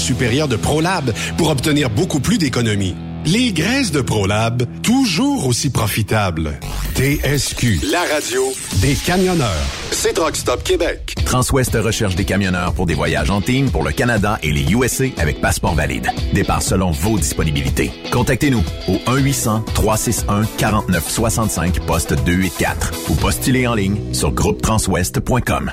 supérieure de ProLab pour obtenir beaucoup plus d'économies. Les graisses de ProLab, toujours aussi profitables. TSQ, la radio des camionneurs. C'est Truck Stop Québec. Transwest recherche des camionneurs pour des voyages en team pour le Canada et les USA avec passeport valide. Départ selon vos disponibilités. Contactez-nous au 1-800-361-4965, poste 284 ou postulez en ligne sur groupetranswest.com.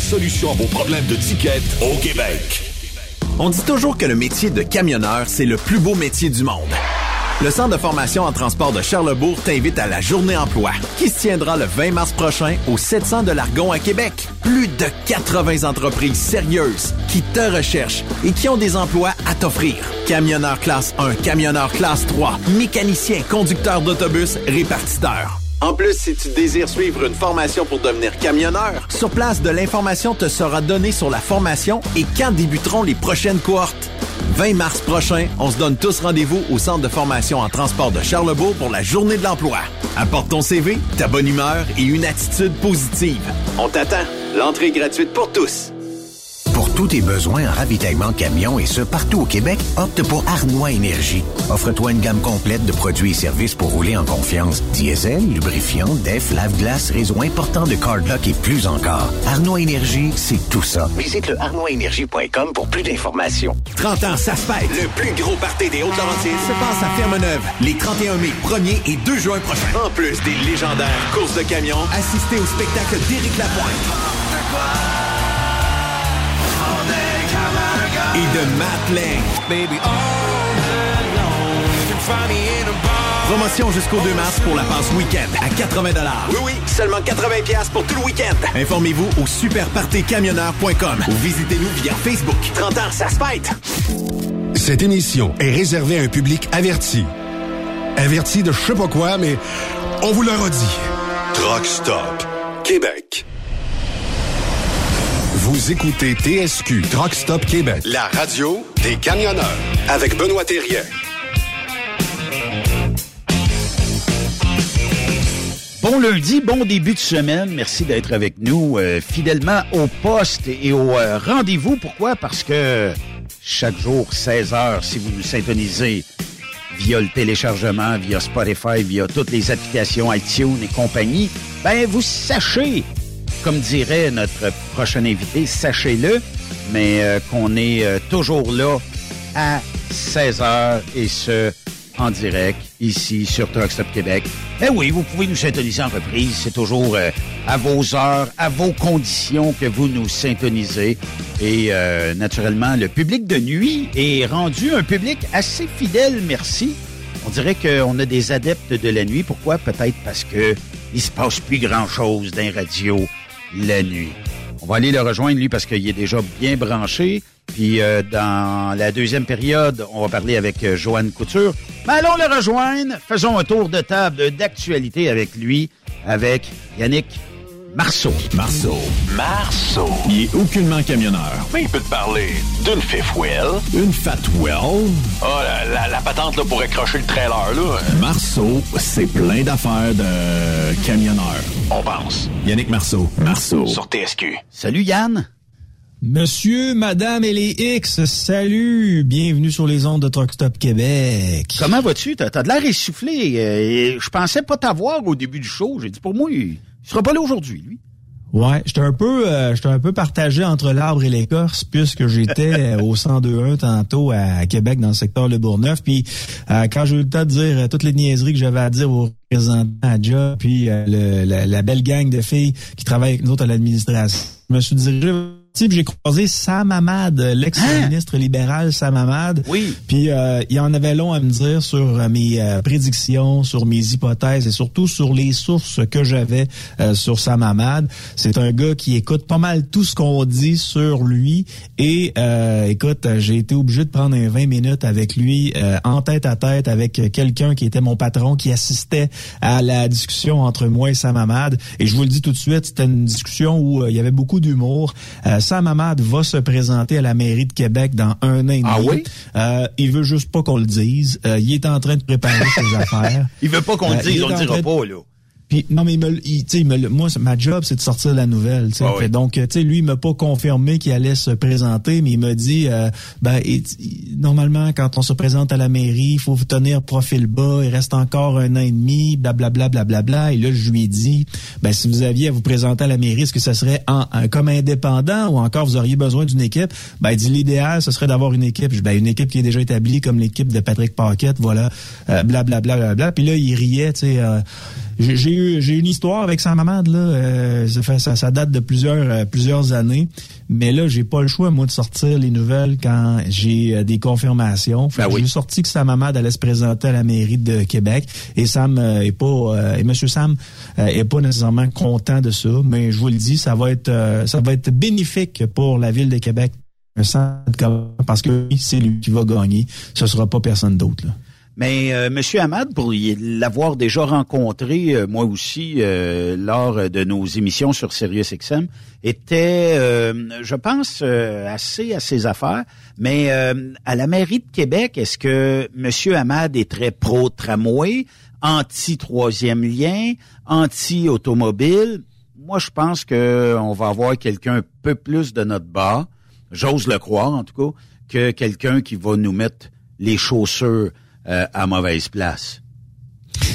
solution à vos problèmes de ticket au Québec. On dit toujours que le métier de camionneur, c'est le plus beau métier du monde. Le Centre de formation en transport de Charlebourg t'invite à la Journée emploi, qui se tiendra le 20 mars prochain au 700 de l'Argon à Québec. Plus de 80 entreprises sérieuses qui te recherchent et qui ont des emplois à t'offrir. Camionneur classe 1, camionneur classe 3, mécanicien, conducteur d'autobus, répartiteur. En plus, si tu désires suivre une formation pour devenir camionneur, sur place, de l'information te sera donnée sur la formation et quand débuteront les prochaines cohortes. 20 mars prochain, on se donne tous rendez-vous au Centre de formation en transport de Charlebourg pour la Journée de l'emploi. Apporte ton CV, ta bonne humeur et une attitude positive. On t'attend. L'entrée est gratuite pour tous. Tous tes besoins en ravitaillement camion et ce, partout au Québec, opte pour Arnois Énergie. Offre-toi une gamme complète de produits et services pour rouler en confiance. Diesel, lubrifiant, def, lave-glace, réseau important de cardlock et plus encore. Arnois Énergie, c'est tout ça. Visite le arnoisénergie.com pour plus d'informations. 30 ans, ça se fête. Le plus gros party des Hautes-Laurentides se passe à Ferme-Neuve les 31 mai, 1er et 2 juin prochains. En plus des légendaires courses de camions, assistez au spectacle d'Éric Lapointe. Et de Matt Lang. Promotion jusqu'au 2 mars pour la passe week-end à 80 Oui, oui, seulement 80 pour tout le week-end. Informez-vous au superpartycamionneur.com ou visitez-nous via Facebook. 30 ans, ça se fête! Cette émission est réservée à un public averti. Averti de je sais pas quoi, mais on vous le redit. Truck Stop Québec. Vous écoutez TSQ Truck Stop Québec, la radio des camionneurs avec Benoît Thérien. Bon lundi, bon début de semaine. Merci d'être avec nous euh, fidèlement au poste et au euh, rendez-vous. Pourquoi? Parce que chaque jour, 16 heures, si vous nous syntonisez via le téléchargement, via Spotify, via toutes les applications iTunes et compagnie, ben vous sachez comme dirait notre prochain invité, sachez-le, mais euh, qu'on est euh, toujours là à 16h et ce, en direct, ici sur Truck Stop Québec. Eh oui, vous pouvez nous syntoniser en reprise. C'est toujours euh, à vos heures, à vos conditions que vous nous syntonisez. Et naturellement, le public de nuit est rendu un public assez fidèle, merci. On dirait qu'on a des adeptes de la nuit. Pourquoi? Peut-être parce que il se passe plus grand-chose dans les radios la nuit. On va aller le rejoindre, lui, parce qu'il est déjà bien branché. Puis euh, dans la deuxième période, on va parler avec euh, Joanne Couture. Mais allons le rejoindre. Faisons un tour de table d'actualité avec lui, avec Yannick Marceau. Marceau. Marceau. Il est aucunement camionneur. Mais il peut te parler d'une fifth wheel. Une fat well. Oh, la, la, patente là, pour accrocher le trailer. là. Marceau, c'est plein d'affaires de camionneur. On pense. Yannick Marceau. Marceau. Sur TSQ. Salut Yann. Monsieur, Madame et les X, salut! Bienvenue sur les ondes de Truck Stop Québec. Comment vas-tu? T'as as de l'air essoufflé. Euh, je pensais pas t'avoir au début du show. J'ai dit, pour moi, il sera pas là aujourd'hui, lui. Ouais, j'étais un peu euh, j'étais un peu partagé entre l'arbre et l'écorce puisque j'étais au 1021 tantôt à Québec dans le secteur Le Bourgneuf puis euh, quand j'ai eu le temps de dire toutes les niaiseries que j'avais à dire aux représentants à job puis le, la, la, belle gang de filles qui travaillent avec nous autres à l'administration, je me suis dirigé j'ai croisé Sam Hamad, l'ex-ministre hein? libéral Sam Hamad. Oui. Puis euh, il en avait long à me dire sur euh, mes euh, prédictions, sur mes hypothèses et surtout sur les sources que j'avais sur Sam Hamad. C'est un gars qui écoute pas mal tout ce qu'on dit sur lui. Et écoute, j'ai été obligé de prendre un 20 minutes avec lui en tête à tête avec quelqu'un qui était mon patron, qui assistait à la discussion entre moi et Sam Hamad. Et je vous le dis tout de suite, c'était une discussion où il y avait beaucoup d'humour. Sam Hamad va se présenter à la mairie de Québec dans un an et ah demi. Ah oui? Euh, il veut juste pas qu'on le dise. Euh, il est en train de préparer ses affaires. Il veut pas qu'on le euh, dise, on le dira pas, là. Puis non mais il me, il, il me, moi ma job c'est de sortir la nouvelle. Ah oui. Donc tu sais lui il m'a pas confirmé qu'il allait se présenter, mais il m'a dit euh, ben et- normalement quand on se présente à la mairie il faut tenir profil bas, il reste encore un an et demi, blablabla blablabla. Et là je lui ai dit ben si vous aviez à vous présenter à la mairie, est-ce que ça serait en, en- comme indépendant ou encore vous auriez besoin d'une équipe? Ben il dit l'idéal ce serait d'avoir une équipe. Je ben une équipe qui est déjà établie comme l'équipe de Patrick Paquette, voilà, euh, blablabla blablabla. Puis là il riait, tu sais. euh, j'ai eu j'ai une histoire avec sa maman là, euh, ça, fait, ça ça date de plusieurs euh, plusieurs années, mais là j'ai pas le choix moi de sortir les nouvelles quand j'ai euh, des confirmations. Ben oui. J'ai sorti que sa maman allait se présenter à la mairie de Québec et Sam est pas euh, et Monsieur Sam est pas nécessairement content de ça, mais je vous le dis ça va être euh, ça va être bénéfique pour la ville de Québec. Un centre comme- Parce que c'est lui qui va gagner, ce sera pas personne d'autre. Mais euh, Monsieur Hamad, pour l'avoir déjà rencontré, euh, moi aussi, euh, lors de nos émissions sur SiriusXM, était, euh, je pense, euh, assez à ses affaires. Mais euh, à la mairie de Québec, est-ce que Monsieur Hamad est très pro-tramway, anti-troisième lien, anti-automobile? Moi, je pense que on va avoir quelqu'un un peu plus de notre bas, j'ose le croire en tout cas, que quelqu'un qui va nous mettre les chaussures euh, à mauvaise place.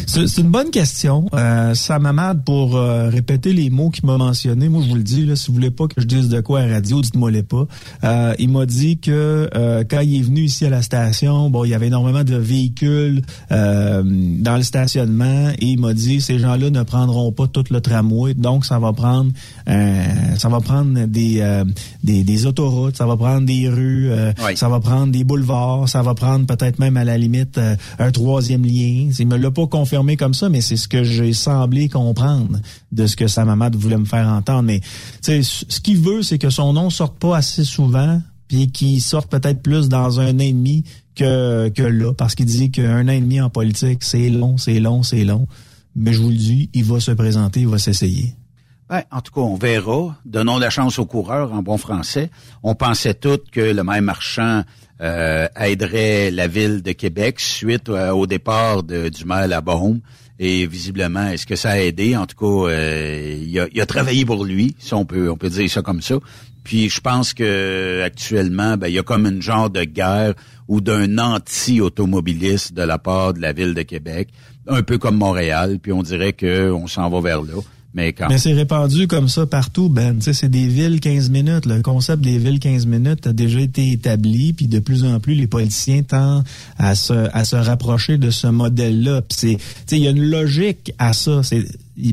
C'est c'est une bonne question. Euh, ça m'amade pour euh, répéter les mots qu'il m'a mentionnés. Moi, je vous le dis, là, si vous voulez pas que je dise de quoi à la radio, dites-moi les pas. Euh, il m'a dit que euh, quand il est venu ici à la station, bon, il y avait énormément de véhicules euh, dans le stationnement et il m'a dit ces gens-là ne prendront pas tout le tramway, donc ça va prendre euh, ça va prendre des, euh, des des autoroutes, ça va prendre des rues, euh, Oui. ça va prendre des boulevards, ça va prendre peut-être même à la limite euh, un troisième lien. Il me l'a pas confirmé mais c'est ce que j'ai semblé comprendre de ce que sa maman voulait me faire entendre. Mais ce qu'il veut, c'est que son nom sorte pas assez souvent, puis qu'il sorte peut-être plus dans un demi que, que là, parce qu'il dit qu'un demi en politique, c'est long, c'est long, c'est long. Mais je vous le dis, il va se présenter, il va s'essayer. Ouais, en tout cas, on verra. Donnons la chance aux coureurs en bon français. On pensait tous que le maire marchand euh, aiderait la ville de Québec suite euh, au départ de, du maire Labaume. Et visiblement, est-ce que ça a aidé? En tout cas, euh, il, a, il a travaillé pour lui, si on peut, on peut dire ça comme ça. Puis je pense que actuellement, ben, il y a comme une genre de guerre ou d'un anti-automobiliste de la part de la ville de Québec, un peu comme Montréal. Puis on dirait que on s'en va vers là. Mais c'est répandu comme ça partout, Ben. C'est des villes 15 minutes. Le concept des villes 15 minutes a déjà été établi, puis de plus en plus, les politiciens tendent à se, à se rapprocher de ce modèle-là. Il y a une logique à ça.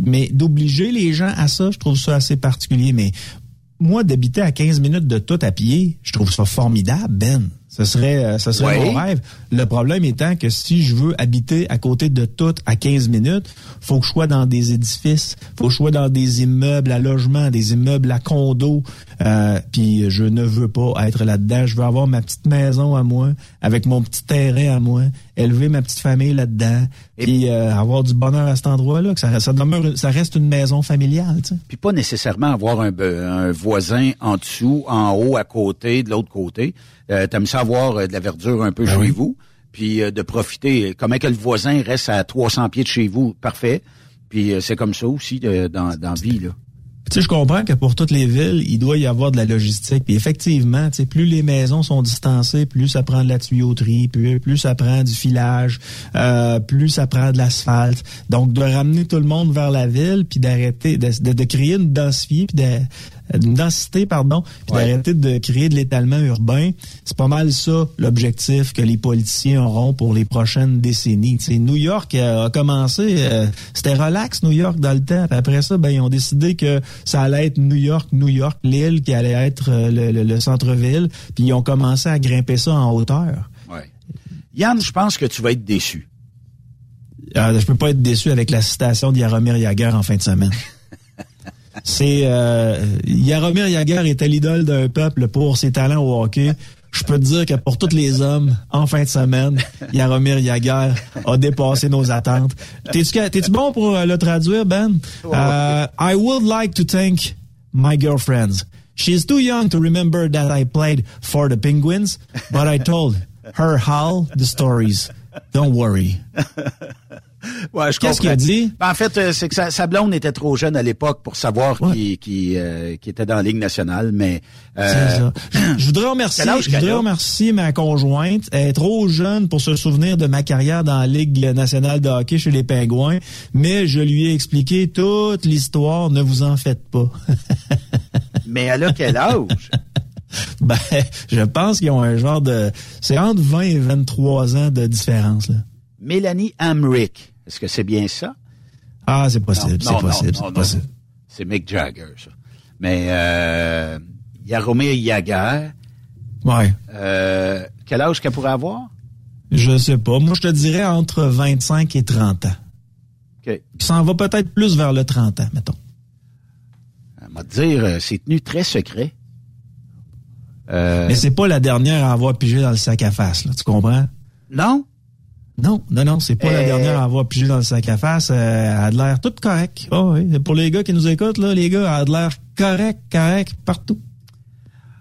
Mais d'obliger les gens à ça, je trouve ça assez particulier. Mais moi, d'habiter à 15 minutes de tout à pied, je trouve ça formidable, Ben. Ce serait, euh, ce serait Ouais. mon rêve. Le problème étant que si je veux habiter à côté de tout à 15 minutes, faut que je sois dans des édifices, faut que je sois dans des immeubles à logement, des immeubles à condos. Euh, puis je ne veux pas être là-dedans. Je veux avoir ma petite maison à moi, avec mon petit terrain à moi, élever ma petite famille là-dedans, puis euh, avoir du bonheur à cet endroit-là. Que ça, ça demeure, ça reste une maison familiale. Puis pas nécessairement avoir un, un voisin en dessous, en haut, à côté, de l'autre côté. Euh, T'aimes ça avoir euh, de la verdure un peu Ben chez oui. vous, puis euh, de profiter. Comment que le voisin reste à 300 pieds de chez vous, parfait. Puis euh, c'est comme ça aussi euh, dans, dans la vie, là. Tu sais, je comprends que pour toutes les villes, il doit y avoir de la logistique. Puis effectivement, tu sais, plus les maisons sont distancées, plus ça prend de la tuyauterie, plus, plus ça prend du filage, euh, plus ça prend de l'asphalte. Donc, de ramener tout le monde vers la ville, puis d'arrêter, de, de, de créer une densité, puis de, une densité, pardon, puis Ouais. d'arrêter de créer de l'étalement urbain. C'est pas mal ça l'objectif que les politiciens auront pour les prochaines décennies. Tu sais, New York euh, a commencé, euh, c'était relax New York dans le temps. Puis après ça, ben ils ont décidé que ça allait être New York, New York, l'île qui allait être euh, le, le- le centre-ville. Puis ils ont commencé à grimper ça en hauteur. Ouais. Yann, je pense que tu vas être déçu. Euh, je peux pas être déçu avec la citation d'Yaromir Yager en fin de semaine. C'est euh, Yaromir Yager était l'idole d'un peuple pour ses talents au hockey. Je peux te dire que pour tous les hommes, en fin de semaine, Yaromir Yager a dépassé nos attentes. T'es-tu bon pour euh, le traduire, Ben? Euh, I would like to thank my girlfriends. She's too young to remember that I played for the Penguins, but I told her all the stories. Don't worry. Ouais, je Qu'est-ce qu'il a dit? Ben, en fait, euh, c'est que sa, sa blonde était trop jeune à l'époque pour savoir qui, qui, euh, qui était dans la Ligue nationale, mais... euh, ça. Je voudrais remercier, je voudrais remercier ma conjointe. Elle est trop jeune pour se souvenir de ma carrière dans la Ligue nationale de hockey chez les Pingouins, mais je lui ai expliqué toute l'histoire. Ne vous en faites pas. mais elle a quel âge? ben, je pense qu'ils ont un genre de... C'est entre 20 et 23 ans de différence. Là. Mélanie Hamrick. Est-ce que c'est bien ça? Ah, c'est possible, c'est possible, c'est possible. C'est Mick Jagger, ça. Mais euh, Yaromir Yager, Ouais. euh, quel âge qu'elle pourrait avoir? Je sais pas. Moi, je te dirais entre 25 et 30 ans. OK. Qui s'en va peut-être plus vers le 30 ans, mettons. Elle m'a dire, euh, c'est tenu très secret. Euh, Mais c'est pas la dernière à avoir pigé dans le sac à face, là, tu comprends? non? Non, non, non, c'est pas la Euh. dernière à avoir pigé dans le sac à face. Euh, elle a de l'air toute correct. Oh, oui. Pour les gars qui nous écoutent, là, les gars, elle a de l'air correct, correct, partout.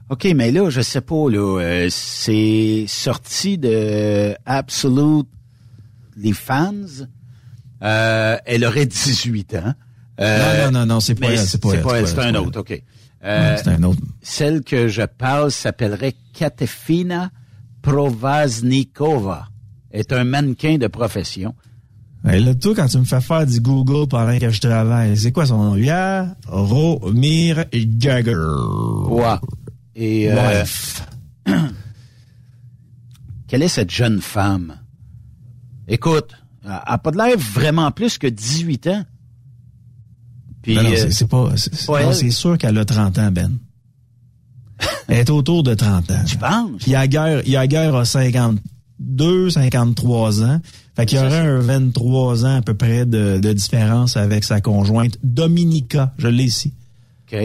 OK, mais là, je sais pas, là, euh, c'est sorti de Absolute les fans. Euh, elle aurait 18 ans. Euh, non, non, non, non, c'est pas elle, c'est pas elle. elle, c'est pas un autre, OK. Ouais, c'est un autre. Celle que je parle s'appellerait Katefina Provaznikova. Est un mannequin de profession. Hey, là, toi, quand tu me fais faire du Google pendant que je travaille, c'est quoi son nom? Yaromir Jagger. Ouais. Et euh, quelle est cette jeune femme? Écoute, elle n'a pas de l'air vraiment plus que 18 ans. Puis, Non, non, euh, c'est- pas, c'est- sûr qu'elle a 30 ans, Ben. Elle est autour de 30 ans. tu penses? Puis Yaguer, Yaguer a 52, 53 ans. Fait qu'il y aurait un 23 ans à peu près de, de différence avec sa conjointe, Dominica. Je l'ai ici. OK.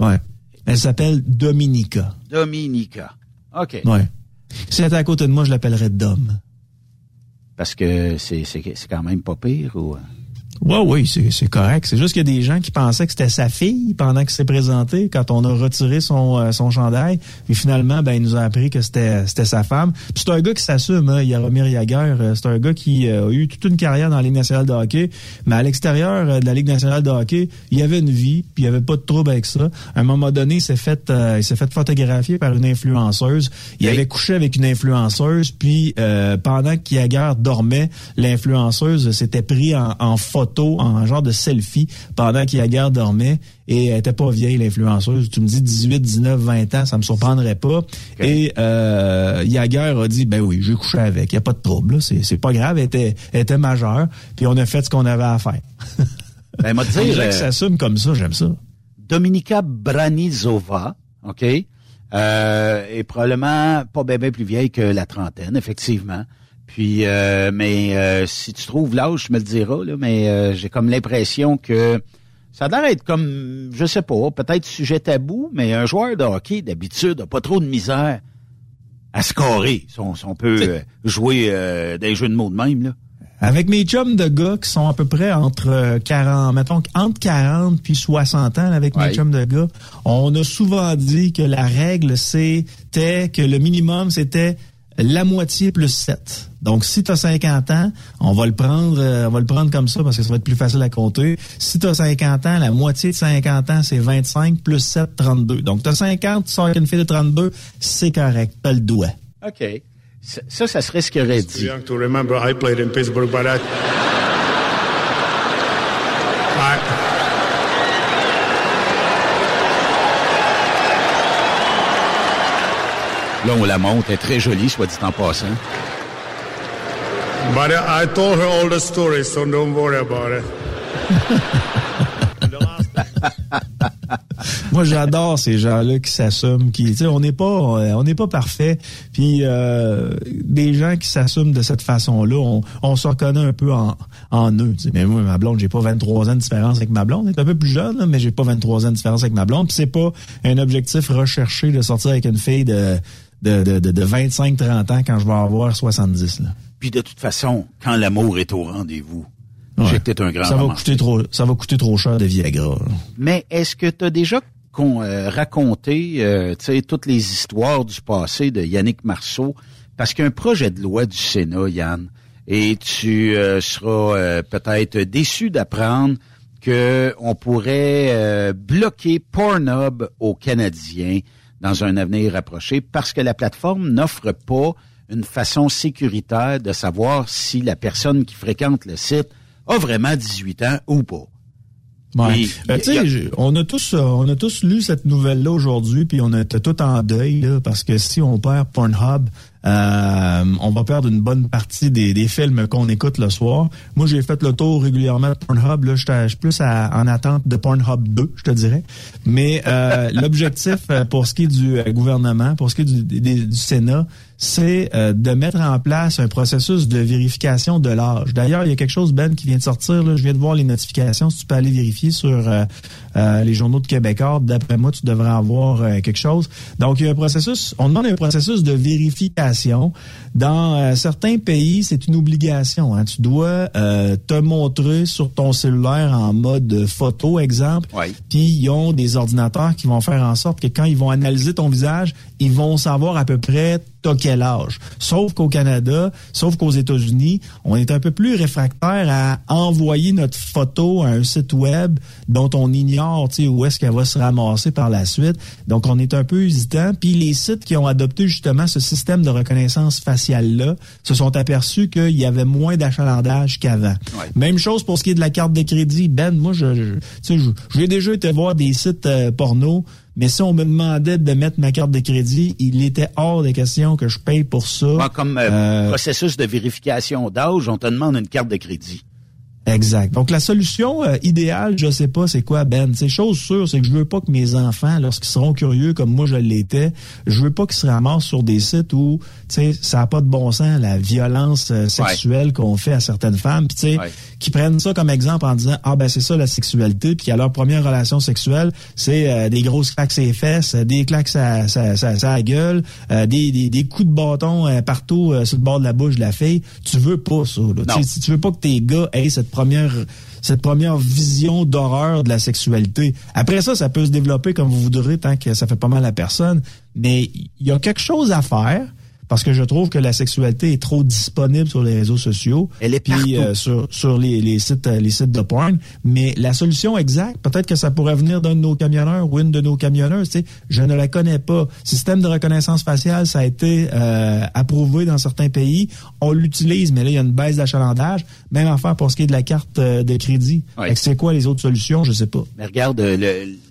Ouais. Elle s'appelle Dominica. Dominica. OK. Ouais. Si elle était à côté de moi, je l'appellerais Dom. Parce que c'est c'est c'est quand même pas pire ou... Ouais, oui, c'est c'est correct. C'est juste qu'il y a des gens qui pensaient que c'était sa fille pendant qu'il s'est présenté, quand on a retiré son, euh, son chandail. Puis finalement, ben, il nous a appris que c'était c'était sa femme. Puis c'est un gars qui s'assume, hein, Yaromir Yaguer. Euh, C'est un gars qui euh, a eu toute une carrière dans la Ligue nationale de hockey. Mais à l'extérieur euh, de la Ligue nationale de hockey, il avait une vie, puis il avait pas de trouble avec ça. À un moment donné, il s'est fait, euh, il s'est fait photographier par une influenceuse. Il Oui. avait couché avec une influenceuse, puis euh, pendant qu'Yaguer dormait, l'influenceuse s'était pris en, en photo, en genre de selfie, pendant qu'Yaguer dormait, et elle était pas vieille, l'influenceuse. Tu me dis 18, 19, 20 ans, ça me surprendrait pas. Et euh, Yaguer a dit, ben oui, j'ai couché avec, il y a pas de trouble, c'est pas grave, elle était, elle était majeure, puis on a fait ce qu'on avait à faire. Ben, dire, gens euh, comme ça, j'aime ça. Dominika Branizova, OK, euh, est probablement pas bien bien plus vieille que la trentaine, effectivement. Puis, euh, mais euh, si tu trouves l'âge, tu me le diras, là, mais euh, j'ai comme l'impression que ça a l'air d'être comme, je sais pas, peut-être sujet tabou, mais un joueur de hockey, d'habitude, a pas trop de misère à scorer, si on, si on peut euh, jouer euh, des jeux de mots de même, là. Avec mes chums de gars qui sont à peu près entre euh, 40, mettons, entre 40 puis 60 ans, avec Ouais. mes chums de gars, on a souvent dit que la règle, c'était que le minimum, c'était la moitié plus 7. Donc, si tu as 50 ans, on va le prendre euh, on va le prendre comme ça parce que ça va être plus facile à compter. Si tu as 50 ans, la moitié de 50 ans, c'est 25 plus 7, 32. Donc, tu as 50, tu sors avec une fille de 32, c'est correct, tu le doigt. OK. Ça, ça, ça serait ce qu'il aurait dit. young to remember I played in Pittsburgh, but I. I Là, on la monte, elle est très jolie, soit dit en passant. but I told her all the stories, so don't worry about it. Moi, j'adore ces gens-là qui s'assument, qui, tu sais, on n'est pas, euh, on n'est pas parfait. Puis euh, des gens qui s'assument de cette façon-là, on, on se reconnaît un peu en, en eux. tu sais. Mais moi, ma blonde, j'ai pas 23 ans de différence avec ma blonde. Elle est un peu plus jeune, là, mais j'ai pas 23 ans de différence avec ma blonde. Puis c'est pas un objectif recherché de sortir avec une fille de de, de, de, de 25-30 ans quand je vais avoir 70. Là. Puis de toute façon, quand l'amour est au rendez-vous, Ouais. j'ai peut-être un grand Ça va roman. coûter trop, ça va coûter trop cher de Viagra. là. Mais est-ce que tu as déjà con- euh, raconté euh, toutes les histoires du passé de Yannick Marceau? Parce qu'un projet de loi du Sénat, Yann, et tu euh, seras euh, peut-être déçu d'apprendre que on pourrait euh, bloquer Pornhub aux Canadiens dans un avenir rapproché parce que la plateforme n'offre pas une façon sécuritaire de savoir si la personne qui fréquente le site a vraiment 18 ans ou pas. Ouais. Euh, on a tous on a tous lu cette nouvelle là aujourd'hui puis on était tout en deuil là, parce que si on perd Pornhub euh, on va perdre une bonne partie des, films qu'on écoute le soir. Moi, j'ai fait le tour régulièrement de Pornhub. Là, je suis plus en attente de Pornhub 2, je te dirais. Mais euh, l'objectif euh, pour ce qui est du gouvernement, pour ce qui est du Sénat, c'est de mettre en place un processus de vérification de l'âge. D'ailleurs, il y a quelque chose, Ben, qui vient de sortir. Là, je viens de voir les notifications. Si tu peux aller vérifier sur les journaux de Québécois, d'après moi, tu devrais avoir quelque chose. Donc, il y a un processus, on demande un processus de vérification dans euh, certains pays, c'est une obligation. Hein. Tu dois euh, te montrer sur ton cellulaire en mode photo, exemple. Puis ils ont des ordinateurs qui vont faire en sorte que quand ils vont analyser ton visage, ils vont savoir à peu près t'as quel âge. Sauf qu'au Canada, sauf qu'aux États-Unis, on est un peu plus réfractaire à envoyer notre photo à un site web dont on ignore où est-ce qu'elle va se ramasser par la suite. Donc, on est un peu hésitant. Puis les sites qui ont adopté justement ce système de reconnaissance faciale-là se sont aperçus qu'il y avait moins d'achalandage qu'avant. Même chose pour ce qui est de la carte de crédit. Ben, moi, je, je, j'ai déjà été voir des sites euh, porno mais si on me demandait de mettre ma carte de crédit, il était hors de question que je paye pour ça. comme euh, euh, processus de vérification d'âge, on te demande une carte de crédit. Exact. Donc la solution euh, idéale, je sais pas c'est quoi Ben, c'est chose sûre, c'est que je veux pas que mes enfants lorsqu'ils seront curieux comme moi je l'étais, je veux pas qu'ils se ramassent sur des sites où tu sais ça a pas de bon sens la violence euh, sexuelle qu'on fait à certaines femmes, puis tu sais qui prennent ça comme exemple en disant ah ben c'est ça la sexualité, puis qu'à leur première relation sexuelle, c'est euh, des grosses claques ses fesses, des claques sa sa, sa, gueule, des, des, des coups de bâton partout sur le bord de la bouche de la fille, tu veux pas ça là. Tu veux pas que tes gars aient cette première cette première vision d'horreur de la sexualité. Après ça, ça peut se développer comme vous voudrez tant que ça fait pas mal à personne. Mais il y a quelque chose à faire parce que je trouve que la sexualité est trop disponible sur les réseaux sociaux. Elle est puis, euh, sur, sur les, les, sites euh, les sites de porn. Mais la solution exacte, peut-être que ça pourrait venir d'un de nos camionneurs ou une de nos camionneuses. Tu sais, je ne la connais pas. Système de reconnaissance faciale, ça a été euh, approuvé dans certains pays. On l'utilise, mais là il y a une baisse d'achalandage. Même affaire pour ce qui est de la carte de crédit. C'est quoi les autres solutions? Je sais pas. Mais regarde,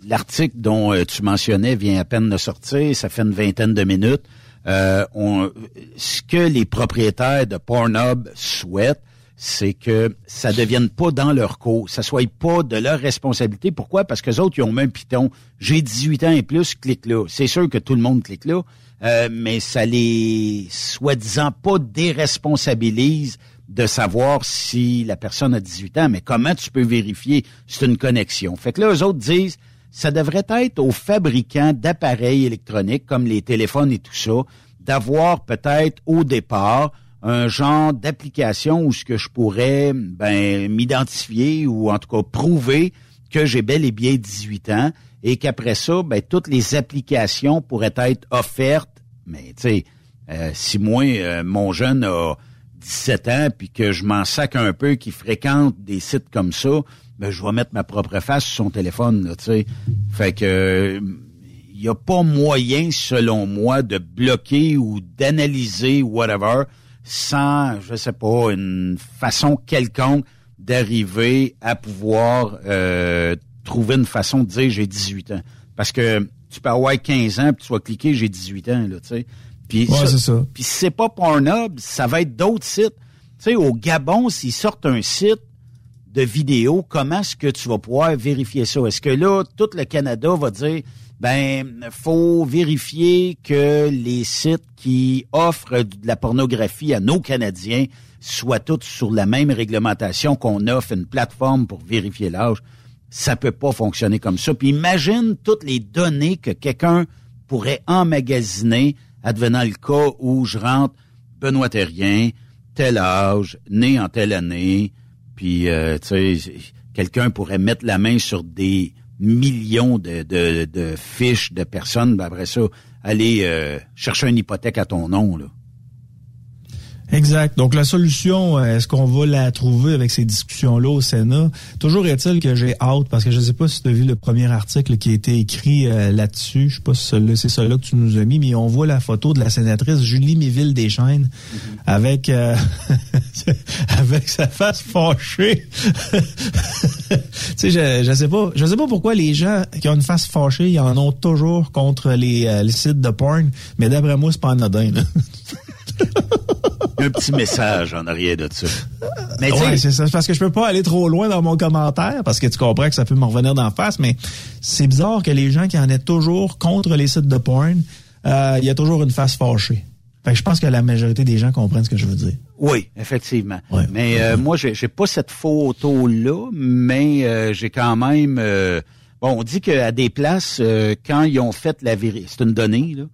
l'article dont tu mentionnais vient à peine de sortir. Ça fait une vingtaine de minutes. Euh, on, ce que les propriétaires de Pornhub souhaitent, c'est que ça devienne pas dans leur cours, ça soit pas de leur responsabilité. Pourquoi? Parce que les autres, ils ont même piton. J'ai 18 ans et plus, clique là. C'est sûr que tout le monde clique là, euh, mais ça les, soi-disant, pas déresponsabilise de savoir si la personne a 18 ans, mais comment tu peux vérifier? C'est une connexion? Fait que là, eux autres disent, ça devrait être aux fabricants d'appareils électroniques comme les téléphones et tout ça, d'avoir peut-être au départ un genre d'application où ce que je pourrais ben, m'identifier ou en tout cas prouver que j'ai bel et bien 18 ans et qu'après ça, ben, toutes les applications pourraient être offertes. Mais tu sais, euh, si moi, euh, mon jeune a 17 ans puis que je m'en sac un peu, qui fréquente des sites comme ça, ben, je vais mettre ma propre face sur son téléphone, tu sais. Fait que il n'y a pas moyen, selon moi, de bloquer ou d'analyser whatever sans, je sais pas, une façon quelconque d'arriver à pouvoir euh, trouver une façon de dire j'ai 18 ans. Parce que tu peux avoir 15 ans puis tu vas cliquer j'ai 18 ans, là, tu sais. Puis c'est ça. Puis si c'est pas Pornhub, ça va être d'autres sites. Tu sais, au Gabon, s'ils sortent un site de vidéo, comment est-ce que tu vas pouvoir vérifier ça? Est-ce que là, tout le Canada va dire, ben, faut vérifier que les sites qui offrent de la pornographie à nos Canadiens soient tous sur la même réglementation qu'on offre une plateforme pour vérifier l'âge? Ça peut pas fonctionner comme ça. Puis imagine toutes les données que quelqu'un pourrait emmagasiner advenant le cas où je rentre Benoît Terrien, tel âge, né en telle année, puis, euh, tu sais, quelqu'un pourrait mettre la main sur des millions de, de, fiches de personnes, ben après ça, aller euh, chercher une hypothèque à ton nom, là. Exact. Donc la solution, euh, est-ce qu'on va la trouver avec ces discussions-là au Sénat? Toujours est-il que j'ai hâte, parce que je ne sais pas si tu as vu le premier article qui a été écrit euh, là-dessus. Je sais pas si c'est celui-là que tu nous as mis, mais on voit la photo de la sénatrice Julie Méville Deschaines mm-hmm. avec euh, avec sa face fâchée. tu sais, je, je sais pas, je sais pas pourquoi les gens qui ont une face fâchée, ils en ont toujours contre les, les sites de porn, mais d'après moi, c'est pas anodin. un petit message en arrière de ça. Mais ouais, c'est ça. Parce que je peux pas aller trop loin dans mon commentaire, parce que tu comprends que ça peut me revenir d'en face, mais c'est bizarre que les gens qui en aient toujours contre les sites de porn, euh, il y a toujours une face fâchée. Fait que je pense que la majorité des gens comprennent ce que je veux dire. Oui, effectivement. Mais euh, moi, j'ai, j'ai pas cette photo-là, mais euh, j'ai quand même... bon, on dit qu'à des places, quand ils ont fait la vérité, c'est une donnée, là,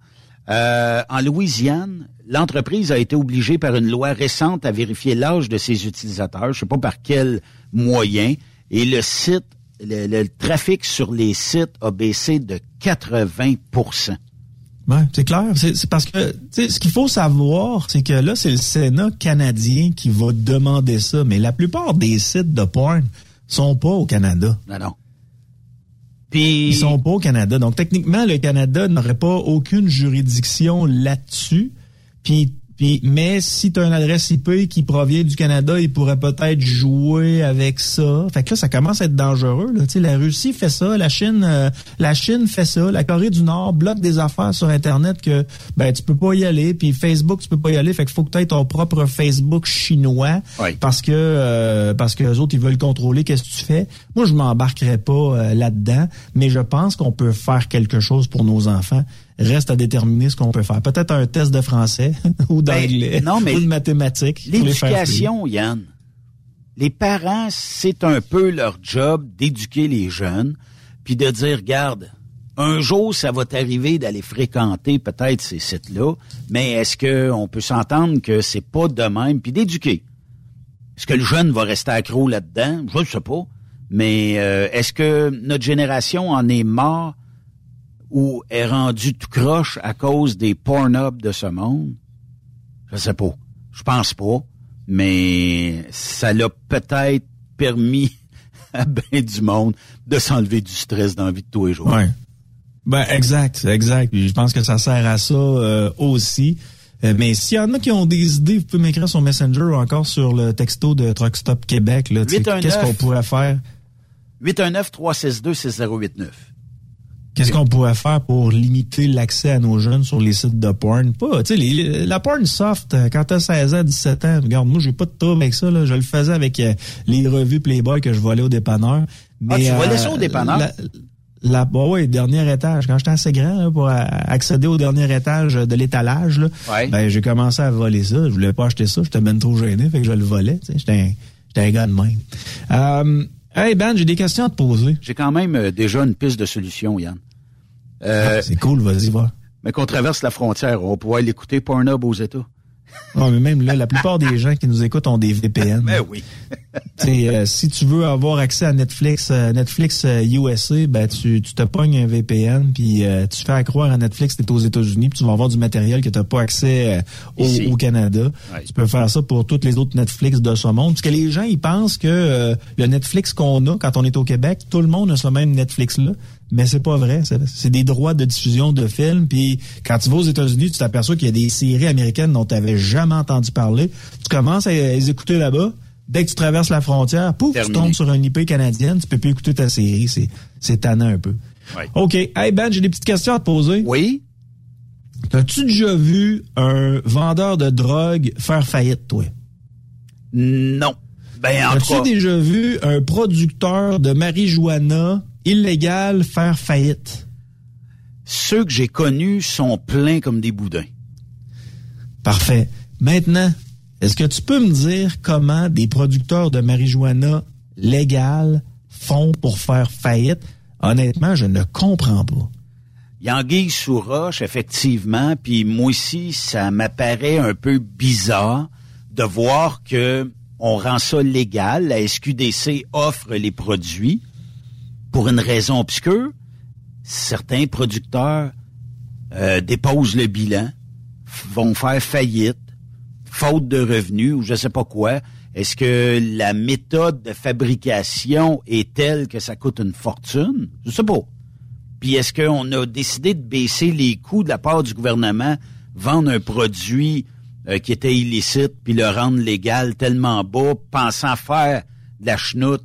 euh, en Louisiane, l'entreprise a été obligée par une loi récente à vérifier l'âge de ses utilisateurs. Je sais pas par quel moyen. Et le site, le, trafic sur les sites a baissé de 80% Ouais, c'est clair. C'est parce que ce qu'il faut savoir, c'est que là, c'est le Sénat canadien qui va demander ça. Mais la plupart des sites de porn sont pas au Canada. Non, non. Ils sont pas au Canada. Donc, techniquement, le Canada n'aurait pas aucune juridiction là-dessus. Puis mais si tu as une adresse IP qui provient du Canada, il pourrait peut-être jouer avec ça. Fait que là, ça commence à être dangereux. Là. la Russie fait ça, la Chine, euh, la Chine fait ça, la Corée du Nord bloque des affaires sur Internet que ben tu peux pas y aller, puis Facebook tu peux pas y aller. Fait qu'il faut que tu aies ton propre Facebook chinois parce que euh, parce que les autres ils veulent contrôler qu'est-ce que tu fais. Moi, je m'embarquerai pas euh, là-dedans, mais je pense qu'on peut faire quelque chose pour nos enfants. Reste à déterminer ce qu'on peut faire. Peut-être un test de français ou ben, d'anglais ou de mathématiques. L'éducation, Yann. Les parents, c'est un peu leur job d'éduquer les jeunes, puis de dire, regarde, un jour, ça va t'arriver d'aller fréquenter peut-être ces sites-là, mais est-ce qu'on peut s'entendre que c'est pas de même, puis d'éduquer? Est-ce que le jeune va rester accro là-dedans? Je ne sais pas. Mais euh, est-ce que notre génération en est mort ou est rendu tout croche à cause des porn de ce monde? Je sais pas. Je pense pas. Mais ça l'a peut-être permis à bien du monde de s'enlever du stress dans la vie de tous les jours. Ouais. Ben exact, exact. je pense que ça sert à ça euh, aussi. Euh, mais s'il y en a qui ont des idées, vous pouvez m'écrire sur Messenger ou encore sur le texto de Truck Stop Québec. Qu'est-ce qu'on pourrait faire? 819-362-6089. Qu'est-ce qu'on pourrait faire pour limiter l'accès à nos jeunes sur les sites de porn? Pas, tu sais, la porn soft, euh, quand t'as 16 ans, 17 ans, regarde, moi, j'ai pas de trouble avec ça, là. Je le faisais avec euh, les revues Playboy que je volais au dépanneur. Mais, ah, tu volais ça au dépanneur? La, la, bah ouais, dernier étage. Quand j'étais assez grand pour accéder au dernier étage de l'étalage, ben, j'ai commencé à voler ça. Je voulais pas acheter ça. J'étais même trop gêné, fait que je le volais. J'étais un, un gars de même. Euh, hey Ben, j'ai des questions à te poser. J'ai quand même déjà une piste de solution, Yann. Euh, ah, c'est cool, vas-y, va. Mais qu'on traverse la frontière, on va pouvoir l'écouter Pornhub aux États. Non, mais même là, la plupart des gens qui nous écoutent ont des VPN. Ben oui. Euh, si tu veux avoir accès à Netflix, euh, Netflix USA, euh, ben tu, tu te pognes un VPN, puis tu fais croire à Netflix que tu aux États-Unis, puis tu vas avoir du matériel que tu n'as pas accès au, Canada. Tu peux faire ça pour toutes les autres Netflix de ce monde. Parce que les gens, ils pensent que le Netflix qu'on a quand on est au Québec, tout le monde a ce même Netflix-là mais c'est pas vrai. C'est des droits de diffusion de films. Puis quand tu vas aux États-Unis, tu t'aperçois qu'il y a des séries américaines dont tu n'avais jamais entendu parler. Tu commences à les écouter là-bas. Dès que tu traverses la frontière, pouf, tu tombes sur un IP canadienne, tu peux plus écouter ta série. C'est, c'est tannant un peu. OK. Hey Ben, j'ai des petites questions à te poser. Oui. As-tu déjà vu un vendeur de drogue faire faillite, toi? Non. Ben, As-tu déjà vu un producteur de marijuana illégal faire faillite? Ceux que j'ai connus sont pleins comme des boudins. Parfait. Maintenant, est-ce que tu peux me dire comment des producteurs de marijuana légal font pour faire faillite? Honnêtement, je ne comprends pas. Il y a anguille sous roche, effectivement, puis moi aussi, ça m'apparaît un peu bizarre de voir que on rend ça légal. La SQDC offre les produits, pour une raison obscure, certains producteurs euh, déposent le bilan, vont faire faillite, faute de revenus ou je sais pas quoi. Est-ce que la méthode de fabrication est telle que ça coûte une fortune? Je sais pas. Puis est-ce qu'on a décidé de baisser les coûts de la part du gouvernement, vendre un produit euh, qui était illicite, puis le rendre légal tellement bas, pensant faire de la chenoute,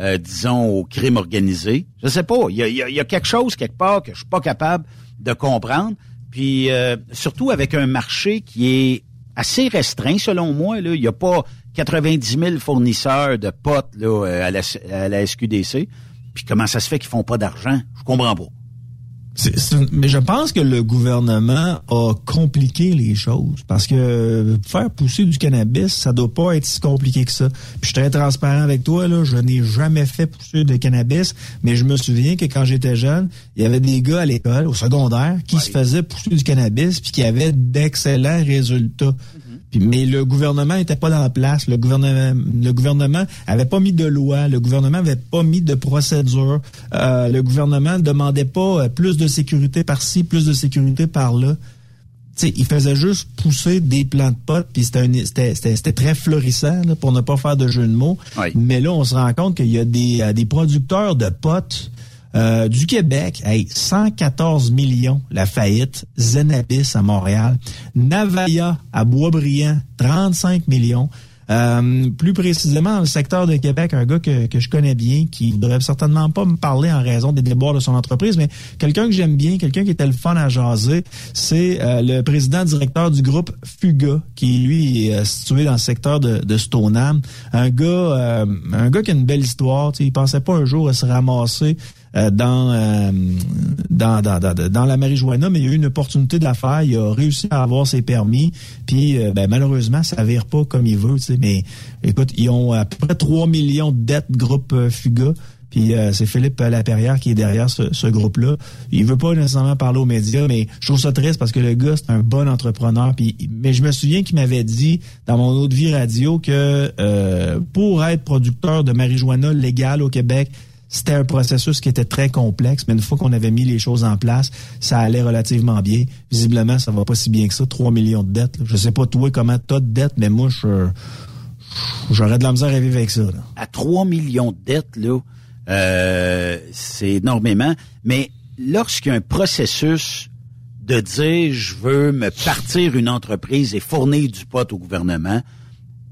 euh, disons, au crime organisé? Je sais pas. Il y a, quelque chose quelque part que je suis pas capable de comprendre. Puis euh, surtout avec un marché qui est assez restreint selon moi. Là. Il n'y a pas 90 000 fournisseurs de potes là, à, la, à la SQDC. Puis comment ça se fait qu'ils font pas d'argent? Je comprends pas mais je pense que le gouvernement a compliqué les choses parce que faire pousser du cannabis, ça doit pas être si compliqué que ça. Puis je suis très transparent avec toi là, je n'ai jamais fait pousser de cannabis, mais je me souviens que quand j'étais jeune, il y avait des gars à l'école, au secondaire, qui se faisaient pousser du cannabis puis qui avaient d'excellents résultats mais le gouvernement n'était pas dans la place. Le gouvernement, le gouvernement avait pas mis de loi. Le gouvernement avait pas mis de procédure. Euh, le gouvernement demandait pas euh, plus de sécurité par-ci, plus de sécurité par-là. sais, il faisait juste pousser des plants de potes, puis c'était très florissant pour ne pas faire de jeu de mots. Mais là, on se rend compte qu'il y a des, euh, des producteurs de potes euh, du Québec, hey, 114 millions la faillite. Zenabis à Montréal. Navaya à Boisbriand, 35 millions. Euh, plus précisément, dans le secteur de Québec, un gars que, que je connais bien, qui ne devrait certainement pas me parler en raison des déboires de son entreprise, mais quelqu'un que j'aime bien, quelqu'un qui était le fun à jaser, c'est euh, le président directeur du groupe Fuga, qui lui est situé dans le secteur de, de. Un gars, un gars qui a une belle histoire. Il pensait pas un jour à se ramasser dans, dans, dans, dans, la marijuana, mais il y a eu une opportunité de la faire. Il a réussi à avoir ses permis. Puis euh, ben, malheureusement, ça vire pas comme il veut. Mais écoute, ils ont à peu près 3 millions de dettes groupe Fuga. Puis c'est Philippe Laperrière qui est derrière ce, groupe-là. Il veut pas nécessairement parler aux médias, mais je trouve ça triste parce que le gars, c'est un bon entrepreneur. Puis, mais je me souviens qu'il m'avait dit dans mon autre vie radio que pour être producteur de marijuana légal au Québec, c'était un processus qui était très complexe, mais une fois qu'on avait mis les choses en place, ça allait relativement bien. Visiblement, ça va pas si bien que ça. 3 millions de dettes. Je sais pas toi comment tu as de dettes, mais moi, je j'aurais de la misère à vivre avec ça. À 3 millions de dettes, là, euh, c'est énormément. Mais lorsqu'il y a un processus de dire je veux me partir une entreprise et fournir du pot au gouvernement,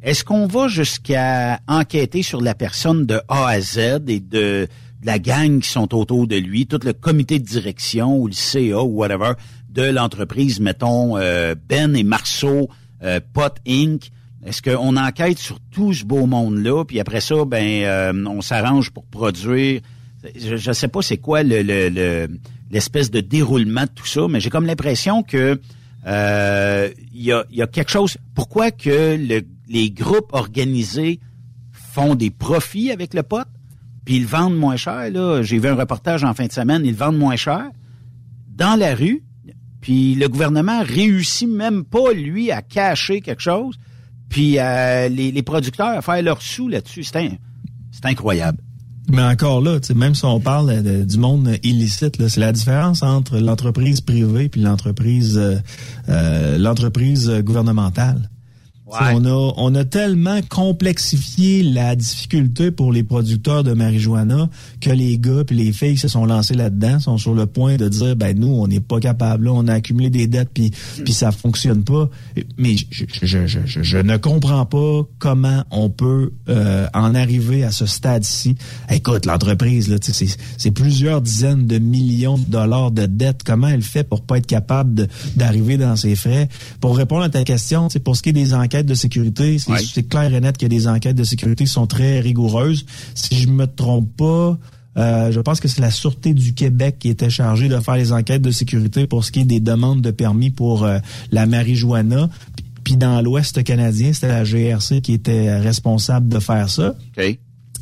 est-ce qu'on va jusqu'à enquêter sur la personne de A à Z et de, la gang qui sont autour de lui, tout le comité de direction ou le CA ou whatever de l'entreprise, mettons euh, Ben et Marceau, euh, Pot Inc. Est-ce qu'on enquête sur tout ce beau monde-là, puis après ça, ben euh, on s'arrange pour produire? Je ne sais pas c'est quoi le, l'espèce de déroulement de tout ça, mais j'ai comme l'impression que il y, a, y a quelque chose. Pourquoi que le les groupes organisés font des profits avec le pot, puis ils vendent moins cher. J'ai vu un reportage en fin de semaine, ils vendent moins cher dans la rue, puis le gouvernement réussit même pas lui à cacher quelque chose, puis euh, les, producteurs à faire leur sous là-dessus. C'est incroyable. Mais encore là, même si on parle du monde illicite, c'est la différence entre l'entreprise privée l'entreprise euh, euh, l'entreprise gouvernementale. On, a, on a tellement complexifié la difficulté pour les producteurs de marijuana que les gars et les filles se sont lancés là-dedans, sont sur le point de dire ben nous on n'est pas capable, on a accumulé des dettes puis puis ça fonctionne pas. Mais je, je, je, je, ne comprends pas comment on peut euh, en arriver à ce stade-ci. Écoute, l'entreprise là, c'est plusieurs dizaines de millions de dollars de dettes. Comment elle fait pour pas être capable d'arriver dans ses frais? Pour répondre à ta question, c'est pour ce qui est des enquêtes de sécurité, c'est clair et net qu'il y a des enquêtes de sécurité qui sont très rigoureuses. Si je me trompe pas, euh, je pense que c'est la Sûreté du Québec qui était chargée de faire les enquêtes de sécurité pour ce qui est des demandes de permis pour euh, la marijuana. Puis dans l'Ouest canadien, c'était la GRC qui était responsable de faire ça.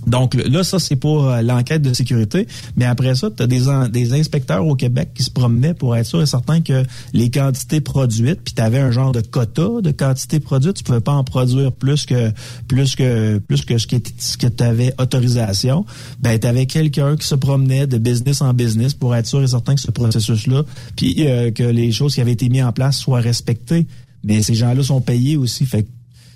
Donc là, ça, c'est pour euh, l'enquête de sécurité. Mais après ça, tu des, inspecteurs au Québec qui se promenaient pour être sûr et certain que les quantités produites, puis tu un genre de quota de quantité produite. Tu pouvais pas en produire plus que plus que plus que ce, que tu avais autorisation. Ben, tu avais quelqu'un qui se promenait de business en business pour être sûr et certain que ce processus-là, puis euh, que les choses qui avaient été mises en place soient respectées. Mais ces gens-là sont payés aussi. Fait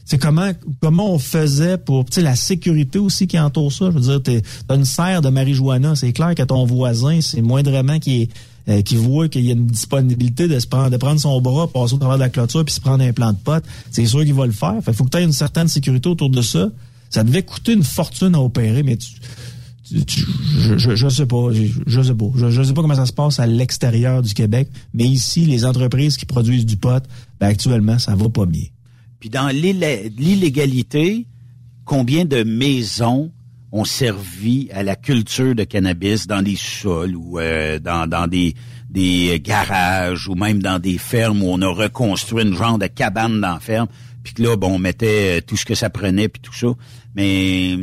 c'est comment comment on faisait pour tu sais la sécurité aussi qui entoure ça? Je veux dire, t'as une serre de marijuana, c'est clair que ton voisin, c'est moindrement qui est euh, qui voit qu'il y a une disponibilité de se prendre, de prendre son bras, passer au travers de la clôture puis se prendre un plan de pote, c'est sûr qu'il va le faire. Fait faut que tu aies une certaine sécurité autour de ça. Ça devait coûter une fortune à opérer, mais tu, je, je, sais pas, je, je sais pas. Je, sais pas comment ça se passe à l'extérieur du Québec, mais ici, les entreprises qui produisent du pot, ben actuellement, ça va pas bien. Puis dans l'illégalité, combien de maisons ont servi à la culture de cannabis dans des sols ou euh, dans, dans des, des garages ou même dans des fermes où on a reconstruit une genre de cabane dans la ferme, puis que là, bon, on mettait euh, tout ce que ça prenait, puis tout ça. Mais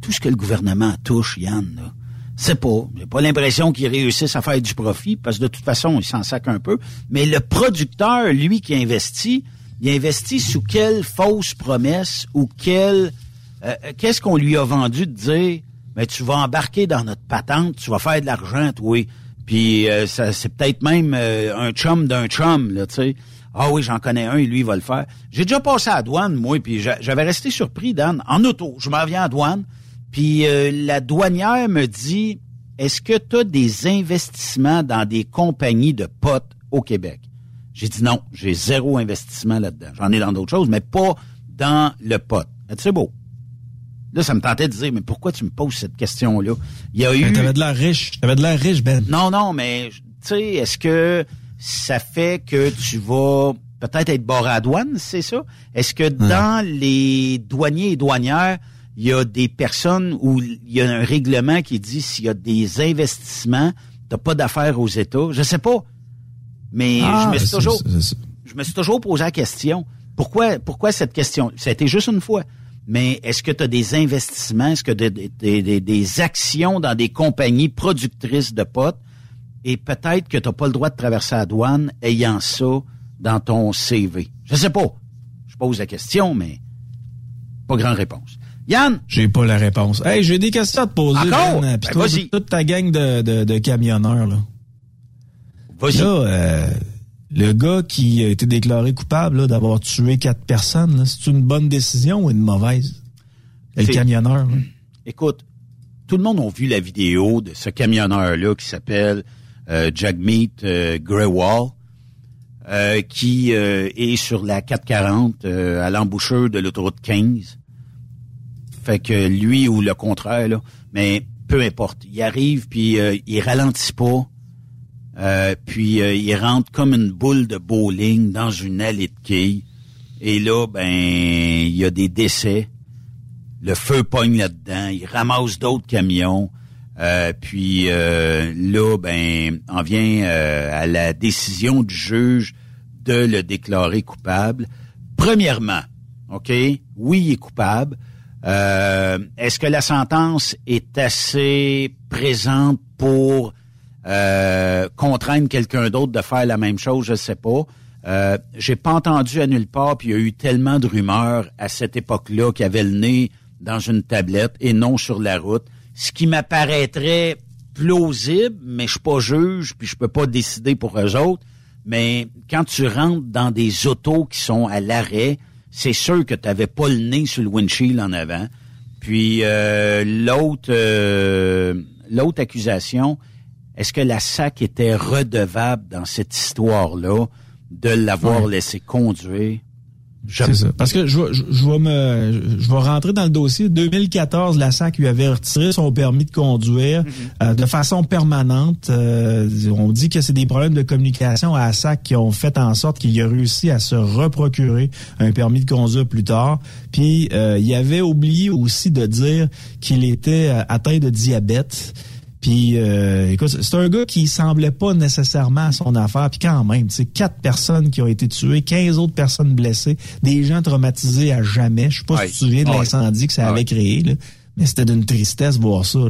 tout ce que le gouvernement touche, Yann, là, c'est pas. J'ai pas l'impression qu'ils réussissent à faire du profit, parce que de toute façon, ils s'en sacent un peu. Mais le producteur, lui, qui investit, il investit sous quelle fausse promesse ou quelle euh, euh, qu'est-ce qu'on lui a vendu de dire mais tu vas embarquer dans notre patente, tu vas faire de l'argent, oui. Puis euh, c'est peut-être même un chum d'un chum, là, tu sais. Ah oui, j'en connais un lui il va le faire. J'ai déjà passé à douane, moi, puis j'avais resté surpris, Dan, en auto. Je m'en viens à douane, puis la douanière me dit Est-ce que tu as des investissements dans des compagnies de potes au Québec? J'ai dit non, j'ai zéro investissement là-dedans. J'en ai dans d'autres choses, mais pas dans le pot. C'est beau. Là, ça me tentait de dire, mais pourquoi tu me poses cette question-là? Il y a eu... T'avais de l'air riche. T'avais de l'air riche, Ben. Non, non, mais, tu sais, est-ce que ça fait que tu vas peut-être être barré à douane, c'est ça? Est-ce que dans les douaniers et douanières, il y a des personnes où il y a un règlement qui dit s'il y a des investissements, t'as pas d'affaires aux États? Je sais pas. Mais je ah, me suis toujours, je me suis toujours posé la question. Pourquoi, pourquoi cette question? Ça a été juste une fois mais est-ce que tu as des investissements, est-ce que des, des, des, actions dans des compagnies productrices de potes? Et peut-être que tu n'as pas le droit de traverser la douane ayant ça dans ton CV? Je sais pas. Je pose la question, mais pas grande réponse. Yann? J'ai pas la réponse. Hey, j'ai des questions à te poser. Encore? Ben, toute ta gang de, de, de camionneurs, là. Vas-y. Là, euh, le gars qui a été déclaré coupable d'avoir tué quatre personnes, c'est une bonne décision ou une mauvaise? Le camionneur. Écoute, tout le monde a vu la vidéo de ce camionneur-là qui s'appelle euh, Jagmeet euh, Greywall, euh, qui euh, est sur la 440 à l'embouchure de l'autoroute 15. Fait que lui ou le contraire, là, mais peu importe. Il arrive, puis il ralentit pas euh, puis euh, il rentre comme une boule de bowling dans une allée de quilles. Et là, ben, il y a des décès. Le feu pogne là-dedans. Il ramasse d'autres camions. Euh, puis là, ben, on vient à la décision du juge de le déclarer coupable. Premièrement, OK, oui, il est coupable. Est-ce que la sentence est assez présente pour euh, contraindre quelqu'un d'autre de faire la même chose, je sais pas. Euh, j'ai pas entendu à nulle part, puis il y a eu tellement de rumeurs à cette époque-là qu'il y avait le nez dans une tablette et non sur la route, ce qui m'apparaîtrait plausible, mais je suis pas juge, puis je peux pas décider pour eux autres. Mais quand tu rentres dans des autos qui sont à l'arrêt, c'est sûr que tu n'avais pas le nez sur le windshield en avant. Puis euh, l'autre euh, l'autre accusation, est-ce que la SAC était redevable dans cette histoire-là de l'avoir laissé conduire? C'est ça. Parce que je, je, vais me, je vais rentrer dans le dossier. 2014, la SAC lui avait retiré son permis de conduire mm-hmm. euh, de façon permanente. Euh, on dit que c'est des problèmes de communication à la SAC qui ont fait en sorte qu'il a réussi à se reprocurer un permis de conduire plus tard. Puis euh, il avait oublié aussi de dire qu'il était atteint de diabète. Puis, euh, écoute, c'est un gars qui semblait pas nécessairement à son affaire. Puis quand même, c'est quatre personnes qui ont été tuées, 15 autres personnes blessées, des gens traumatisés à jamais. Je sais pas si tu te souviens de l'incendie que ça avait créé, là, mais c'était d'une tristesse voir ça.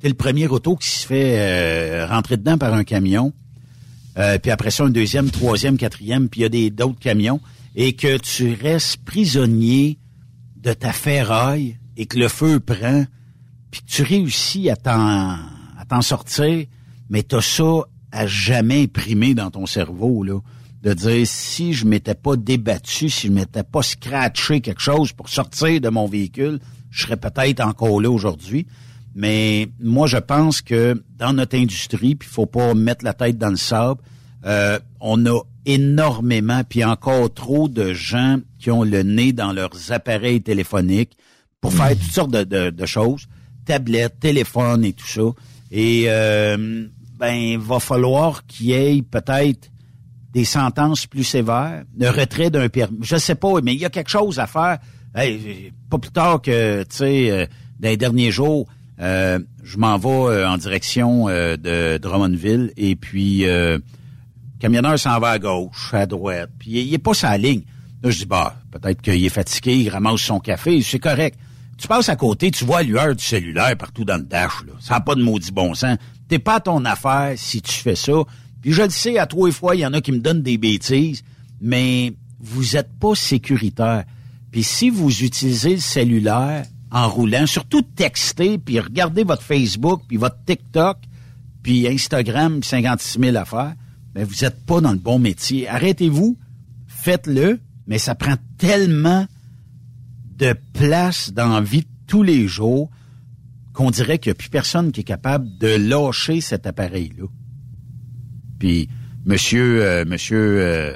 C'est le premier auto qui se fait euh, rentrer dedans par un camion. Euh, puis après ça, un deuxième, troisième, quatrième, puis il y a des d'autres camions. Et que tu restes prisonnier de ta ferraille et que le feu prend puis tu réussis à t'en à t'en sortir, mais t'as ça à jamais imprimé dans ton cerveau là. de dire si je m'étais pas débattu, si je m'étais pas scratché quelque chose pour sortir de mon véhicule, je serais peut-être encore là aujourd'hui. Mais moi, je pense que dans notre industrie, puis faut pas mettre la tête dans le sable, euh, on a énormément, puis encore trop de gens qui ont le nez dans leurs appareils téléphoniques pour faire toutes sortes de, choses, tablettes, téléphones et tout ça. Et euh, ben, il va falloir qu'il y ait peut-être des sentences plus sévères, le retrait d'un permis. Je sais pas, mais il y a quelque chose à faire. pas plus tard que, tu sais, euh, dans les derniers jours, euh, je m'en vais en direction de Drummondville et puis camionneur s'en va à gauche, à droite, puis il, est pas sa ligne. Là, je dis, bah, peut-être qu'il est fatigué, il ramasse son café, c'est correct. Tu passes à côté, tu vois l'heure du cellulaire partout dans le dash, là. Ça n'a pas de maudit bon sens. T'es pas à ton affaire si tu fais ça. Puis je le sais, à trois fois, il y en a qui me donnent des bêtises, mais vous êtes pas sécuritaire. Puis si vous utilisez le cellulaire en roulant, surtout texter, puis regardez votre Facebook, puis votre TikTok, puis Instagram, 56 000 affaires, mais vous n'êtes pas dans le bon métier. Arrêtez-vous, faites-le, mais ça prend tellement de place dans la vie tous les jours qu'on dirait qu'il n'y a plus personne qui est capable de lâcher cet appareil-là. Puis Monsieur euh, Monsieur euh,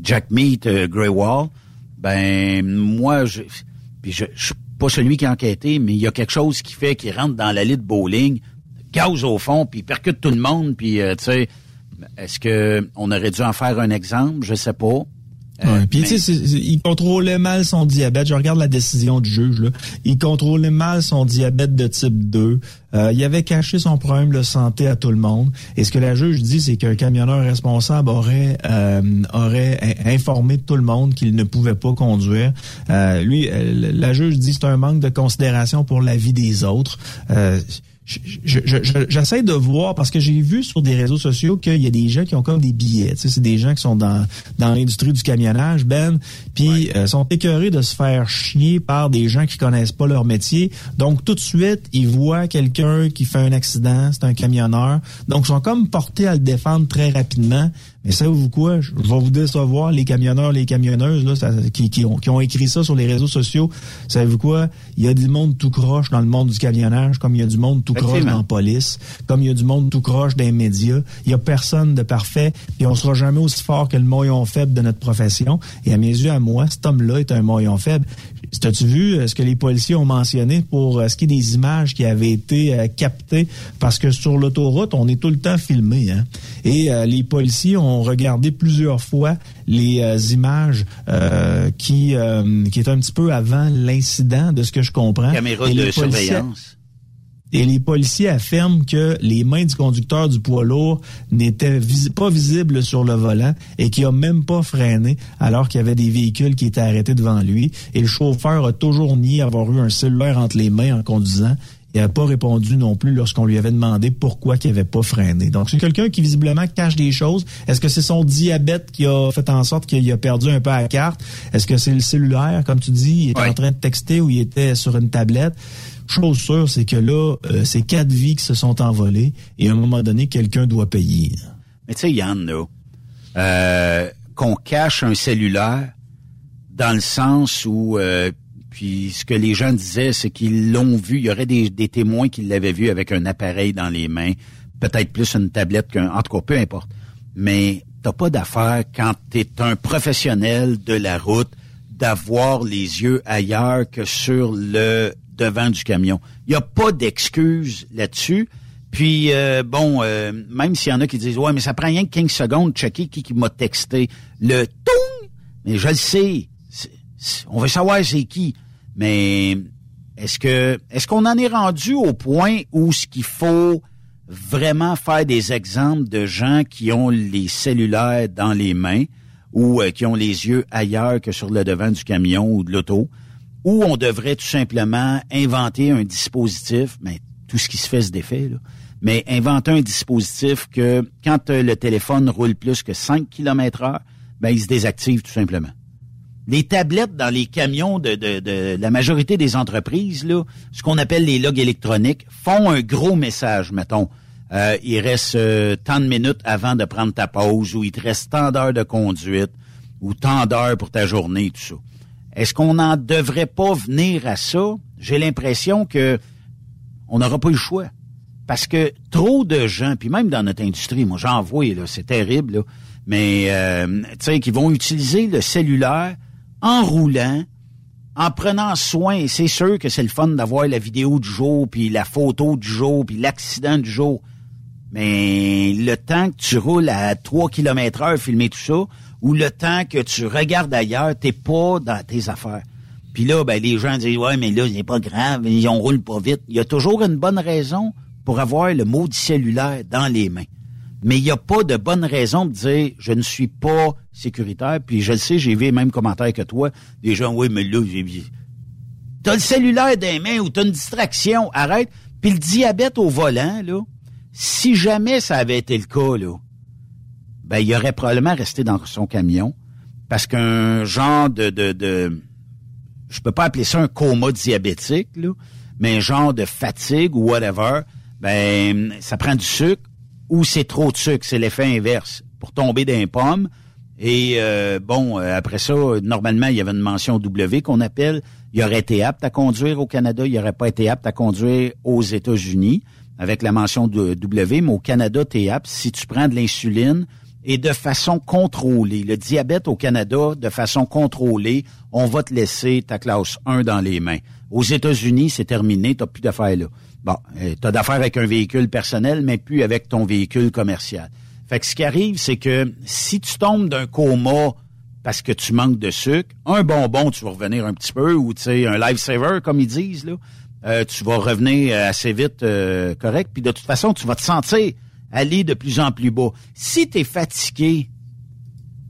Jack Meat euh, Greywall, ben moi je puis je, je suis pas celui qui a enquêté, mais il y a quelque chose qui fait qu'il rentre dans la de bowling, gaz au fond, puis il percute tout le monde, puis tu sais est-ce que on aurait dû en faire un exemple? Je sais pas. Euh, puis tu sais, il contrôlait mal son diabète. Je regarde la décision du juge. Là. Il contrôlait mal son diabète de type 2. Euh, il avait caché son problème de santé à tout le monde. Et ce que la juge dit, c'est qu'un camionneur responsable aurait euh, aurait informé tout le monde qu'il ne pouvait pas conduire. lui, la juge dit c'est un manque de considération pour la vie des autres j'essaie de voir parce que j'ai vu sur des réseaux sociaux qu'il y a des gens qui ont comme des billets. Tu sais, c'est des gens qui sont dans dans l'industrie du camionnage, Ben, puis euh, sont écœurés de se faire chier par des gens qui connaissent pas leur métier. Donc tout de suite, ils voient quelqu'un qui fait un accident, c'est un camionneur. Donc ils sont comme portés à le défendre très rapidement. Mais savez-vous quoi? Je vais vous décevoir, les camionneurs, les camionneuses là, qui, qui, ont, qui ont écrit ça sur les réseaux sociaux. Savez-vous quoi? Il y a du monde tout croche dans le monde du camionnage, comme il y a du monde tout croche dans la police, comme il y a du monde tout croche dans les médias. Il y a personne de parfait, et on sera jamais aussi fort que le moyen faible de notre profession. Et à mes yeux, à moi, cet homme-là est un moyen faible. As-tu vu euh, ce que les policiers ont mentionné pour euh, ce qui est des images qui avaient été euh, captées? Parce que sur l'autoroute, on est tout le temps filmé. Hein? Et les policiers ont regardé plusieurs fois les images qui, qui est un petit peu avant l'incident, de ce que je comprends. Caméra de surveillance. Et les policiers affirment que les mains du conducteur du poids lourd n'étaient pas visibles sur le volant et qu'il a même pas freiné alors qu'il y avait des véhicules qui étaient arrêtés devant lui. Et le chauffeur a toujours nié avoir eu un cellulaire entre les mains en conduisant. Il n'a pas répondu non plus lorsqu'on lui avait demandé pourquoi il n'avait pas freiné. Donc, c'est quelqu'un qui visiblement cache des choses. Est-ce que c'est son diabète qui a fait en sorte qu'il a perdu un peu à la carte? Est-ce que c'est le cellulaire, comme tu dis, il était en train de texter ou il était sur une tablette? Chose sûre, c'est que là, euh, c'est quatre vies qui se sont envolées et à un moment donné, quelqu'un doit payer. Mais tu sais, Yann, là, euh, qu'on cache un cellulaire dans le sens où, euh, puis ce que les gens disaient, c'est qu'ils l'ont vu. Il y aurait des, témoins qui l'avaient vu avec un appareil dans les mains, peut-être plus une tablette qu'un, en tout cas, peu importe. Mais t'as pas d'affaire quand t'es un professionnel de la route d'avoir les yeux ailleurs que sur le devant du camion. Il n'y a pas d'excuse là-dessus. Puis, euh, bon, euh, même s'il y en a qui disent, ouais, mais ça prend rien que 15 secondes de checker qui, m'a texté. Le toum! Mais je le sais. on veut savoir c'est qui. Mais est-ce que est-ce qu'on en est rendu au point où ce qu'il faut vraiment faire des exemples de gens qui ont les cellulaires dans les mains ou euh, qui ont les yeux ailleurs que sur le devant du camion ou de l'auto? ou on devrait tout simplement inventer un dispositif, mais tout ce qui se fait se défait, là, mais inventer un dispositif que quand euh, le téléphone roule plus que 5 km heure, ben, il se désactive tout simplement. Les tablettes dans les camions de, de, de la majorité des entreprises, là, ce qu'on appelle les logs électroniques, font un gros message, mettons. euh, il reste euh, tant de minutes avant de prendre ta pause, ou il te reste tant d'heures de conduite, ou tant d'heures pour ta journée, tout ça. Est-ce qu'on n'en devrait pas venir à ça? J'ai l'impression que on n'aura pas eu le choix. Parce que trop de gens, puis même dans notre industrie, moi j'en vois, c'est terrible, là, mais euh, tu sais, qui vont utiliser le cellulaire en roulant, en prenant soin. C'est sûr que c'est le fun d'avoir la vidéo du jour, puis la photo du jour, puis l'accident du jour. Mais le temps que tu roules à 3 km heure filmer tout ça, ou le temps que tu regardes ailleurs, t'es pas dans tes affaires. Puis là, ben, les gens disent, ouais, mais là, c'est pas grave, on roule pas vite. Il y a toujours une bonne raison pour avoir le maudit cellulaire dans les mains. Mais il n'y a pas de bonne raison de dire, je ne suis pas sécuritaire. Puis je le sais, j'ai vu les mêmes commentaires que toi. Des gens, oui, mais là, j'ai T'as le cellulaire dans les mains ou t'as une distraction, arrête. Puis le diabète au volant, là, si jamais ça avait été le cas, là, ben, il aurait probablement resté dans son camion parce qu'un genre de, de, de, je peux pas appeler ça un coma diabétique, là, mais un genre de fatigue ou whatever, ben, ça prend du sucre ou c'est trop de sucre, c'est l'effet inverse pour tomber d'un pomme. Et euh, bon, euh, après ça, normalement, il y avait une mention W qu'on appelle. Il aurait été apte à conduire au Canada, il aurait pas été apte à conduire aux États-Unis avec la mention de W, mais au Canada, t'es apte si tu prends de l'insuline et de façon contrôlée. Le diabète au Canada, de façon contrôlée, on va te laisser ta classe 1 dans les mains. Aux États-Unis, c'est terminé, t'as plus d'affaires là. Bon, euh, t'as d'affaires avec un véhicule personnel, mais plus avec ton véhicule commercial. Fait que ce qui arrive, c'est que si tu tombes d'un coma parce que tu manques de sucre, un bonbon, tu vas revenir un petit peu, ou tu sais, un lifesaver, comme ils disent, là, euh, tu vas revenir assez vite euh, correct. Puis de toute façon, tu vas te sentir aller de plus en plus bas. Si tu es fatigué,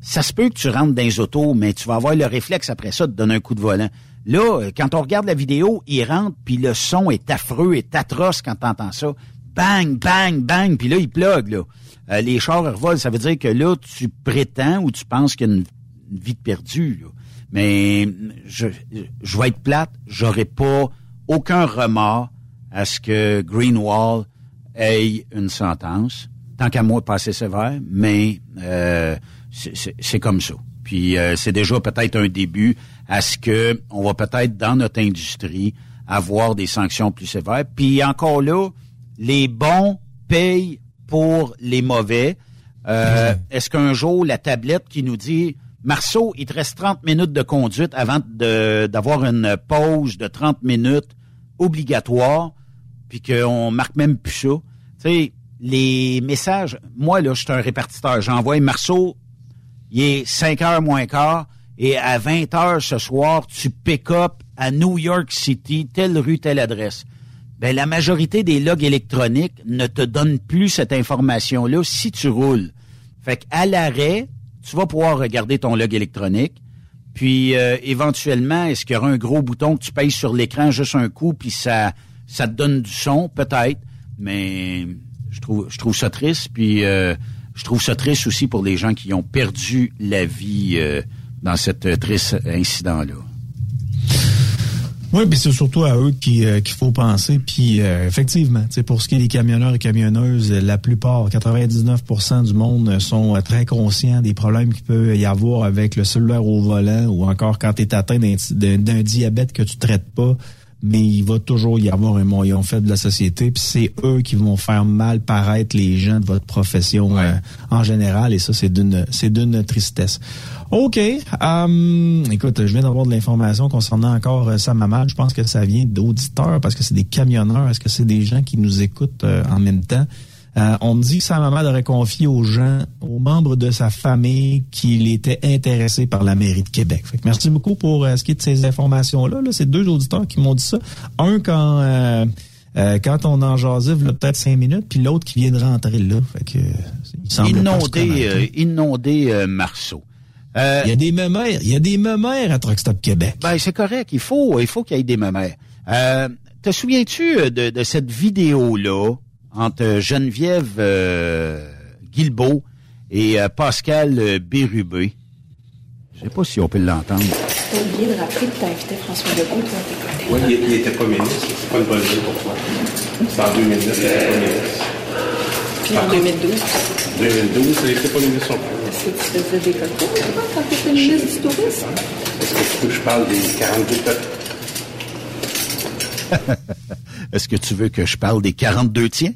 ça se peut que tu rentres dans les autos, mais tu vas avoir le réflexe après ça de donner un coup de volant. Là, quand on regarde la vidéo, il rentre, puis le son est affreux, est atroce quand tu entends ça. Bang, bang, bang, puis là, il plug, là. Euh, les chars revolent, ça veut dire que là, tu prétends ou tu penses qu'il y a une, vie perdue. Mais je, je vais être plate, j'aurais pas aucun remords à ce que Greenwall ait une sentence. Tant qu'à moi, pas assez sévère, mais euh, c'est comme ça. Puis euh, c'est déjà peut-être un début à ce que on va peut-être dans notre industrie avoir des sanctions plus sévères. Puis encore là, les bons payent pour les mauvais. Euh, est-ce qu'un jour, la tablette qui nous dit Marceau, il te reste 30 minutes de conduite avant d'avoir une pause de 30 minutes obligatoire, puis qu'on marque même plus ça? Tu sais, les messages, moi, là, je suis un répartiteur. J'envoie Marceau, il est 5 heures moins quart, et à 20 heures ce soir, tu pick up à New York City, telle rue, telle adresse. Ben, la majorité des logs électroniques ne te donnent plus cette information-là si tu roules. Fait qu'à l'arrêt, tu vas pouvoir regarder ton log électronique. Puis euh, éventuellement, est-ce qu'il y aura un gros bouton que tu payes sur l'écran juste un coup, puis ça, ça te donne du son, peut-être. Mais je trouve, je trouve ça triste. Puis euh, je trouve ça triste aussi pour les gens qui ont perdu la vie euh, dans cet triste incident-là. Oui, puis c'est surtout à eux euh, qu'il faut penser. Puis euh, effectivement, pour ce qui est des camionneurs et camionneuses, la plupart, 99% du monde sont euh, très conscients des problèmes qu'il peut y avoir avec le cellulaire au volant ou encore quand tu es atteint d'un diabète que tu traites pas mais il va toujours y avoir un moyen fait de la société, puis c'est eux qui vont faire mal paraître les gens de votre profession euh, en général, et ça, c'est d'une c'est d'une tristesse. OK. Um, écoute, je viens d'avoir de l'information concernant encore euh, Sam Je pense que ça vient d'auditeurs parce que c'est des camionneurs. Est-ce que c'est des gens qui nous écoutent euh, en même temps? Euh, on me dit que sa maman aurait confié aux gens, aux membres de sa famille, qu'il était intéressé par la mairie de Québec. merci beaucoup pour euh, ce qui est de ces informations-là. -là, c'est deux auditeurs qui m'ont dit ça. Un quand euh, quand on en jasait, peut-être cinq minutes, puis l'autre qui vient de rentrer là. Fait que, il inondé, inondé Marceau. Il y a des mémères, il y a des mémères à Truckstop Québec. Ben c'est correct, il faut, il faut qu'il y ait des mémères. te souviens-tu de, de cette vidéo là entre Geneviève euh, Guilbeault et euh, Pascal euh, Bérubé? Je sais pas si on peut l'entendre. T'as oublié de rappeler que t'as invité François Legault, toi, à Oui, il, il était pas ministre. C'est pas une bonne idée pour toi. C'est en 2010 qu'il était pas ministre. Puis en 2012. 2012, ça n'était pas ministre. Est-ce que tu faisais des toi, quand tu étais ministre du Tourisme? Est-ce que tu veux que je parle des 42 coteaux? Est-ce que tu veux que je parle des 42 tiens?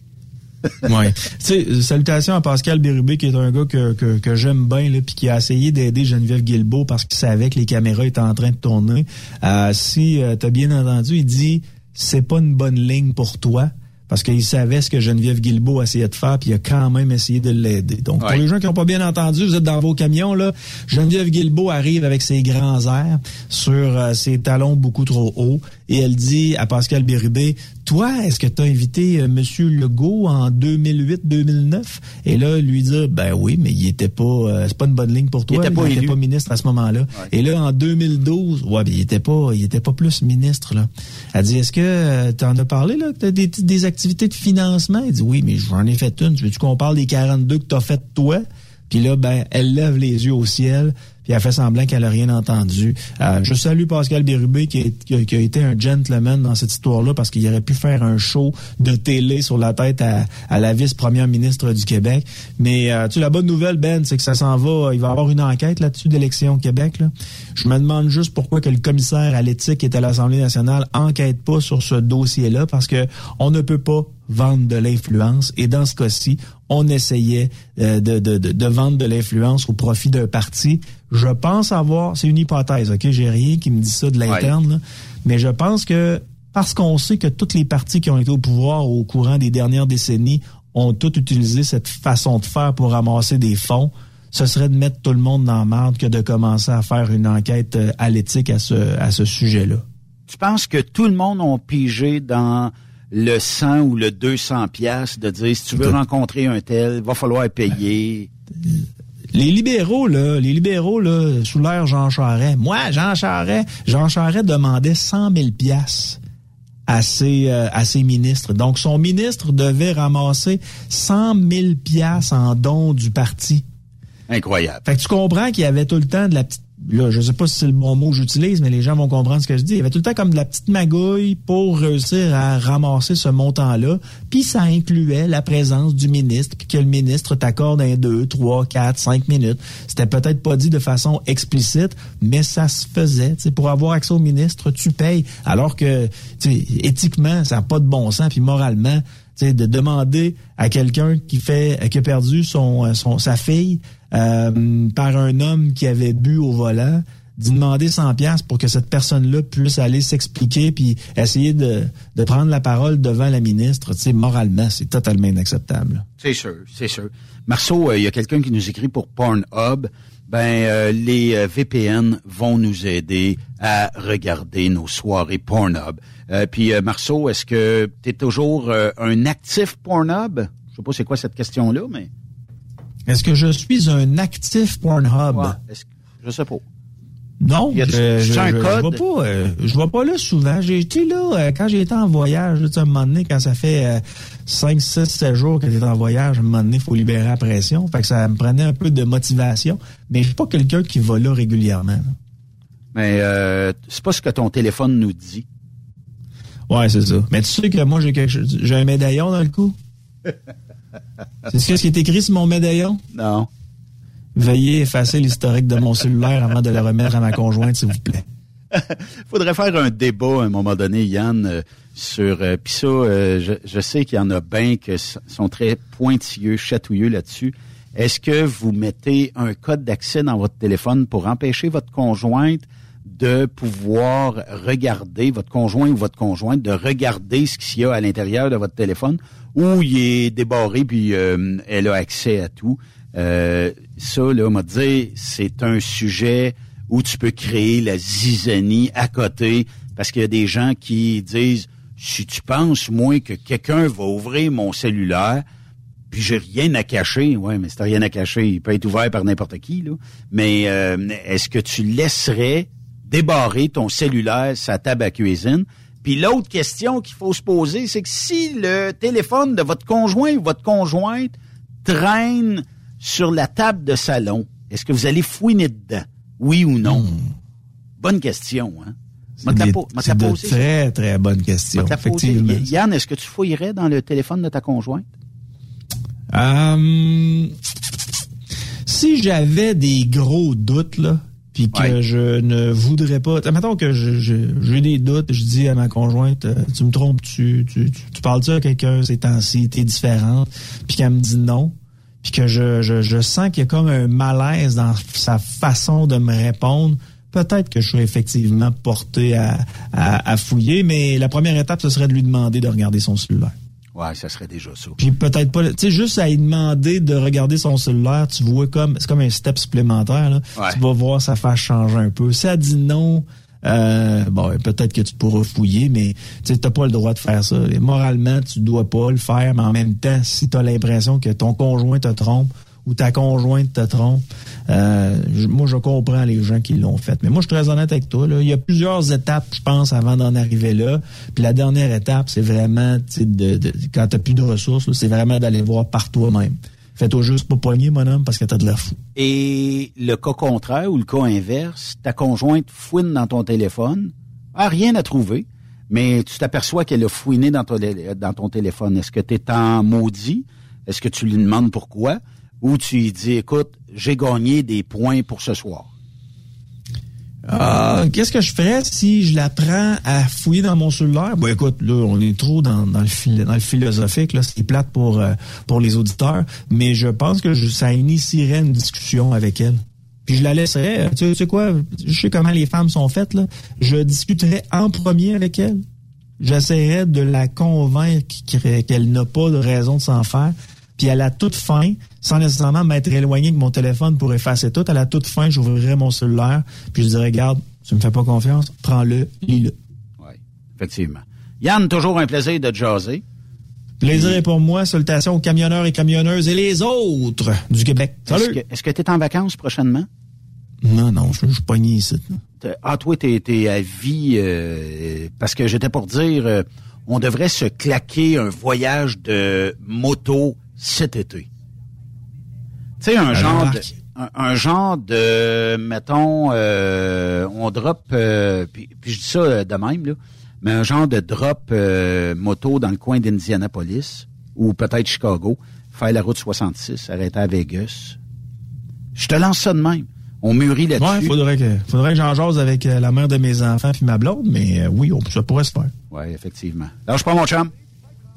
oui. Tu sais, salutations à Pascal Bérubé, qui est un gars que, que, que j'aime bien, là, puis qui a essayé d'aider Geneviève Guilbeault parce qu'il savait que les caméras étaient en train de tourner. Euh, si euh, tu as bien entendu, il dit c'est pas une bonne ligne pour toi. Parce qu'il savait ce que Geneviève Guilbeault essayait de faire, puis il a quand même essayé de l'aider. Donc, pour les gens qui n'ont pas bien entendu, vous êtes dans vos camions, là. Geneviève Guilbeault arrive avec ses grands airs sur euh, ses talons beaucoup trop hauts et elle dit à Pascal Bérubé, toi, est-ce que tu as invité euh, Monsieur Legault en 2008-2009? Et là, lui dit, ben oui, mais il était pas, euh, c'est pas une bonne ligne pour toi. Il était pas ministre à ce moment-là. Et là, en 2012, ouais, ben, il était pas, il était pas plus ministre, là. Elle dit, est-ce que tu en as parlé, là, que t'as des, des activités de financement? Il dit, oui, mais j'en ai fait une. Tu veux-tu qu'on parle des 42 que t'as fait toi? Puis là, ben, elle lève les yeux au ciel, puis elle fait semblant qu'elle a rien entendu. Euh, je salue Pascal Bérubé qui, qui a, qui été un gentleman dans cette histoire-là parce qu'il aurait pu faire un show de télé sur la tête à, la vice-première ministre du Québec. Mais euh, tu la bonne nouvelle, Ben, c'est que ça s'en va. Il va y avoir une enquête là-dessus d'élection au Québec. Là. Je me demande juste pourquoi que le commissaire à l'éthique est à l'Assemblée nationale enquête pas sur ce dossier-là parce que on ne peut pas vendre de l'influence. Et dans ce cas-ci, on essayait euh, de, de, de, de vendre de l'influence au profit d'un parti. Je pense avoir, c'est une hypothèse, ok, j'ai rien qui me dit ça de l'interne, mais je pense que parce qu'on sait que tous les partis qui ont été au pouvoir au courant des dernières décennies ont tous utilisé cette façon de faire pour ramasser des fonds, ce serait de mettre tout le monde dans la merde que de commencer à faire une enquête euh, à l'éthique à ce, à ce sujet-là. Tu penses que tout le monde a pigé dans le 100 ou le 200 pièces de dire si tu veux rencontrer un tel, va falloir payer. Les libéraux, là, les libéraux, là, sous l'ère Jean Charest. Moi, Jean Charest, Jean Charest demandait 100 000 piastres à ses, euh, à ses ministres. Donc, son ministre devait ramasser 100 000 piastres en dons du parti. Incroyable. Fait que tu comprends qu'il y avait tout le temps de la petite. Là, je sais pas si c'est le bon mot que j'utilise, mais les gens vont comprendre ce que je dis. Il y avait tout le temps comme de la petite magouille pour réussir à ramasser ce montant-là. Puis ça incluait la présence du ministre, puis que le ministre t'accorde un 2, 3, 4, 5 minutes. C'était peut-être pas dit de façon explicite, mais ça se faisait. Tu sais, pour avoir accès au ministre, tu payes. Alors que éthiquement, ça n'a pas de bon sens, puis moralement, de demander à quelqu'un qui fait qui a perdu son sa fille euh, par un homme qui avait bu au volant d'y demander 100 pièces pour que cette personne-là puisse aller s'expliquer puis essayer de, de prendre la parole devant la ministre, tu sais, moralement, c'est totalement inacceptable. C'est sûr, c'est sûr. Marceau, euh, il y a quelqu'un qui nous écrit pour Pornhub. Ben, euh, les euh, VPN vont nous aider à regarder nos soirées Pornhub. Euh, puis, euh, Marceau, est-ce que tu es toujours euh, un actif Pornhub? Je sais pas c'est quoi cette question-là, mais... Est-ce que je suis un actif Pornhub? Ouais, je sais pas. Non, je, je, un je- je code? vais pas, euh, je vais pas là souvent. J'ai été là euh, quand été en voyage, là, un moment donné, quand ça fait euh, 5, 6, 7 jours que es en voyage, à un moment donné, il faut libérer la pression. Fait que ça me prenait un peu de motivation. Mais je suis pas quelqu'un qui va là régulièrement. là. Mais euh, c'est pas ce que ton téléphone nous dit. Ouais, c'est ça. Mais tu sais que moi, j'ai quelque chose. J'ai un médaillon dans le cou. c'est ce qui est écrit sur mon médaillon? Non. Veuillez effacer l'historique de mon cellulaire avant de le remettre à ma conjointe, s'il vous plaît. faudrait faire un débat à un moment donné, Yann, euh, sur... Euh, Puis ça, euh, je, je sais qu'il y en a bien qui sont très pointilleux, chatouilleux là-dessus. Est-ce que vous mettez un code d'accès dans votre téléphone pour empêcher votre conjointe de pouvoir regarder, votre conjoint ou votre conjointe, de regarder ce qu'il y a à l'intérieur de votre téléphone, ou il est débarré puis euh, elle a accès à tout. Euh, ça, là, on m'a dit, c'est un sujet où tu peux créer la zizanie à côté, parce qu'il y a des gens qui disent, si tu penses, moi, que quelqu'un va ouvrir mon cellulaire, puis j'ai rien à cacher, ouais, mais si t'as rien à cacher, il peut être ouvert par n'importe qui, là. Mais euh, est-ce que tu laisserais débarrer ton cellulaire sa table à cuisine? Puis l'autre question qu'il faut se poser, c'est que si le téléphone de votre conjoint ou votre conjointe traîne sur la table de salon, est-ce que vous allez fouiner dedans? Oui ou non? Bonne question, hein? C'est de très, très la poser. Effectivement. Yann, est-ce que tu fouillerais dans le téléphone de ta conjointe? Euh, si j'avais des gros doutes, là, puis que je ne voudrais pas. Mettons que j'ai je, des doutes, je dis à ma conjointe, euh, tu me trompes, tu, tu, tu, parles-tu à quelqu'un ces temps-ci, t'es différente, puis qu'elle me dit non, puis que je, je, je sens qu'il y a comme un malaise dans sa façon de me répondre, peut-être que je suis effectivement porté à, à, à, fouiller, mais la première étape, ce serait de lui demander de regarder son cellulaire. Ouais, ça serait déjà ça. Puis peut-être pas, tu sais, juste à lui demander de regarder son cellulaire, tu vois comme, c'est comme un step supplémentaire, là. Tu vas voir sa face changer un peu. Si elle dit non, euh, bon, peut-être que tu pourras fouiller, mais tu n'as pas le droit de faire ça. Et moralement, tu dois pas le faire, mais en même temps, si tu as l'impression que ton conjoint te trompe, ou ta conjointe te trompe. Euh, moi, je comprends les gens qui l'ont fait. Mais moi, je suis très honnête avec toi. Là. Il y a plusieurs étapes, je pense, avant d'en arriver là. Puis la dernière étape, c'est vraiment, de, de, quand tu plus de ressources, c'est vraiment d'aller voir par toi-même. Fais-toi juste pas poigner, mon homme, parce que t'as de la fou. Et le cas contraire ou le cas inverse, ta conjointe fouine dans ton téléphone, a rien à trouver, mais tu t'aperçois qu'elle a fouiné dans ton, dans ton téléphone. Est-ce que tu es en maudit? Est-ce que tu lui demandes pourquoi? Où tu dis, écoute, j'ai gagné des points pour ce soir? Ah, qu'est-ce que je ferais si je la prends à fouiller dans mon cellulaire? Bon, écoute, là, on est trop dans, le, philosophique, là, c'est plate pour, euh, pour les auditeurs, mais je pense que ça initierait une discussion avec elle. Puis je la laisserais, tu sais, quoi, je sais comment les femmes sont faites, là. Je discuterais en premier avec elle. J'essaierais de la convaincre qu'elle n'a pas de raison de s'en faire. Puis à la toute fin, sans nécessairement m'être éloigné de mon téléphone pour effacer tout, à la toute fin, j'ouvrirai mon cellulaire, puis je dirais, regarde, tu me fais pas confiance, prends-le, lis-le. Oui, effectivement. Yann, toujours un plaisir de jaser. Plaisir est pour moi. Salutations aux camionneurs et camionneuses et les autres du Québec. Salut! Est-ce que tu es en vacances prochainement? Non, non, je, suis pogné ici. Ah, toi, t'es es à vie, euh, parce que j'étais pour dire, euh, on devrait se claquer un voyage de moto cet été. Tu sais, un genre de, un, genre de, mettons, euh, on drop, euh, puis, je dis ça de même, là, mais un genre de drop euh, moto dans le coin d'Indianapolis ou peut-être Chicago, faire la route 66, arrêter à Vegas. Je te lance ça de même. On mûrit là-dessus. Ouais, faudrait que, faudrait que j'en jase avec la mère de mes enfants puis ma blonde, mais oui, on, ça pourrait se faire. Oui, effectivement. Alors, je prends mon chum.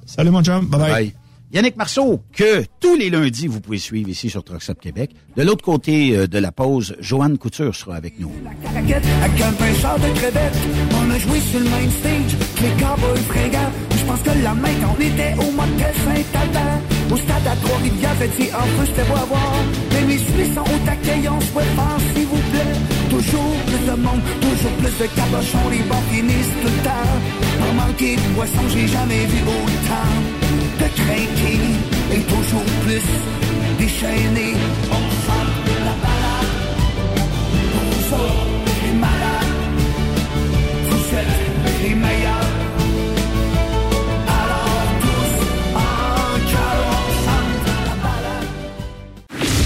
Salut mon chum. bye. bye. Yannick Marceau, que tous les lundis, vous pouvez suivre ici sur Truckstop Québec. De l'autre côté euh, de la pause, Joanne Couture sera avec nous. Je pense que la main quand était au motel Saint-Albert. Au stade à Trois-Rivières, fait en feu, c'était beau à voir. Mais mes Suisses sont au taquet, on se faire, s'il vous plaît. Toujours plus de monde, toujours plus de cabochons, les bons finissent tout le temps. Pour manquer de poisson, j'ai jamais vu autant de craquer et toujours plus déchaîné. On la balade. Vous autres, les malades, vous êtes les.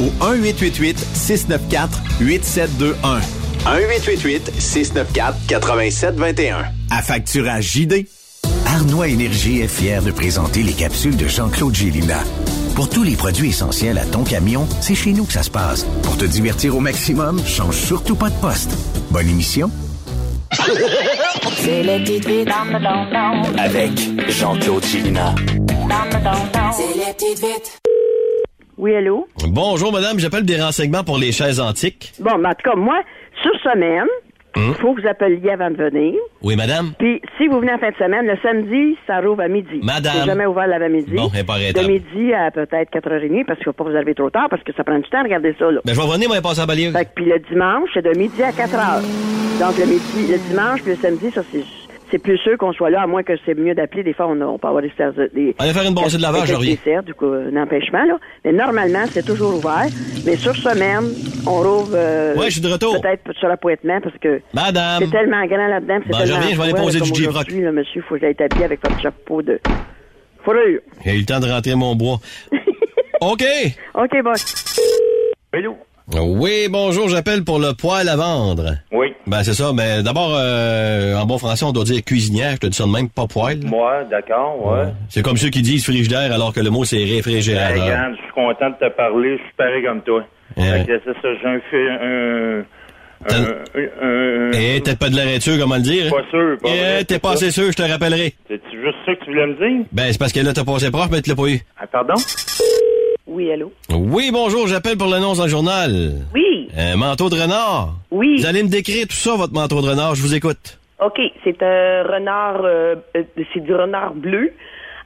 au 1-888-694-8721. 1-888-694-8721. Affacturage JD. Arnois Énergie est fier de présenter les capsules de Jean-Claude Gélina pour tous les produits essentiels à ton camion, c'est chez nous que ça se passe. Pour te divertir au maximum, change surtout pas de poste. Bonne émission. C'est les petites vites dans le don Avec Jean-Claude Chilina. C'est les petites vites. Oui, allô? Bonjour, madame. J'appelle des renseignements pour les chaises antiques. Bon, mais en tout cas, moi, sur semaine, il faut que vous appeliez avant de venir. Oui, madame. Puis, si vous venez en fin de semaine, le samedi, ça rouvre à midi. Madame. C'est jamais ouvert l'avant-midi. Bon, De midi à peut-être 4h30, parce qu'il faut pas vous arriver trop tard, parce que ça prend du temps à regarder ça, là. Ben, je vais venir, moi, passer à balayer. Fait que, puis le dimanche, c'est de midi à 4h. Donc, le midi, le dimanche, puis le samedi, ça, c'est... C'est plus sûr qu'on soit là, à moins que c'est mieux d'appeler. Des fois, on, a- on peut avoir des... des Allez faire une brassée de lavage, je reviens. des certes, du coup, un empêchement, là. Mais normalement, c'est toujours ouvert. Mais sur semaine, on rouvre... euh, Ouais, je suis de retour. Peut-être sur l'appointement, parce que... Madame. C'est tellement grand là-dedans, c'est Ben, je reviens, je vais aller poser du J-Proc. là, monsieur, faut que j'aille habillé avec votre chapeau de fourrure. J'ai eu le temps de rentrer mon bois. OK. OK, bon. Hello. Oui, bonjour, j'appelle pour le poêle à vendre. Oui. Ben, c'est ça. Mais d'abord, euh, en bon français, on doit dire cuisinière. Je te dis ça de même, pas poêle. Moi, d'accord, ouais. C'est comme ceux qui disent frigidaire alors que le mot c'est réfrigérateur. regarde, je suis content de te parler, je suis pareil comme toi. Ouais. Fait que c'est ça, j'ai un un. Un, un, un- Eh, t'es pas de la réture, comment le dire? hein? Pas sûr, pas Eh, t'es c'est pas assez sûr, je te rappellerai. C'est-tu juste ça que tu voulais me dire? Ben, c'est parce que là, t'as passé proche, mais tu l'as pas eu. Ah, pardon? Oui, allô? Oui, bonjour, j'appelle pour l'annonce dans le journal. Oui. Un manteau de renard. Oui. Vous allez me décrire tout ça, votre manteau de renard, je vous écoute. OK, c'est un renard, euh, euh, c'est du renard bleu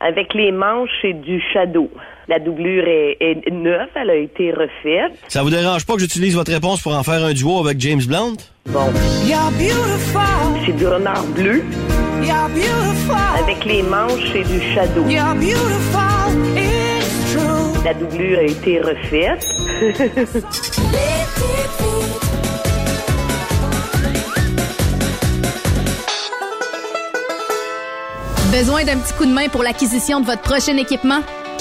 avec les manches et du shadow. La doublure est, est neuve, elle a été refaite. Ça vous dérange pas que j'utilise votre réponse pour en faire un duo avec James Blunt? Bon. C'est du renard bleu avec les manches et du shadow. La doublure a été refaite. Besoin d'un petit coup de main pour l'acquisition de votre prochain équipement?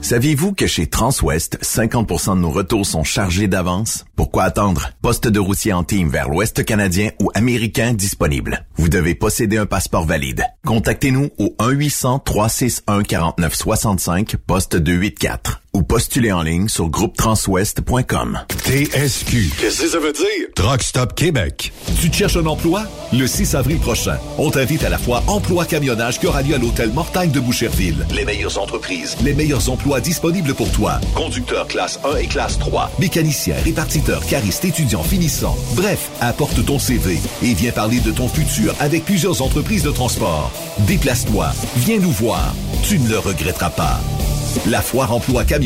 Saviez-vous que chez Transwest, 50% de nos retours sont chargés d'avance? Pourquoi attendre? Poste de routier en team vers l'Ouest canadien ou américain disponible. Vous devez posséder un passeport valide. Contactez-nous au 1-800-361-4965, poste 284 ou postulez en ligne sur groupetranswest.com. TSQ. Qu'est-ce que ça veut dire? Truck Stop Québec. Tu te cherches un emploi? Le 6 avril prochain, on t'invite à la fois Emploi Camionnage qui aura lieu à l'hôtel Mortagne de Boucherville. Les meilleures entreprises, les meilleurs emplois disponibles pour toi. Conducteur classe 1 et classe 3, mécanicien, répartiteur, cariste, étudiant, finissant. Bref, apporte ton CV et viens parler de ton futur avec plusieurs entreprises de transport. Déplace-toi, viens nous voir. Tu ne le regretteras pas. La foire emploi camionnage,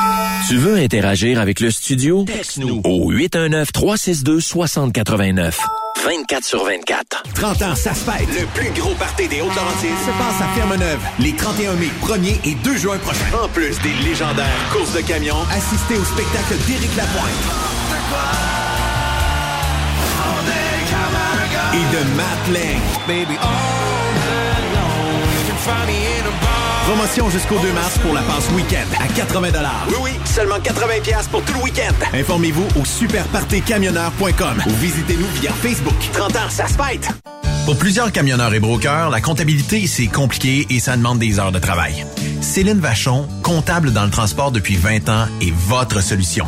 Tu veux interagir avec le studio? Texte-nous au 819-362-6089. 24 sur 24. 30 ans, ça se fête. Le plus gros party des Hautes-Laurentides se passe à Ferme-Neuve les 31 mai, 1er et 2 juin prochains. En plus des légendaires courses de camions, assistez au spectacle d'Éric Lapointe. Et de Matt Lang. Promotion jusqu'au 2 mars pour la passe week-end à 80 Oui, oui, seulement 80 pour tout le week-end. Informez-vous au superpartycamionneur.com ou visitez-nous via Facebook. 30 ans, ça se fête! Pour plusieurs camionneurs et brokers, la comptabilité, c'est compliqué et ça demande des heures de travail. Céline Vachon, comptable dans le transport depuis 20 ans, est votre solution.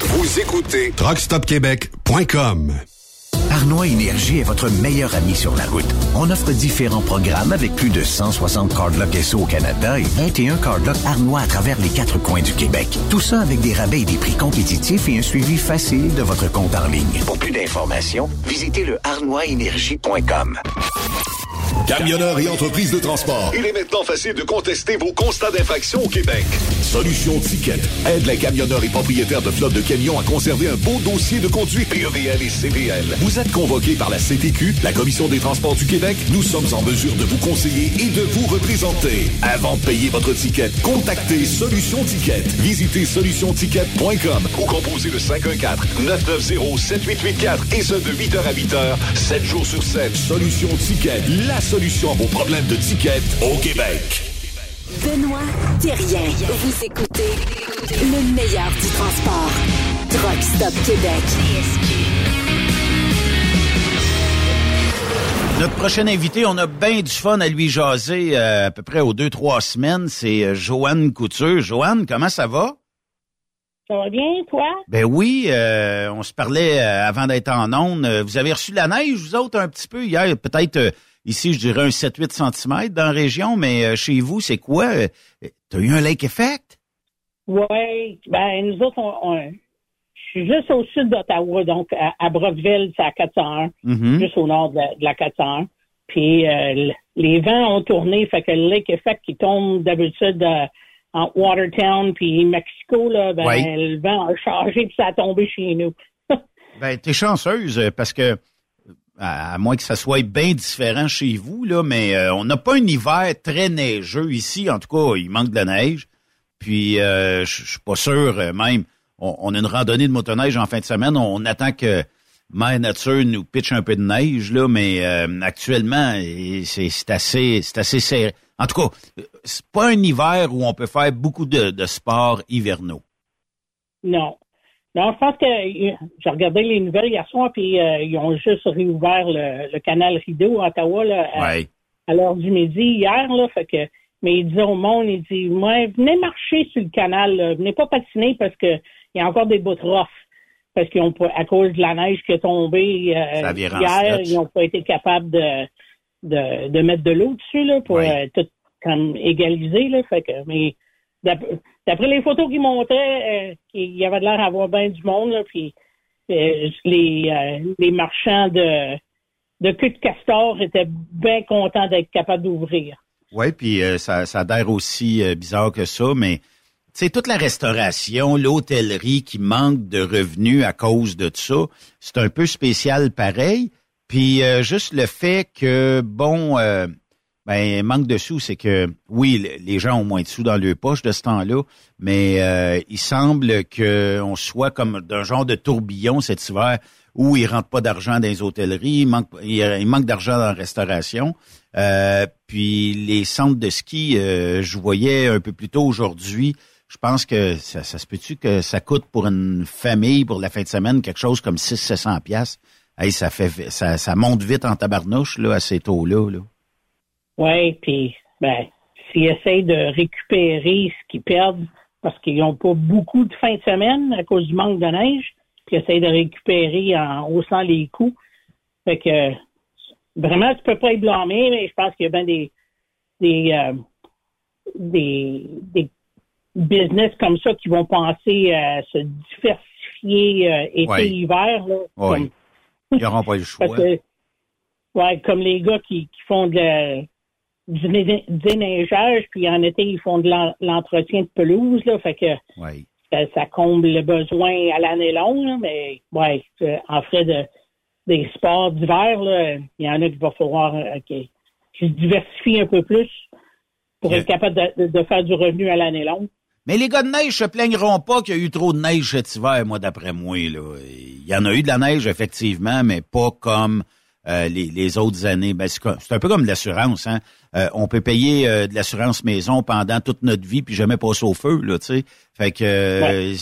Vous écoutez truckstopquebec.com. Arnois Énergie est votre meilleur ami sur la route. On offre différents programmes avec plus de 160 cardlocks SO au Canada et 21 cardlocks Arnois à travers les quatre coins du Québec. Tout ça avec des rabais et des prix compétitifs et un suivi facile de votre compte en ligne. Pour plus d'informations, visitez le arnoisénergie.com. Camionneurs et entreprises de transport, il est maintenant facile de contester vos constats d'infraction au Québec. Solution Ticket aide les camionneurs et propriétaires de flottes de camions à conserver un beau dossier de conduite PEVL et CVL. Vous êtes convoqué par la CTQ, la Commission des transports du Québec. Nous sommes en mesure de vous conseiller et de vous représenter. Avant de payer votre ticket, contactez Solution Ticket. Visitez solutionticket.com ou composez le 514-990-7884 et ce de 8h à 8h, 7 jours sur 7. Solution Ticket, la solution à vos problèmes de ticket au Québec. Benoît Thérien. Vous écoutez le meilleur du transport. Truck Stop Québec. Notre prochain invité, on a bien du fun à lui jaser euh, à peu près aux deux, trois semaines. C'est euh, Joanne Couture. Joanne, comment ça va? Ça va bien, toi? Ben oui, euh, on se parlait euh, avant d'être en onde. Vous avez reçu de la neige, vous autres, un petit peu hier. Peut-être euh, ici, je dirais un 7-8 cm dans la région, mais euh, chez vous, c'est quoi? T'as eu un lake effect? Oui, ben nous autres, on, on- suis juste au sud d'Ottawa, donc à, à Brockville, c'est à 401, Mhm. juste au nord de, la- de la 401. Puis euh, les vents ont tourné, fait que le lake effect qui tombe d'habitude euh, en Watertown puis Mexico, là, ben Oui. le vent a changé puis ça a tombé chez nous. Ben, t'es chanceuse euh, parce que, à à moins que ça soit bien différent chez vous, là, mais euh, on n'a pas un hiver très neigeux ici. En tout cas, il manque de la neige. Puis, euh, je je suis pas sûr, euh, même, on, on a une randonnée de motoneige en fin de semaine. On, attend que Mère Nature nous pitche un peu de neige, là, mais euh, actuellement, c'est assez, c'est assez serré. En tout cas, c'est pas un hiver où on peut faire beaucoup de, de sports hivernaux. Non. Non, je pense que euh, j'ai regardé les nouvelles hier soir, puis euh, ils ont juste réouvert le, le canal Rideau à Ottawa là, à, Ouais. à l'heure du midi hier. Là, fait que, mais il disait au monde, il dit ouais, venez marcher sur le canal, là, venez pas patiner parce que il y a encore des bouts rough. Parce qu'ils ont pas, à cause de la neige qui est tombée euh, hier, ils n'ont pas été capables de, de, de mettre de l'eau dessus là, pour euh, tout comme égaliser. Là, fait que, mais d'ap- d'après les photos qu'ils montraient, euh, qu'il y avait de l'air d'avoir bien du monde, là, puis les, les marchands de, de queue de castor étaient bien contents d'être capables d'ouvrir. Oui, puis ça, ça a l'air aussi bizarre que ça, mais sais, toute la restauration, l'hôtellerie qui manque de revenus à cause de ça, c'est un peu spécial pareil. Puis euh, juste le fait que, bon, euh, ben, manque de sous, c'est que, oui, le- les gens ont moins de sous dans leur poche de ce temps-là, mais euh, il semble qu'on soit comme d'un genre de tourbillon cet hiver où il rentre pas d'argent dans les hôtelleries, il manque, il, manque d'argent dans la restauration. Euh, puis les centres de ski, je voyais un peu plus tôt aujourd'hui, je pense que ça, se peut-tu que ça coûte pour une famille pour la fin de semaine quelque chose comme 600-700 pièces. Hey, ça fait ça, monte vite en tabarnouche là à ces taux-là. Là. Oui, puis ben, s'ils essayent de récupérer ce qu'ils perdent parce qu'ils n'ont pas beaucoup de fin de semaine à cause du manque de neige, puis essayent de récupérer en haussant les coûts. Fait que vraiment, tu peux pas y blâmer, mais je pense qu'il y a bien des des, euh, des des business comme ça qui vont penser à se diversifier euh, été-hiver. là, Oui. comme- Ils n'auront pas le choix. que, ouais, comme les gars qui, qui font de la- du dé- déneigeage, puis en été, ils font de l'en- l'entretien de pelouse, là, fait que Oui. ça, ça comble le besoin à l'année longue, là, mais ouais, euh, en frais de des sports d'hiver, là, il y en a qui va falloir euh, qui, qui se diversifient un peu plus pour être capable de, de faire du revenu à l'année longue. Mais les gars de neige se plaigneront pas qu'il y a eu trop de neige cet hiver, moi, d'après moi. Là. Il y en a eu de la neige, effectivement, mais pas comme euh, les, les, autres années. Ben, c'est un peu comme de l'assurance. Hein? Euh, on peut payer euh, de l'assurance maison pendant toute notre vie puis jamais passer au feu, là, tu sais. Fait que,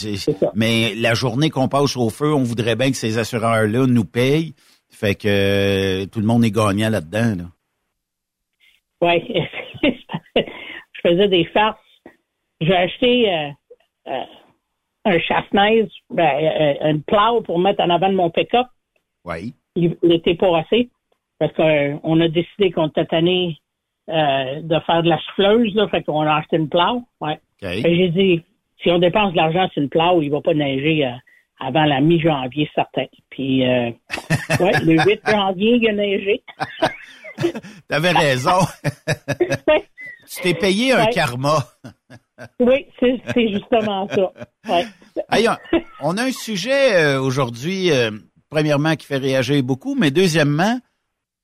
mais la journée qu'on passe au feu, on voudrait bien que ces assureurs-là nous payent. Fait que tout le monde est gagnant là-dedans. Là. Oui, je faisais des farces. J'ai acheté un chasse-neige, ben, une plow pour mettre en avant de mon pick-up. Oui l'été passé, parce qu'on a décidé qu'on était tanné euh, de faire de la souffleuse, là, fait qu'on a acheté une plow. Ouais. J'ai dit, si on dépense de l'argent sur une plow, il va pas neiger euh, avant la mi-janvier, certain. Puis, euh, ouais, le 8 janvier, il a neigé. T'avais raison. Tu t'es payé un karma. Oui, c'est justement ça. Ouais. on a un sujet aujourd'hui premièrement, qui fait réagir beaucoup, mais deuxièmement,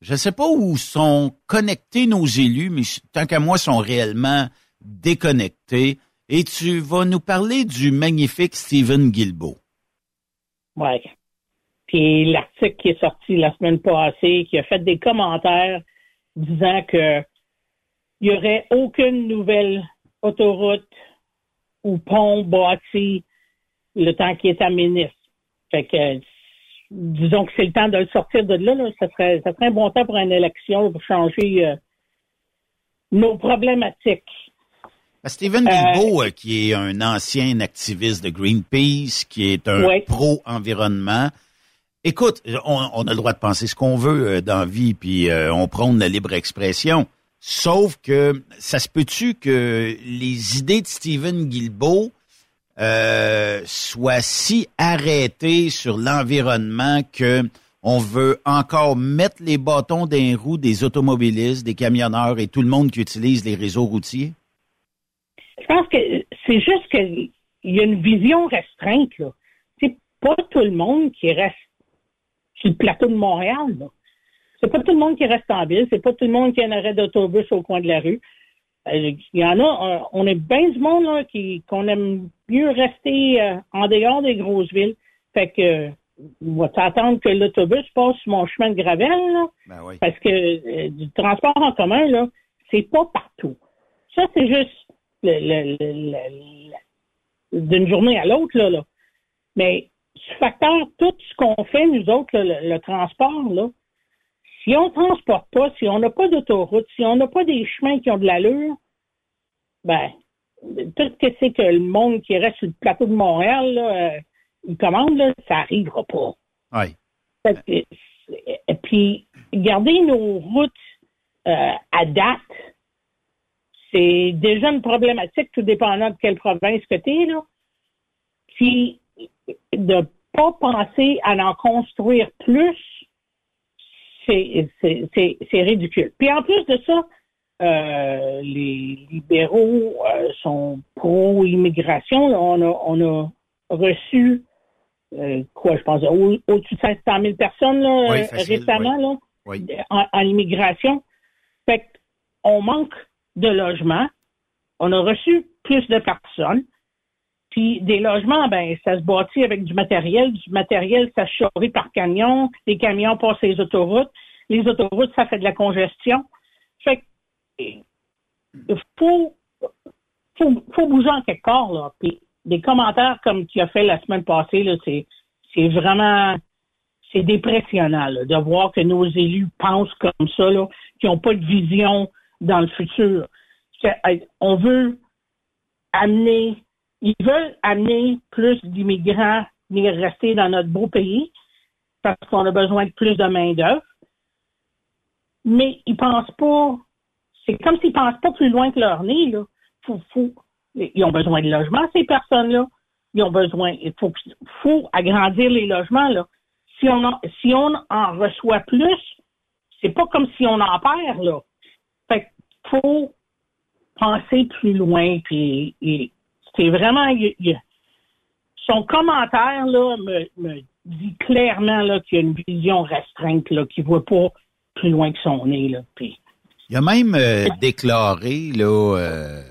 je ne sais pas où sont connectés nos élus, mais tant qu'à moi, sont réellement déconnectés. Et tu vas nous parler du magnifique Stephen Guilbeault. Oui. Puis l'article qui est sorti la semaine passée, qui a fait des commentaires disant que il n'y aurait aucune nouvelle autoroute ou pont bâti le temps qu'il est à ministre. Fait que disons que c'est le temps de le sortir de là, ça, serait, ça serait un bon temps pour une élection pour changer euh, nos problématiques. Ben, Stephen Guilbeault, euh, qui est un ancien activiste de Greenpeace, qui est un pro-environnement. Écoute, on, a le droit de penser ce qu'on veut euh, dans la vie, puis on prône la libre expression. Sauf que ça se peut-tu que les idées de Stephen Guilbeault euh, soit si arrêté sur l'environnement que on veut encore mettre les bâtons d'un roues des automobilistes, des camionneurs et tout le monde qui utilise les réseaux routiers? Je pense que c'est juste qu'il y a une vision restreinte. C'est pas tout le monde qui reste sur le plateau de Montréal. C'est pas tout le monde qui reste en ville. C'est pas tout le monde qui a un arrêt d'autobus au coin de la rue. Euh, il y en a, euh, on est bien du monde là, qui qu'on aime mieux rester euh, en dehors des grosses villes. Fait que on va t'attendre que l'autobus passe sur mon chemin de gravel, là, ben oui. parce que du transport en commun, là, c'est pas partout. Ça, c'est juste d'une journée à l'autre, là, là. Mais ce facteur, tout ce qu'on fait, nous autres, le, transport, là, si on ne transporte pas, si on n'a pas d'autoroute, si on n'a pas des chemins qui ont de l'allure, ben, tout ce que c'est que le monde qui reste sur le plateau de Montréal, là, euh, il commande, là, ça n'arrivera pas. Oui. Et puis, garder nos routes euh, à date, c'est déjà une problématique, tout dépendant de quelle province que tu es, là. Puis, de pas penser à en construire plus, c'est ridicule. Puis en plus de ça, euh, les libéraux euh, sont pro-immigration. On a, on a reçu, euh, quoi, je pense, au-dessus de 500 000 personnes là, récemment là, En, immigration. Fait qu'on manque de logements. On a reçu plus de personnes. Puis des logements, ben, ça se bâtit avec du matériel. Du matériel, ça se par camion. Les camions passent les autoroutes. Les autoroutes, ça fait de la congestion. Fait il faut, faut, faut bouger en quelque part, là. Puis des commentaires comme tu as fait la semaine passée, là, c'est, c'est vraiment c'est dépressionnant de voir que nos élus pensent comme ça, là, qui n'ont pas de vision dans le futur. On veut amener ils veulent amener plus d'immigrants venir rester dans notre beau pays parce qu'on a besoin de plus de main-d'œuvre. Mais ils pensent pas. C'est comme s'ils pensent pas plus loin que leur nez, là. Ils ont besoin de logements, ces personnes-là. Ils ont besoin. Il faut, faut agrandir les logements, là. Si on en, si on en reçoit plus, c'est pas comme si on en perd, là. Fait faut penser plus loin puis c'est vraiment. son commentaire là, me, dit clairement là, qu'il y a une vision restreinte, là, qu'il ne voit pas plus loin que son nez. Là, Il a même euh, déclaré, là, euh,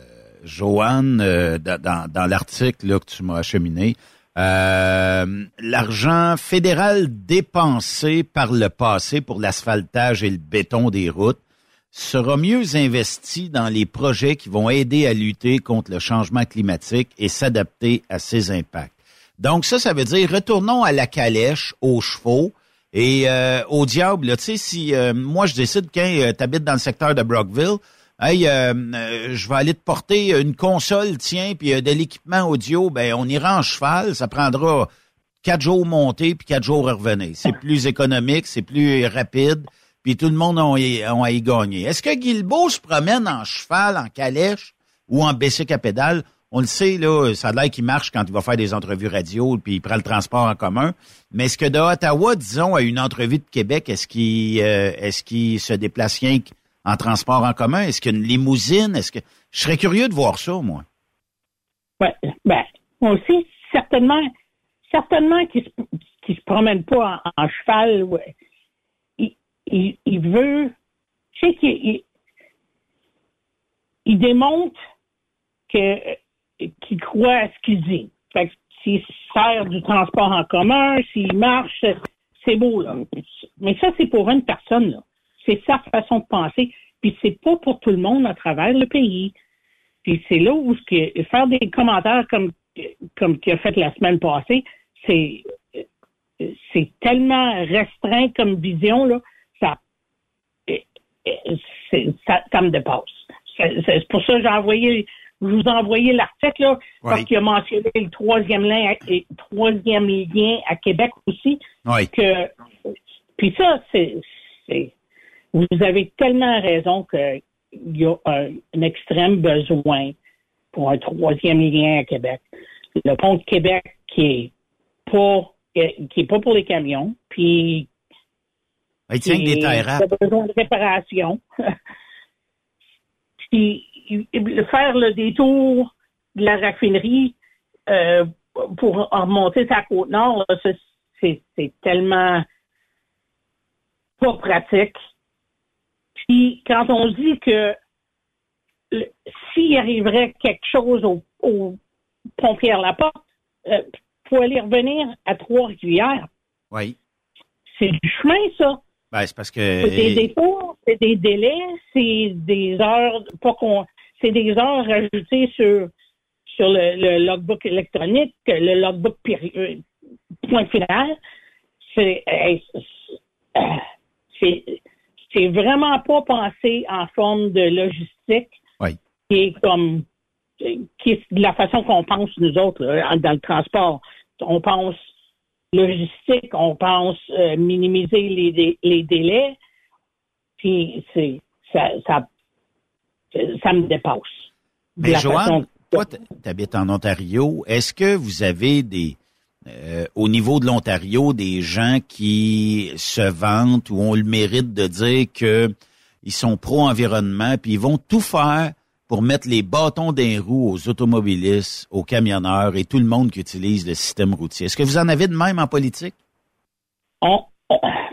Joanne, euh, dans, dans l'article que tu m'as acheminé, l'argent fédéral dépensé par le passé pour l'asphaltage et le béton des routes sera mieux investi dans les projets qui vont aider à lutter contre le changement climatique et s'adapter à ses impacts. Donc ça, ça veut dire retournons à la calèche, aux chevaux et euh, au diable. Tu sais, si euh, moi je décide quand euh, tu habites dans le secteur de Brockville, hey, je vais aller te porter une console, tiens, puis de l'équipement audio, ben on ira en cheval, ça prendra quatre jours monter puis quatre jours revenir. C'est plus économique, c'est plus rapide puis tout le monde a, y gagné. Est-ce que Guilbeault se promène en cheval, en calèche ou en bicycle à pédale? On le sait, là, ça a l'air qu'il marche quand il va faire des entrevues radio, puis il prend le transport en commun. Mais est-ce que de Ottawa, disons, à une entrevue de Québec, est-ce qu'il euh, est-ce qu'il se déplace rien en transport en commun? Est-ce qu'il y a une limousine? Est-ce que je serais curieux de voir ça, moi. Ouais, ben, moi aussi, certainement, certainement qu'il se, se promène pas en, cheval. Ouais il, veut, je sais qu'il il, démontre que qu'il croit à ce qu'il dit. Fait que s'il sert du transport en commun, s'il marche, c'est beau là. Mais ça c'est pour une personne là. C'est sa façon de penser. Puis c'est pas pour tout le monde à travers le pays. Puis c'est là où que, faire des commentaires comme comme qu'il a fait la semaine passée, c'est c'est tellement restreint comme vision là ça, me dépasse. C'est pour ça que j'ai envoyé, je vous ai envoyé l'article, là, parce qu'il a mentionné le troisième lien, et troisième lien à Québec aussi. Que, puis ça, c'est, vous avez tellement raison qu'il y a un, extrême besoin pour un troisième lien à Québec. Le pont de Québec qui est pas, qui est pas pour les camions, puis il tient des terres. Il a besoin de réparation. Puis, faire le détour de la raffinerie euh, pour remonter sa côte nord, c'est tellement pas pratique. Puis, quand on dit que s'il arriverait quelque chose au, au pont Pierre-Laporte, euh, pour aller revenir à Trois-Rivières, oui. c'est du chemin, ça. Ben, c'est parce que. C'est des c'est des délais, c'est des heures, pas qu'on, c'est des heures rajoutées sur, sur le, logbook électronique, le logbook euh, point final. C'est, c'est, c'est vraiment pas pensé en forme de logistique. Oui. Qui est comme, qui est de la façon qu'on pense nous autres, dans le transport. On pense logistique, on pense euh, minimiser les, les, délais, puis c'est ça, ça, ça me dépasse. Mais Joanne, toi, tu habites en Ontario. Est-ce que vous avez des euh, au niveau de l'Ontario des gens qui se vantent ou ont le mérite de dire que ils sont pro-environnement, puis ils vont tout faire pour mettre les bâtons des roues aux automobilistes, aux camionneurs et tout le monde qui utilise le système routier. Est-ce que vous en avez de même en politique? On,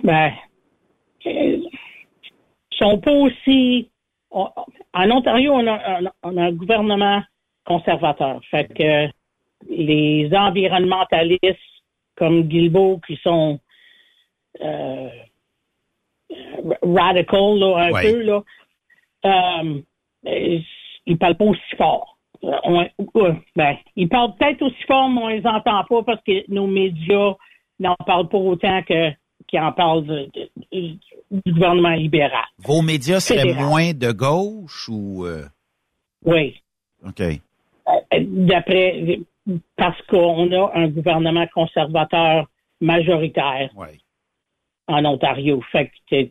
ben, sont pas aussi. en Ontario, on a, un gouvernement conservateur. Fait que les environnementalistes comme Guilbeault qui sont euh, radical un peu là, euh, ils parlent pas aussi fort. Euh, ben, ils parlent peut-être aussi fort, mais on les entend pas parce que nos médias n'en parlent pas autant que qu'ils en parlent du gouvernement libéral. Vos médias seraient moins de gauche ou euh? Oui. OK. Euh, d'après parce qu'on a un gouvernement conservateur majoritaire en Ontario. Fait que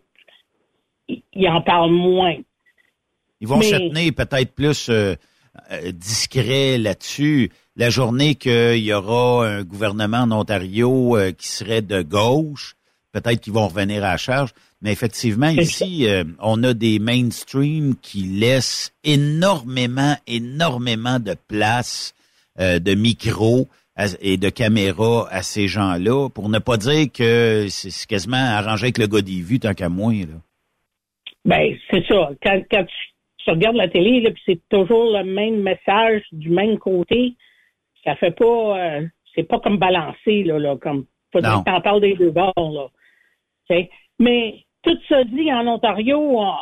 ils en parlent moins. Ils vont se tenir peut-être plus euh, euh, discrets là-dessus. La journée qu'il y aura un gouvernement en Ontario euh, qui serait de gauche, peut-être qu'ils vont revenir à la charge. Mais effectivement, ici, on a des mainstream qui laissent énormément, énormément de place, de micros et de caméras à ces gens-là, pour ne pas dire que c'est quasiment arrangé avec le gars des vues, tant qu'à moins. Là. Ben, c'est ça. Quand, quand tu, tu regardes la télé, là, puis c'est toujours le même message du même côté, ça fait pas, euh, c'est pas comme balancé, là, là comme, t'en parles des deux bords, là. Mais, tout ça dit, en Ontario, on-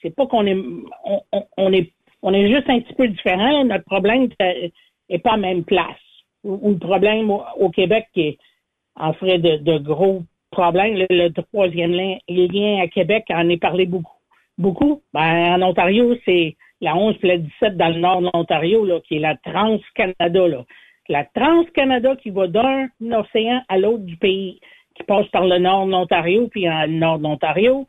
c'est pas qu'on est, on, on- est, on est juste un petit peu différent. Notre problème c'est- est pas à la même place. Ou, ou le problème au, au Québec qui est, en ferait de, de gros problèmes. Le, le troisième lien, lien à Québec en est parlé beaucoup. Beaucoup. Ben, en Ontario, c'est la 11 puis la 17 dans le nord de l'Ontario, là, qui est la Trans-Canada, là. La Trans-Canada qui va d'un océan à l'autre du pays, qui passe par le nord de l'Ontario puis en le nord de l'Ontario.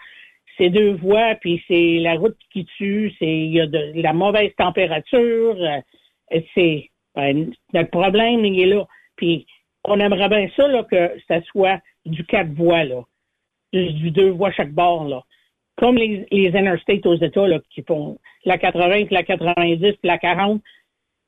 C'est deux voies, puis c'est la route qui tue, c'est il y a de la mauvaise température, euh, c'est ben, notre problème il est là. Puis on aimerait bien ça là, que ça soit du quatre voies là, du, du deux voies chaque bord là, comme les, les interstates aux États là qui font la 80 puis la 90 puis la 40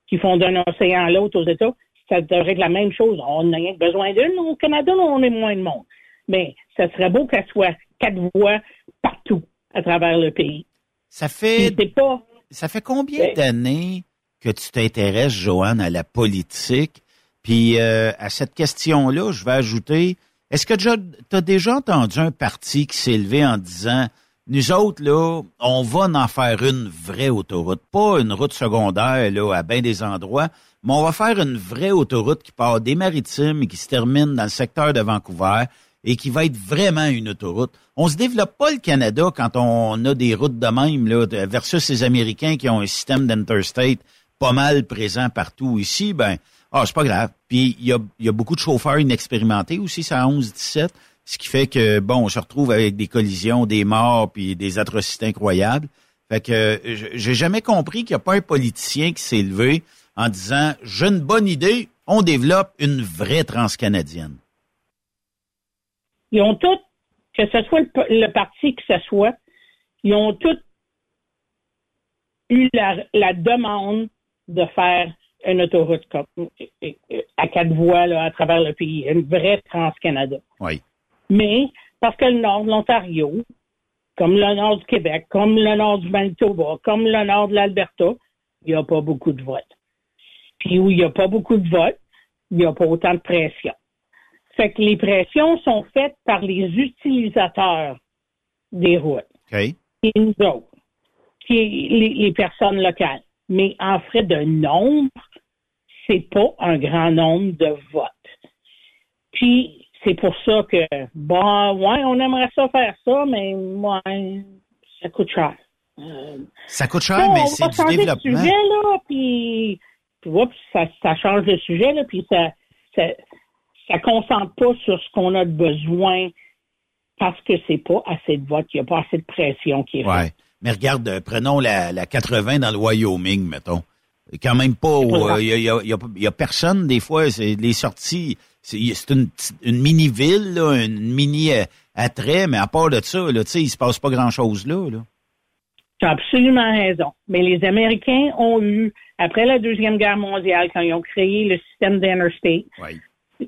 qui font d'un océan à l'autre aux États. Ça devrait être la même chose. On n'a rien que besoin d'une. Au Canada, là, on est moins de monde. Mais ça serait beau qu'elle soit quatre voies partout à travers le pays. Ça fait. Pas. Ça fait combien d'années que tu t'intéresses, Joanne, à la politique? Puis euh, à cette question-là, je vais ajouter est-ce que tu as déjà entendu un parti qui s'est levé en disant nous autres, là, on va en faire une vraie autoroute, pas une route secondaire là, à bien des endroits, mais on va faire une vraie autoroute qui part des maritimes et qui se termine dans le secteur de Vancouver et qui va être vraiment une autoroute. On se développe pas le Canada quand on a des routes de même là, versus les Américains qui ont un système d'interstate pas mal présent partout. Ici, ben, ah, c'est pas grave. Puis il y a, il y a beaucoup de chauffeurs inexpérimentés aussi, ça 11-17, ce qui fait que bon, on se retrouve avec des collisions, des morts, puis des atrocités incroyables. Fait que j'ai jamais compris qu'il n'y a pas un politicien qui s'est levé en disant j'ai une bonne idée, on développe une vraie transcanadienne. Ils ont tous, que ce soit le, le parti que ce soit, ils ont tous eu la, la demande de faire une autoroute à quatre voies là, à travers le pays, une vraie Trans-Canada. Oui. Mais parce que le nord de l'Ontario, comme le nord du Québec, comme le nord du Manitoba, comme le nord de l'Alberta, il n'y a pas beaucoup de votes. Puis où il n'y a pas beaucoup de votes, il n'y a pas autant de pression. Fait que les pressions sont faites par les utilisateurs des routes. OK. Et nous autres, les, les personnes locales. Mais en frais de nombre, c'est pas un grand nombre de votes. Puis c'est pour ça que bon, ouais, on aimerait ça faire ça, mais ouais, ça coûte cher. Euh, Ça coûte cher, mais c'est du changer de développement. sujet, là, puis, puis ça, ça change de sujet, là, puis ça, ça, ça concentre pas sur ce qu'on a de besoin parce que c'est pas assez de votes, il n'y a pas assez de pression qui est faite. Ouais. Mais regarde, euh, prenons la, la 80 dans le Wyoming, mettons. Quand même pas, il y, a, y a- y a personne des fois. Les sorties, c'est une, petite- une mini ville, là, une mini euh, attrait, mais à part de ça, là, il se passe pas grand chose là. là. Tu as absolument raison. Mais les Américains ont eu, après la Deuxième Guerre mondiale, quand ils ont créé le système d'Interstate,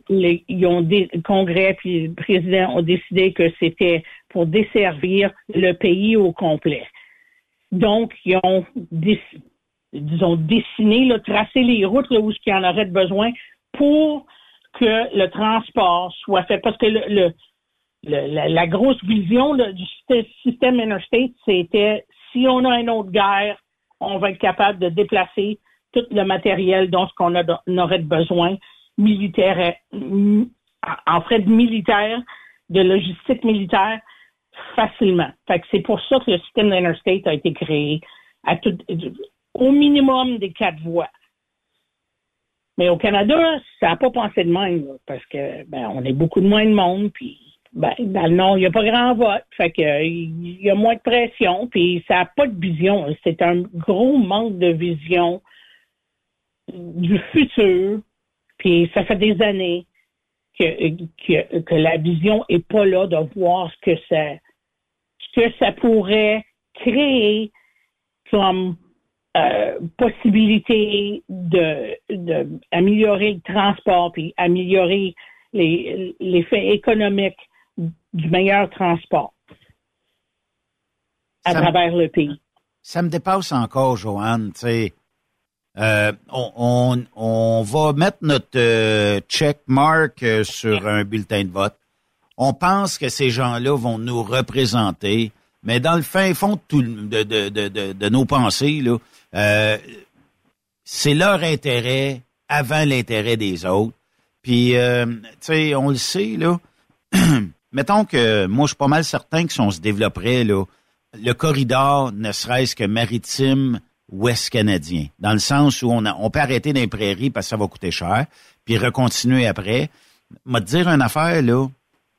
les- ils ont dé- le Congrès puis le président ont décidé que c'était pour desservir le pays au complet. Donc, ils ont, disons, dessiné, là, tracé les routes là, où il y en aurait besoin pour que le transport soit fait. Parce que le, le- le- la, grosse vision là, du système interstate, c'était si on a une autre guerre, on va être capable de déplacer tout le matériel dont ce qu'on aurait besoin militaire, en frais de militaire, de logistique militaire, facilement. Fait que c'est pour ça que le système d'interstate a été créé à tout, au minimum des quatre voies. Mais au Canada, ça n'a pas pensé de même, parce que ben, on est beaucoup de moins de monde, puis ben, dans le Nord, il n'y a pas grand vote, fait que il y a moins de pression, puis ça n'a pas de vision. C'est un gros manque de vision du futur, puis ça fait des années que, que, que la vision est pas là de voir ce que ça ce que ça pourrait créer comme euh, possibilité de, de améliorer le transport puis améliorer les- l'effet économique du meilleur transport. à travers le pays. Ça me dépasse encore, Joanne. Tu sais, euh, on, on, va mettre notre euh, check mark sur un bulletin de vote. On pense que ces gens-là vont nous représenter, mais dans le fin fond de, tout, de, de, de, de nos pensées, là, euh, c'est leur intérêt avant l'intérêt des autres. Puis, euh, tu sais, on le sait, là. Mettons que moi, je suis pas mal certain que si on se développerait, là, le corridor ne serait-ce que maritime ouest canadien, dans le sens où on, a, on peut arrêter dans prairies parce que ça va coûter cher, puis recontinuer après. M'a dire une affaire, là,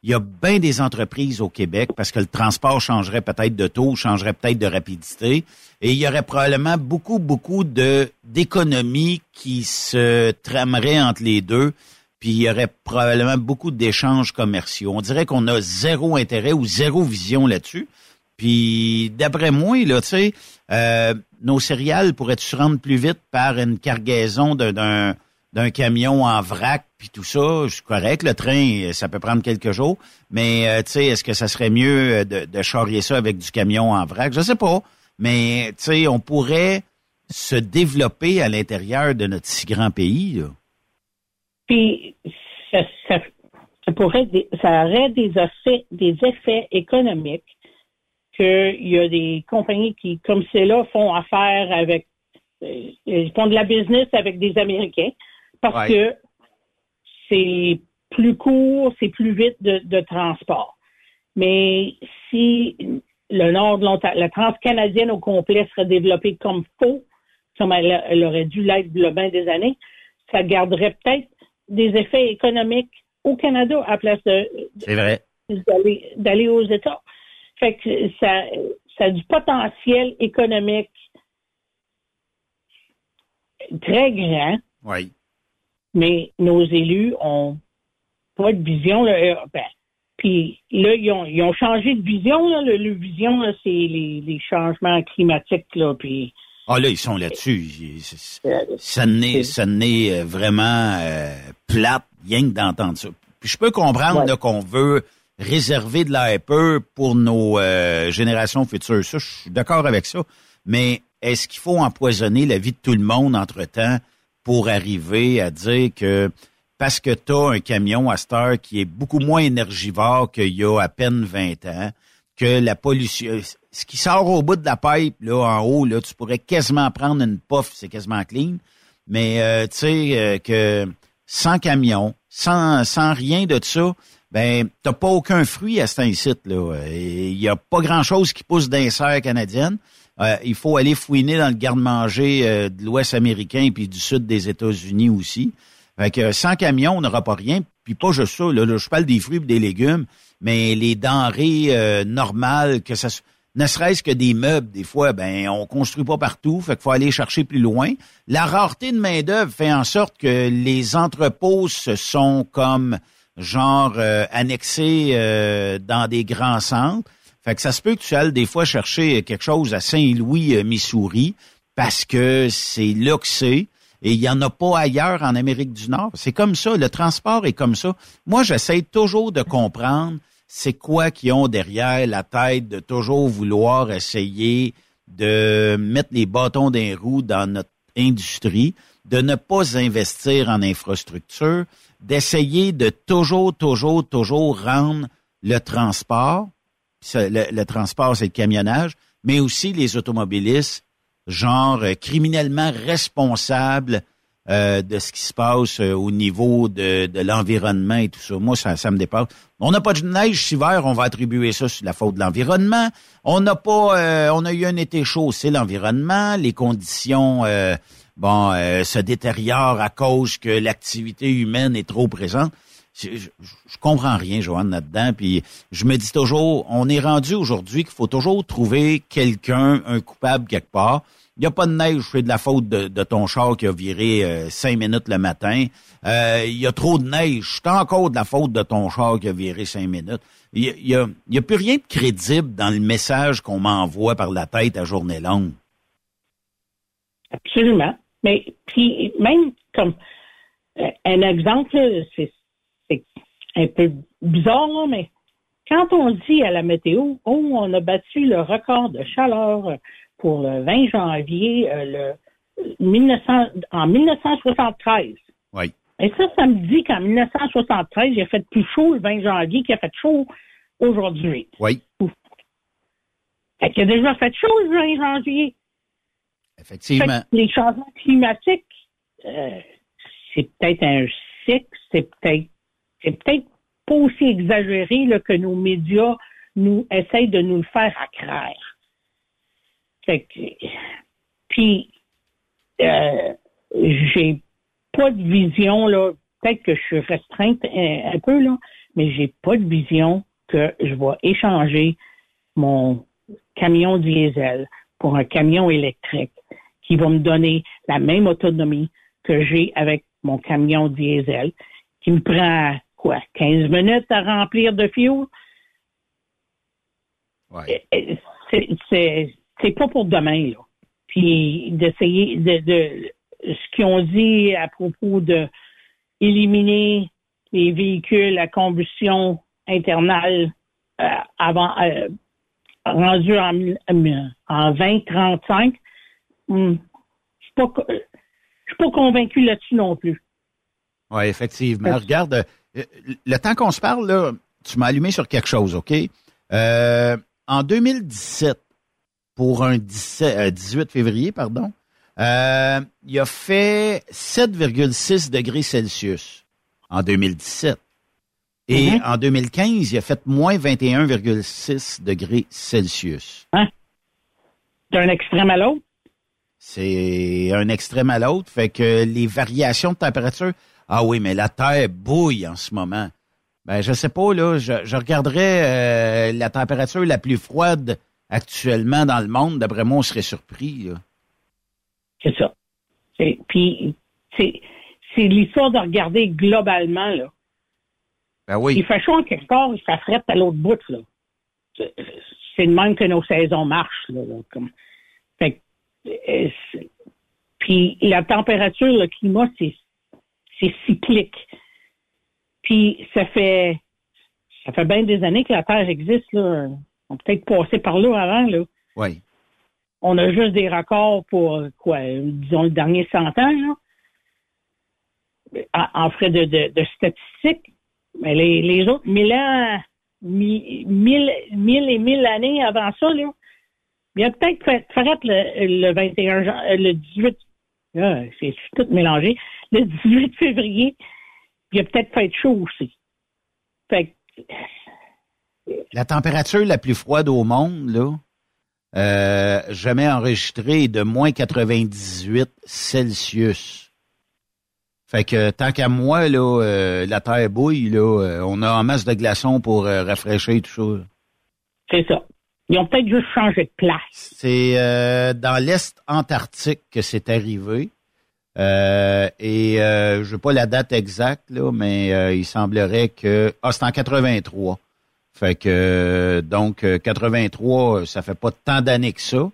il y a bien des entreprises au Québec parce que le transport changerait peut-être de taux, changerait peut-être de rapidité, et il y aurait probablement beaucoup, beaucoup de d'économies qui se trameraient entre les deux, puis il y aurait probablement beaucoup d'échanges commerciaux. On dirait qu'on a zéro intérêt ou zéro vision là-dessus. Puis d'après moi, là, tu sais, euh, nos céréales pourraient se rendre plus vite par une cargaison d'un d'un camion en vrac puis tout ça, je suis correct. Le train, ça peut prendre quelques jours, mais euh, tu sais, est-ce que ça serait mieux euh, de, charrier ça avec du camion en vrac? Je sais pas, mais tu sais, on pourrait se développer à l'intérieur de notre si grand pays. Puis ça, pourrait, ça aurait des effets, des effets économiques qu'il y a des compagnies qui, comme c'est là, font affaire avec, euh, ils font de la business avec des Américains parce que c'est plus court, c'est plus vite de, transport. Mais si le nord de l'Ontario, la transcanadienne au complet serait développée comme faux, comme elle, aurait dû l'être le bien des années, ça garderait peut-être des effets économiques au Canada à place de, d'aller aux États. Fait que ça, ça a du potentiel économique très grand. Oui. Mais nos élus ont pas de vision. Euh, ben, puis là, ils ont, ils ont, changé de vision. Là. Le, vision, c'est les, les, changements climatiques. Là, puis, ah là, ils sont là-dessus. Ça n'est, ça n'est euh, vraiment euh, plate, rien que d'entendre ça. Puis je peux comprendre qu'on veut réserver de l'air peu pour nos euh, générations futures. Ça, je suis d'accord avec ça. Mais est-ce qu'il faut empoisonner la vie de tout le monde entre-temps? Pour arriver à dire que parce que tu as un camion à cette heure qui est beaucoup moins énergivore qu'il y a à peine 20 ans, que la pollution, ce qui sort au bout de la pipe, là, en haut, là, tu pourrais quasiment prendre une puff, c'est quasiment clean. Mais, euh, tu sais, euh, que sans camion, sans, sans rien de ça, ben t'as pas aucun fruit à cet site là. Il y a pas grand chose qui pousse dans les canadiennes. Euh, il faut aller fouiner dans le garde-manger euh, de l'Ouest américain puis du sud des États-Unis aussi. Fait que sans camion, on n'aura pas rien. Puis pas juste ça. Là, je parle des fruits et des légumes, mais les denrées euh, normales, que ça ne serait-ce que des meubles, des fois, ben on construit pas partout, fait qu'il faut aller chercher plus loin. La rareté de main d'œuvre fait en sorte que les entrepôts sont comme genre euh, annexé euh, dans des grands centres. Fait que ça se peut que tu ailles des fois chercher quelque chose à Saint-Louis, euh, Missouri, parce que c'est là que c'est. Et il n'y en a pas ailleurs en Amérique du Nord. C'est comme ça. Le transport est comme ça. Moi, j'essaie toujours de comprendre c'est quoi qui ont derrière la tête de toujours vouloir essayer de mettre les bâtons d'un roues dans notre industrie, de ne pas investir en infrastructure, d'essayer de toujours, toujours, toujours rendre le transport, le, transport, c'est le camionnage, mais aussi les automobilistes, genre euh, criminellement responsables euh, de ce qui se passe euh, au niveau de, de l'environnement et tout ça. Moi, ça, ça me dépasse. On n'a pas de neige cet hiver, on va attribuer ça sur la faute de l'environnement. On n'a pas, on a eu un été chaud, c'est l'environnement, les conditions bon, euh, se détériore à cause que l'activité humaine est trop présente. Je, comprends rien, Joanne, là-dedans. Puis je me dis toujours, on est rendu aujourd'hui qu'il faut toujours trouver quelqu'un, un coupable quelque part. Il n'y a pas de neige, c'est de la faute de, ton char qui a viré euh, cinq minutes le matin. Euh, il y a trop de neige, c'est encore de la faute de ton char qui a viré cinq minutes. Il y a, a plus rien de crédible dans le message qu'on m'envoie par la tête à journée longue. Absolument. Mais puis même comme euh, un exemple, c'est un peu bizarre, mais quand on dit à la météo, oh, on a battu le record de chaleur pour le 20 janvier euh, le 1900, en 1973. Oui. Et ça, ça me dit qu'en 1973, il a fait plus chaud le 20 janvier qu'il a fait chaud aujourd'hui. Oui. Fait qu'il a déjà fait chaud le 20 janvier. Effectivement. les changements climatiques, euh, c'est peut-être un cycle, c'est peut-être c'est peut-être pas aussi exagéré que nos médias nous essayent de nous le faire à Fait que, puis euh, j'ai pas de vision là. Peut-être que je suis restreinte un, un peu là, mais j'ai pas de vision que je vais échanger mon camion diesel pour un camion électrique qui va me donner la même autonomie que j'ai avec mon camion diesel, qui me prend quoi, 15 minutes à remplir de fioul. Ouais. C'est pas pour demain, là. Puis d'essayer de, de ce qu'ils ont dit à propos de éliminer les véhicules à combustion internale euh, avant euh, rendu en, en 2035, hmm, je pas, suis pas convaincu là-dessus non plus. Oui, effectivement. Regarde, euh, le temps qu'on se parle, là, tu m'as allumé sur quelque chose, OK? Euh, en 2017, pour un 17, 18 euh, février, pardon, euh, il a fait 7,6 degrés Celsius en 2017. Et Mhm. en 2015, il a fait moins 21,6 degrés Celsius. Hein? D'un extrême à l'autre? C'est un extrême à l'autre. Fait que les variations de température, ah oui, mais la Terre bouille en ce moment. Ben, je sais pas, là, je, je regarderais euh, la température la plus froide actuellement dans le monde. D'après moi, on serait surpris. C'est ça. Puis, c'est l'histoire de regarder globalement, là. Ben oui. Il fait chaud en quelque part, il fait fret à l'autre bout, là. C'est de même que nos saisons marchent, là. là, comme. Fait que, euh, puis la température, le climat, c'est c'est cyclique. Puis ça fait ça fait bien des années que la Terre existe, là. On peut peut-être passé par là avant, là. Oui. On a juste des records pour, quoi, disons, le dernier 100 ans, là. En, en frais de, de, de statistiques. Mais les, les autres mille ans, mi- mille, mille et mille années avant ça, là, il y a peut-être fait, fait le, le 21 jan- euh, le 18, ah, c'est tout mélangé, le 18 février, il y a peut-être fait chaud aussi. Fait que, La température la plus froide au monde, là, euh, jamais enregistrée est de moins 98 Celsius. Fait que tant qu'à moi, là, euh, la terre bouille, là, euh, on a en masse de glaçons pour euh, rafraîchir tout ça. c'est ça. Ils ont peut-être juste changé de place. C'est euh, dans l'Est antarctique que c'est arrivé. Euh, et euh, je veux pas la date exacte, là, mais il semblerait que. Ah, c'est en 83. Fait que donc euh, 83, ça fait pas tant d'années que ça.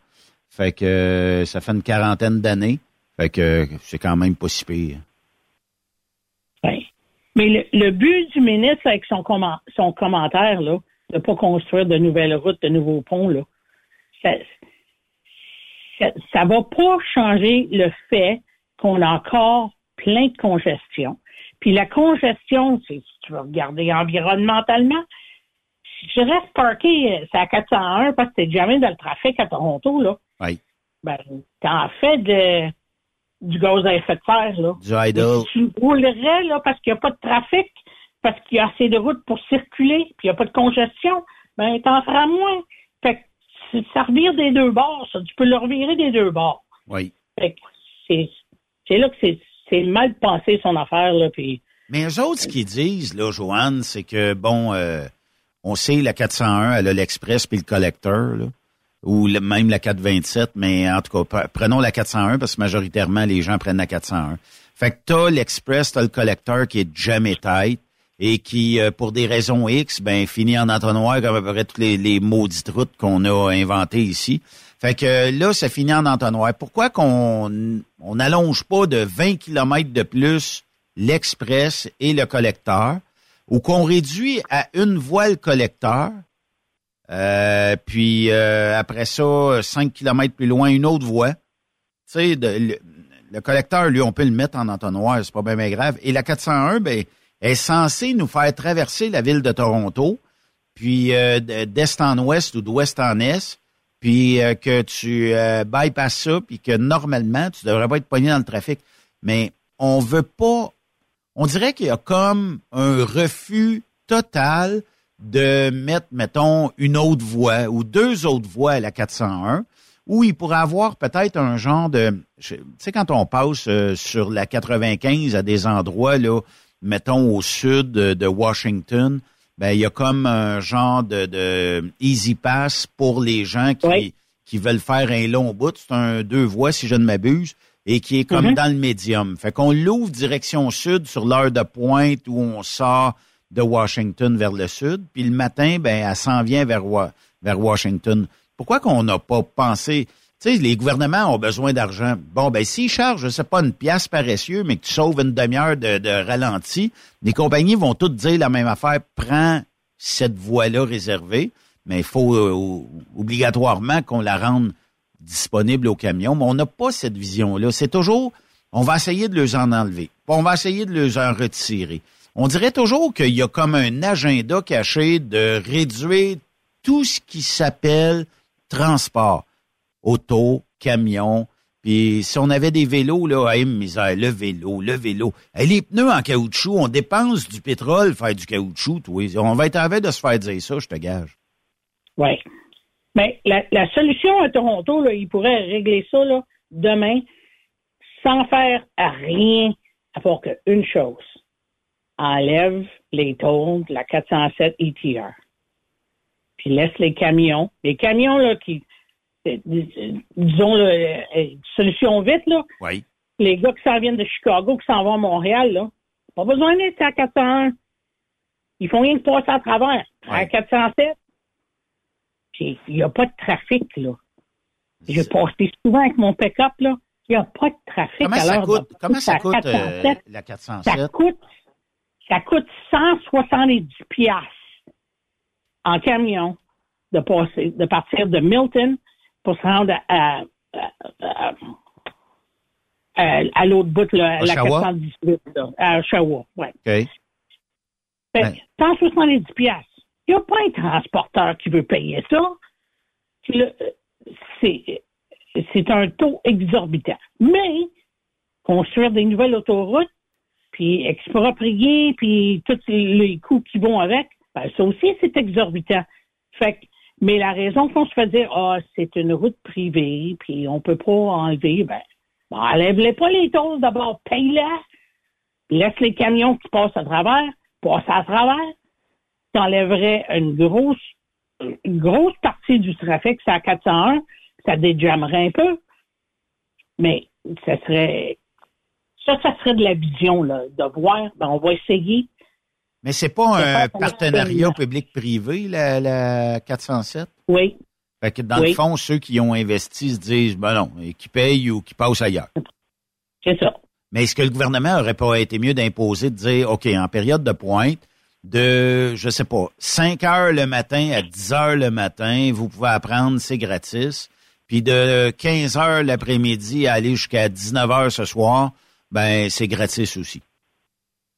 Fait que ça fait une quarantaine d'années. Fait que c'est quand même pas si pire. Mais le, le but du ministre avec son, comment- son commentaire, là, de ne pas construire de nouvelles routes, de nouveaux ponts, là, ça, ça, ça va pas changer le fait qu'on a encore plein de congestion. Puis la congestion, si tu veux regarder environnementalement, si je reste parké, euh, c'est à 401 parce que t'es jamais dans le trafic à Toronto, là, Oui. ben, t'en fais de, du gaz à effet de serre, là. Du idle. Tu roulerais, là, parce qu'il n'y a pas de trafic, parce qu'il y a assez de routes pour circuler, puis il n'y a pas de congestion, ben, t'en feras moins. Fait que ça revire des deux bords, ça. Tu peux le revirer des deux bords. Oui. Fait que c'est, c'est là que c'est, mal pensé, son affaire, là, puis Mais eux autres, ce qu'ils disent, là, Joanne, c'est que, bon, euh, on sait, la 401, elle a l'express puis le collecteur, là, ou le- même la 427, mais en tout cas, pre- prenons la 401 parce que majoritairement, les gens prennent la 401. Fait que t'as l'express, t'as le collecteur qui est jamais tête et qui, euh, pour des raisons X, ben, finit en entonnoir comme à peu près toutes les, maudites routes qu'on a inventées ici. Fait que euh, là, ça finit en entonnoir. Pourquoi qu'on on n'allonge pas de 20 km de plus l'express et le collecteur ou qu'on réduit à une voie le collecteur, euh, puis euh, après ça, 5 km plus loin, une autre voie? Tu sais, le, le, collecteur, lui, on peut le mettre en entonnoir, c'est pas bien grave. Et la 401, ben, est censée nous faire traverser la ville de Toronto, puis euh, d'est en ouest ou d'ouest en est, puis euh, que tu euh, bypasses ça, puis que normalement, tu devrais pas être pogné dans le trafic. Mais on veut pas... On dirait qu'il y a comme un refus total de mettre, mettons, une autre voie ou deux autres voies à la 401, où il pourrait avoir peut-être un genre de... Tu sais, quand on passe sur la 95 à des endroits, là, mettons, au sud de Washington, ben il y a comme un genre de, de easy pass pour les gens qui, qui veulent faire un long bout. C'est un deux voies, si je ne m'abuse, et qui est comme Mhm. dans le médium. Fait qu'on l'ouvre direction sud sur l'heure de pointe où on sort de Washington vers le sud, puis le matin, ben elle s'en vient vers, vers Washington. Pourquoi qu'on n'a pas pensé les gouvernements ont besoin d'argent. Bon, ben, s'ils chargent, je sais pas, une pièce paressieux, mais que tu sauves une demi-heure de, ralenti, les compagnies vont toutes dire la même affaire. Prends cette voie-là réservée, mais il faut euh, obligatoirement qu'on la rende disponible aux camions. Mais on n'a pas cette vision-là. C'est toujours, on va essayer de les en enlever. On va essayer de les en retirer. On dirait toujours qu'il y a comme un agenda caché de réduire tout ce qui s'appelle transport auto, camion. Puis si on avait des vélos, là, hey, misère, le vélo, le vélo. Hey, les pneus en caoutchouc, on dépense du pétrole faire du caoutchouc, toi. On va être train de se faire dire ça, je te gage. Oui. Mais la, la solution à Toronto, là, ils pourraient régler ça là, demain sans faire rien à part qu'une chose. Enlève les tôles de la 407 ETR. Puis laisse les camions. Les camions là, qui, disons, là, euh, euh, solution vite, là, Oui. les gars qui s'en viennent de Chicago, qui s'en vont à Montréal, là, pas besoin d'être à 401. Ils font rien que passer à travers. À 407, puis il n'y a pas de trafic, là. J'ai passé souvent avec mon pick-up, là. Il n'y a pas de trafic Comment ça coûte, comment ça coûte euh, 407. la 407? Ça coûte, ça coûte 170 piastres en camion de passer, de partir de Milton à, à, à- à- à l'autre bout, là, la Oshawa? 418, là, à Oshawa, ouais. OK. Fait que Ouais. 170 piastres. Il n'y a pas un transporteur qui veut payer ça. C'est un taux exorbitant. Mais construire des nouvelles autoroutes, puis exproprier, puis tous les coûts qui vont avec, ben, ça aussi, c'est exorbitant. Fait que, mais la raison qu'on se fait dire, ah, c'est une route privée, puis on peut pas enlever, ben, ben enlève-les pas les tôles d'abord, paye-la, laisse les camions qui passent à travers, passe à travers, t'enlèverais une grosse, une grosse partie du trafic, c'est à 401, ça déjammerait un peu, mais ça serait, ça, ça serait de la vision, là, de voir, ben, on va essayer. Mais c'est pas un partenariat public-privé, la, la 407? Oui. Fait que dans Oui. le fond, ceux qui ont investi se disent, ben non, et qui payent ou qui passent ailleurs. C'est ça. Mais est-ce que le gouvernement aurait pas été mieux d'imposer, de dire, OK, en période de pointe, de, je sais pas, 5 heures le matin à 10 heures le matin, vous pouvez apprendre, c'est gratis. Puis de 15 heures l'après-midi à aller jusqu'à 19 heures ce soir, ben, c'est gratis aussi.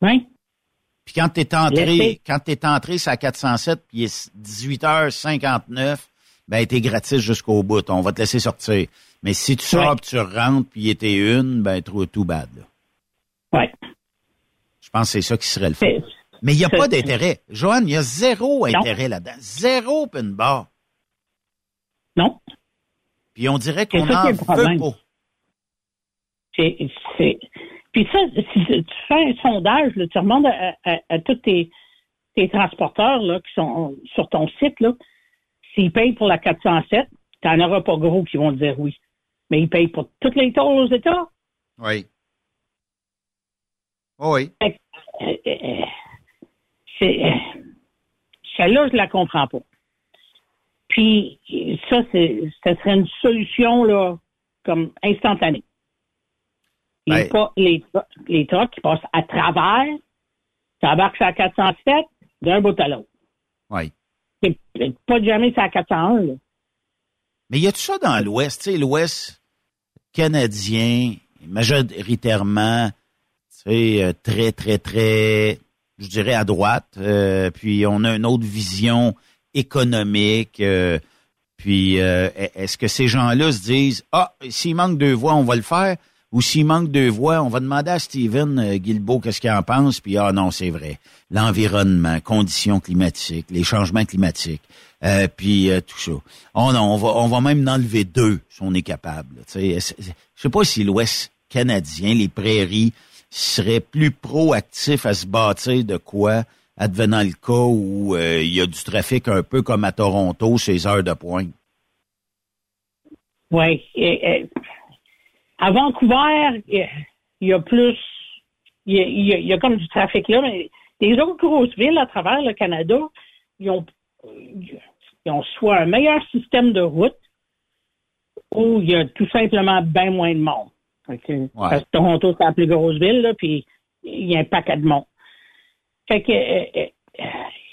Oui. Puis quand t'es entré, quand t'es entré, c'est à 407, puis il est 18h59, ben, t'es gratis jusqu'au bout. On va te laisser sortir. Mais si tu sors, Ouais. tu rentres, puis il était une, ben, trop tout bad, là. Ouais. Je pense que c'est ça qui serait le. C'est- Mais il n'y a pas d'intérêt. Joanne, il y a zéro Non. intérêt là-dedans. Zéro pin bar. Non. Puis on dirait qu'on en veut pas. C'est... Puis ça, si tu fais un sondage, là, tu remontes à, à- à tous tes, tes transporteurs là, qui sont sur ton site, là, s'ils payent pour la 407, tu n'en auras pas gros qui vont te dire oui. Mais ils payent pour toutes les tôles aux États. Oui. Oh oui. Euh, euh, c'est, euh, celle-là, je la comprends pas. Puis, ça, c'est, ça serait une solution, là, comme instantanée. Les, Ben- pas, les, les trucks qui passent à travers Ça sur la 407 d'un bout à l'autre. Oui. C'est pas jamais sur la 401, là. Mais y a tout ça dans l'Ouest, tu sais, l'Ouest canadien, majoritairement, tu sais, euh, très, très, très, je dirais à droite. Euh, puis on a une autre vision économique. euh, puis euh, est-ce que ces gens-là se disent Ah, s'il manque deux voix, on va le faire? Ou s'il manque deux voix, on va demander à Steven euh, Guilbeault qu'est-ce qu'il en pense, puis ah non, c'est vrai. L'environnement, conditions climatiques, les changements climatiques, euh, puis euh, tout ça. Oh non, on va, on va même en enlever deux si on est capable. Je sais pas si l'Ouest canadien, les prairies, seraient plus proactifs à se bâtir de quoi, advenant le cas où euh, il y a du trafic un peu comme à Toronto, ces heures de pointe. Oui. À Vancouver, il y a plus. Il y a, il y a- il y a comme du trafic là, mais les autres grosses villes à travers le Canada, ils ont, ils ont soit un meilleur système de route ou il y a tout simplement bien moins de monde. Que- Parce que Toronto, c'est la plus grosse ville, là, puis il y a un paquet de monde. Fait que euh, euh,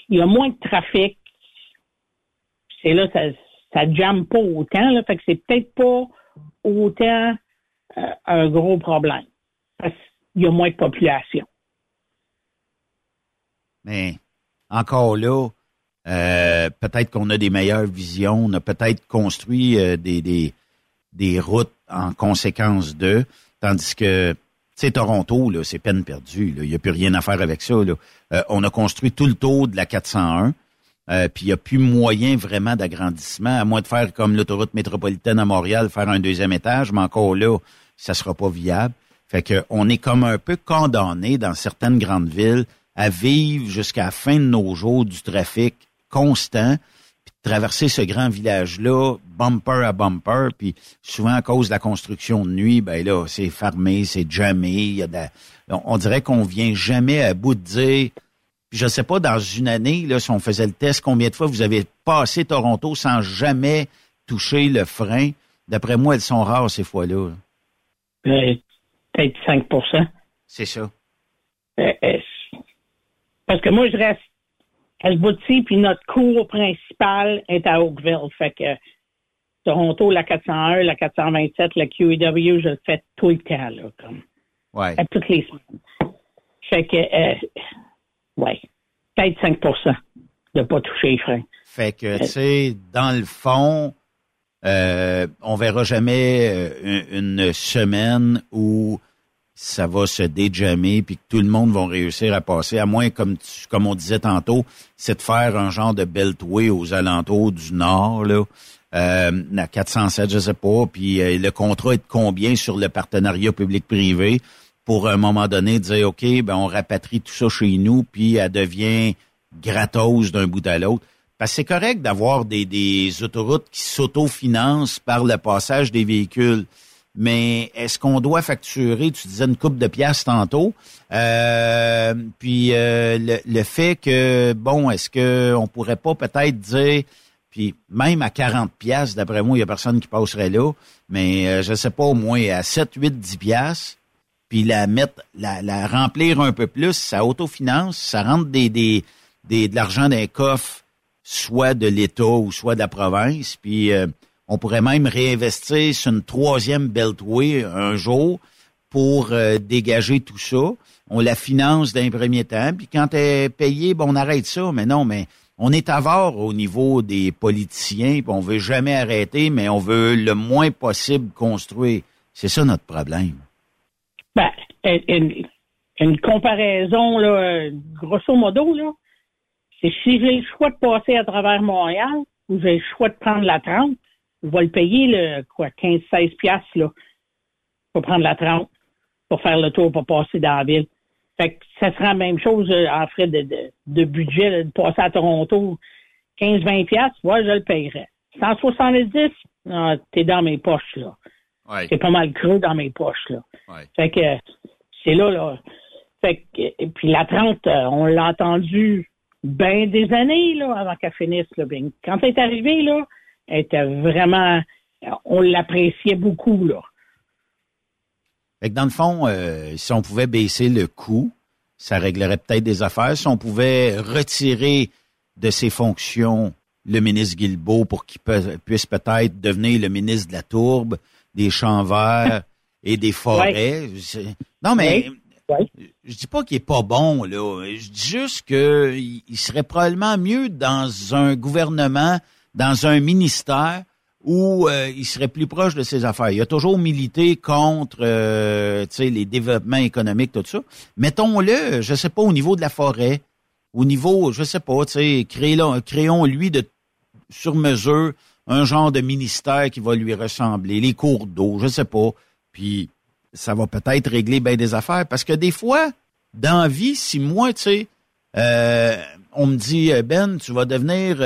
il y a moins de trafic. C'est là, ça, ça jamme pas autant, là. Fait que c'est peut-être pas autant euh, un gros problème. Parce qu'il y a moins de population. Mais encore là, euh, peut-être qu'on a des meilleures visions, on a peut-être construit euh, des, des, des routes en conséquence d'eux, tandis que, sais, Toronto, là, c'est peine perdue. Il n'y a plus rien à faire avec ça. Là. Euh, on a construit tout le tour de la 401, euh, puis il n'y a plus moyen vraiment d'agrandissement, à moins de faire comme l'autoroute métropolitaine à Montréal, faire un deuxième étage, mais encore là, ça sera pas viable. Fait que on est comme un peu condamné dans certaines grandes villes à vivre jusqu'à la fin de nos jours du trafic constant, puis traverser ce grand village-là, bumper à bumper, puis souvent à cause de la construction de nuit, ben là, c'est fermé, c'est jamais, on, on dirait qu'on vient jamais à bout de dire, puis je sais pas, dans une année, là, si on faisait le test, combien de fois vous avez passé Toronto sans jamais toucher le frein? D'après moi, elles sont rares ces fois-là. Euh, Peut-être 5% C'est ça. Euh, euh, parce que moi, je reste à puis notre cours principal est à Oakville. Fait que Toronto, la 401, la 427, la QEW, je le fais tout le temps, là, comme Ouais. à toutes les semaines. Fait que, euh, ouais, peut-être 5 de pas toucher les freins. Fait que, tu sais, dans le fond, euh, on verra jamais euh, une, une semaine où ça va se déjammer puis que tout le monde va réussir à passer, à moins, comme tu- comme on disait tantôt, c'est de faire un genre de beltway aux alentours du nord, là. Euh, à 407, je sais pas, puis euh, le contrat est de combien sur le partenariat public-privé? Pour un moment donné dire OK, ben on rapatrie tout ça chez nous, puis elle devient gratos d'un bout à l'autre. Parce que c'est correct d'avoir des, des autoroutes qui s'autofinancent par le passage des véhicules. Mais est-ce qu'on doit facturer, tu disais une coupe de pièces tantôt, euh, puis euh, le, le fait que, bon, est-ce qu'on pourrait pas peut-être dire, puis même à 40 pièces, d'après moi, il y a personne qui passerait là, mais euh, je sais pas, au moins à 7, 8, 10 pièces, puis la mettre, la, la remplir un peu plus, ça autofinance, ça rentre des, des, des, de l'argent d'un coffre, soit de l'État ou soit de la province, puis euh, on pourrait même réinvestir sur une troisième Beltway un jour pour euh, dégager tout ça. On la finance d'un premier temps, puis quand elle est payée, bon, on arrête ça. Mais non, mais on est avare au niveau des politiciens, puis on veut jamais arrêter, mais on veut le moins possible construire. C'est ça notre problème. Ben, une, comparaison, là, grosso modo, là, c'est si j'ai le choix de passer à travers Montréal ou j'ai le choix de prendre la 30, je vais le payer, quoi, 15-16 piastres, là, pour prendre la 30, pour faire le tour, pour passer dans la ville. Fait que ça sera la même chose euh, en frais de, de, budget, de passer à Toronto, 15-20 piastres, ouais, je le payerais. 170, non, t'es dans mes poches, là. Ouais. C'est pas mal creux dans mes poches, là. Fait que c'est là, là. Fait que, et puis la 30, euh, on l'a entendu bien des années, là, avant qu'elle finisse, là. Ben, Quand elle est arrivée, là, elle était vraiment, on l'appréciait beaucoup, là. Fait que dans le fond, euh, si on pouvait baisser le coût, ça réglerait peut-être des affaires. Si on pouvait retirer de ses fonctions le ministre Guilbeault pour qu'il puisse peut-être devenir le ministre de la tourbe, des champs verts et des forêts. Non, mais je dis pas qu'il est pas bon, là. Je dis juste qu'il il serait probablement mieux dans un gouvernement, dans un ministère où euh, il serait plus proche de ses affaires. Il a toujours milité contre euh, les développements économiques, tout ça. Mettons-le, je sais pas, au niveau de la forêt, au niveau, je sais pas, créons-lui de sur mesure un genre de ministère qui va lui ressembler, les cours d'eau, je sais pas. Puis ça va peut-être régler bien des affaires. Parce que des fois, dans la vie, si moi, tu sais, euh, on me dit, Ben, tu vas devenir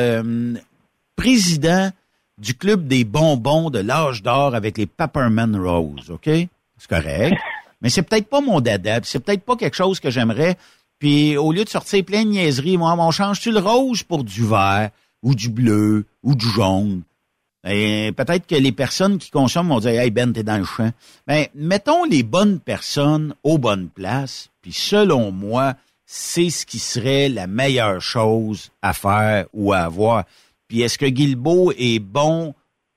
président du club des bonbons de l'âge d'or avec les Peppermint Rose, OK? C'est correct. Mais c'est peut-être pas mon dada, c'est peut-être pas quelque chose que j'aimerais. Puis au lieu de sortir plein de niaiseries, moi, on change-tu le rose pour du vert ou du bleu ou du jaune? Et peut-être que les personnes qui consomment vont dire Hey Ben, t'es dans le champ. Mais ben, mettons les bonnes personnes aux bonnes places, puis selon moi, c'est ce qui serait la meilleure chose à faire ou à avoir. Puis est-ce que Guilbeault est bon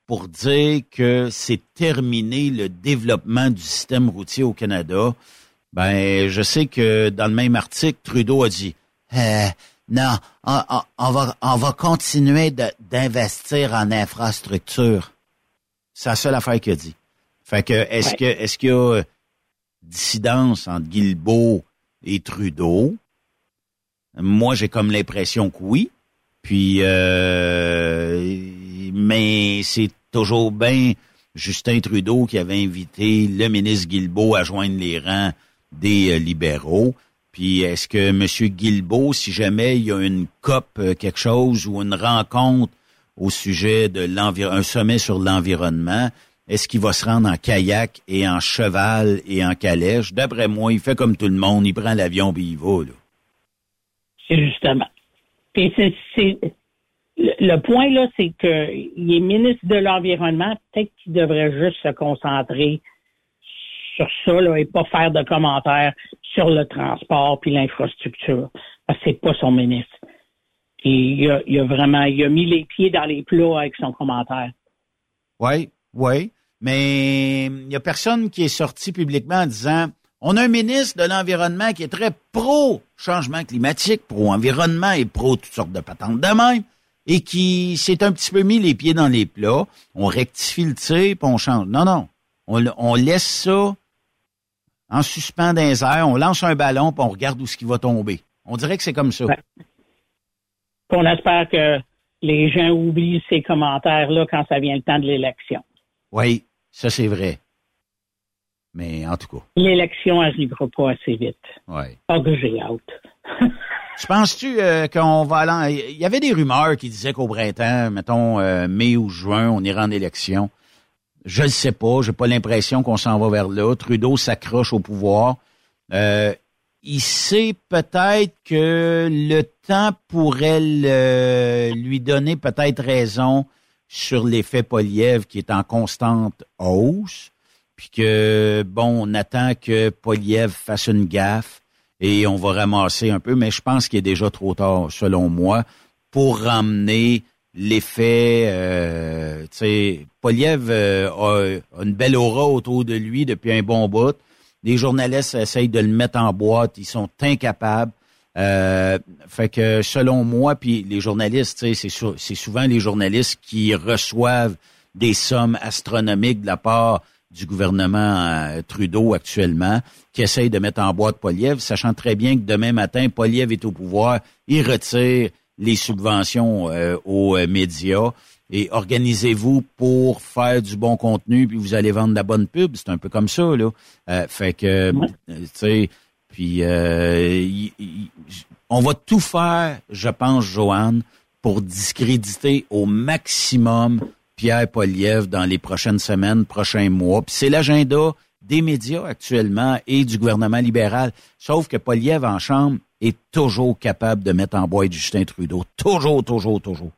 pour dire que c'est terminé le développement du système routier au Canada? Ben, je sais que dans le même article, Trudeau a dit euh, non, on, va, on va continuer d'investir en infrastructure. C'est la seule affaire qu'il a dit. Fait que est-ce que est-ce qu'il y a dissidence entre Guilbeault et Trudeau? Moi, j'ai comme l'impression que oui. Puis, euh, mais c'est toujours bien Justin Trudeau qui avait invité le ministre Guilbeault à joindre les rangs des euh, libéraux. Puis est-ce que M. Guilbeault, si jamais il y a une COP, euh, quelque chose, ou une rencontre au sujet de l'environnement, un sommet sur l'environnement, est-ce qu'il va se rendre en kayak et en cheval et en calèche? D'après moi, il fait comme tout le monde, il prend l'avion puis il va. C'est justement. Puis c'est, le point là, c'est qu'il est ministre de l'environnement, peut-être qu'il devrait juste se concentrer sur ça là, et pas faire de commentaires sur le transport puis l'infrastructure. Parce que c'est pas son ministre. Et il a, a vraiment, il a mis les pieds dans les plats avec son commentaire. Oui, oui. Mais il y a personne qui est sorti publiquement en disant on a un ministre de l'Environnement qui est très pro-changement climatique, pro-environnement et pro toutes sortes de patentes de même, et qui s'est un petit peu mis les pieds dans les plats. On rectifie le tir, puis on change. Non, non. On, laisse ça en suspens dans les airs, on lance un ballon, puis on regarde où ce qui va tomber. On dirait que c'est comme ça. On espère que les gens oublient ces commentaires-là quand ça vient le temps de l'élection. Oui, ça c'est vrai. Mais en tout cas. L'élection n'arrivera pas assez vite. Oui. Pas que j'ai hâte. tu penses-tu euh, qu'on va aller... Il y avait des rumeurs qui disaient qu'au printemps, mettons euh, mai ou juin, on ira en élection. Je ne sais pas. J'ai pas l'impression qu'on s'en va vers là. Trudeau s'accroche au pouvoir. Euh, il sait peut-être que le temps pourrait lui donner peut-être raison sur l'effet Poliev qui est en constante hausse puis que, bon, on attend que Poliev fasse une gaffe et on va ramasser un peu, mais je pense qu'il est déjà trop tard, selon moi, pour ramener l'effet, euh, tu sais, Poliev euh, a, une belle aura autour de lui depuis un bon bout. Les journalistes essayent de le mettre en boîte, ils sont incapables. Euh, fait que selon moi, puis les journalistes, c'est, c'est souvent les journalistes qui reçoivent des sommes astronomiques de la part du gouvernement euh, Trudeau actuellement, qui essaye de mettre en boîte Poliev, sachant très bien que demain matin, Poliev est au pouvoir, il retire les subventions euh, aux euh, médias et organisez-vous pour faire du bon contenu puis vous allez vendre de la bonne pub. C'est un peu comme ça, là. fait que, tu sais, puis on va tout faire, je pense, Joanne, pour discréditer au maximum Pierre Poliev dans les prochaines semaines, prochains mois. Puis c'est l'agenda des médias actuellement et du gouvernement libéral. Sauf que Poliev en chambre est toujours capable de mettre en boîte Justin Trudeau. Toujours, toujours, toujours.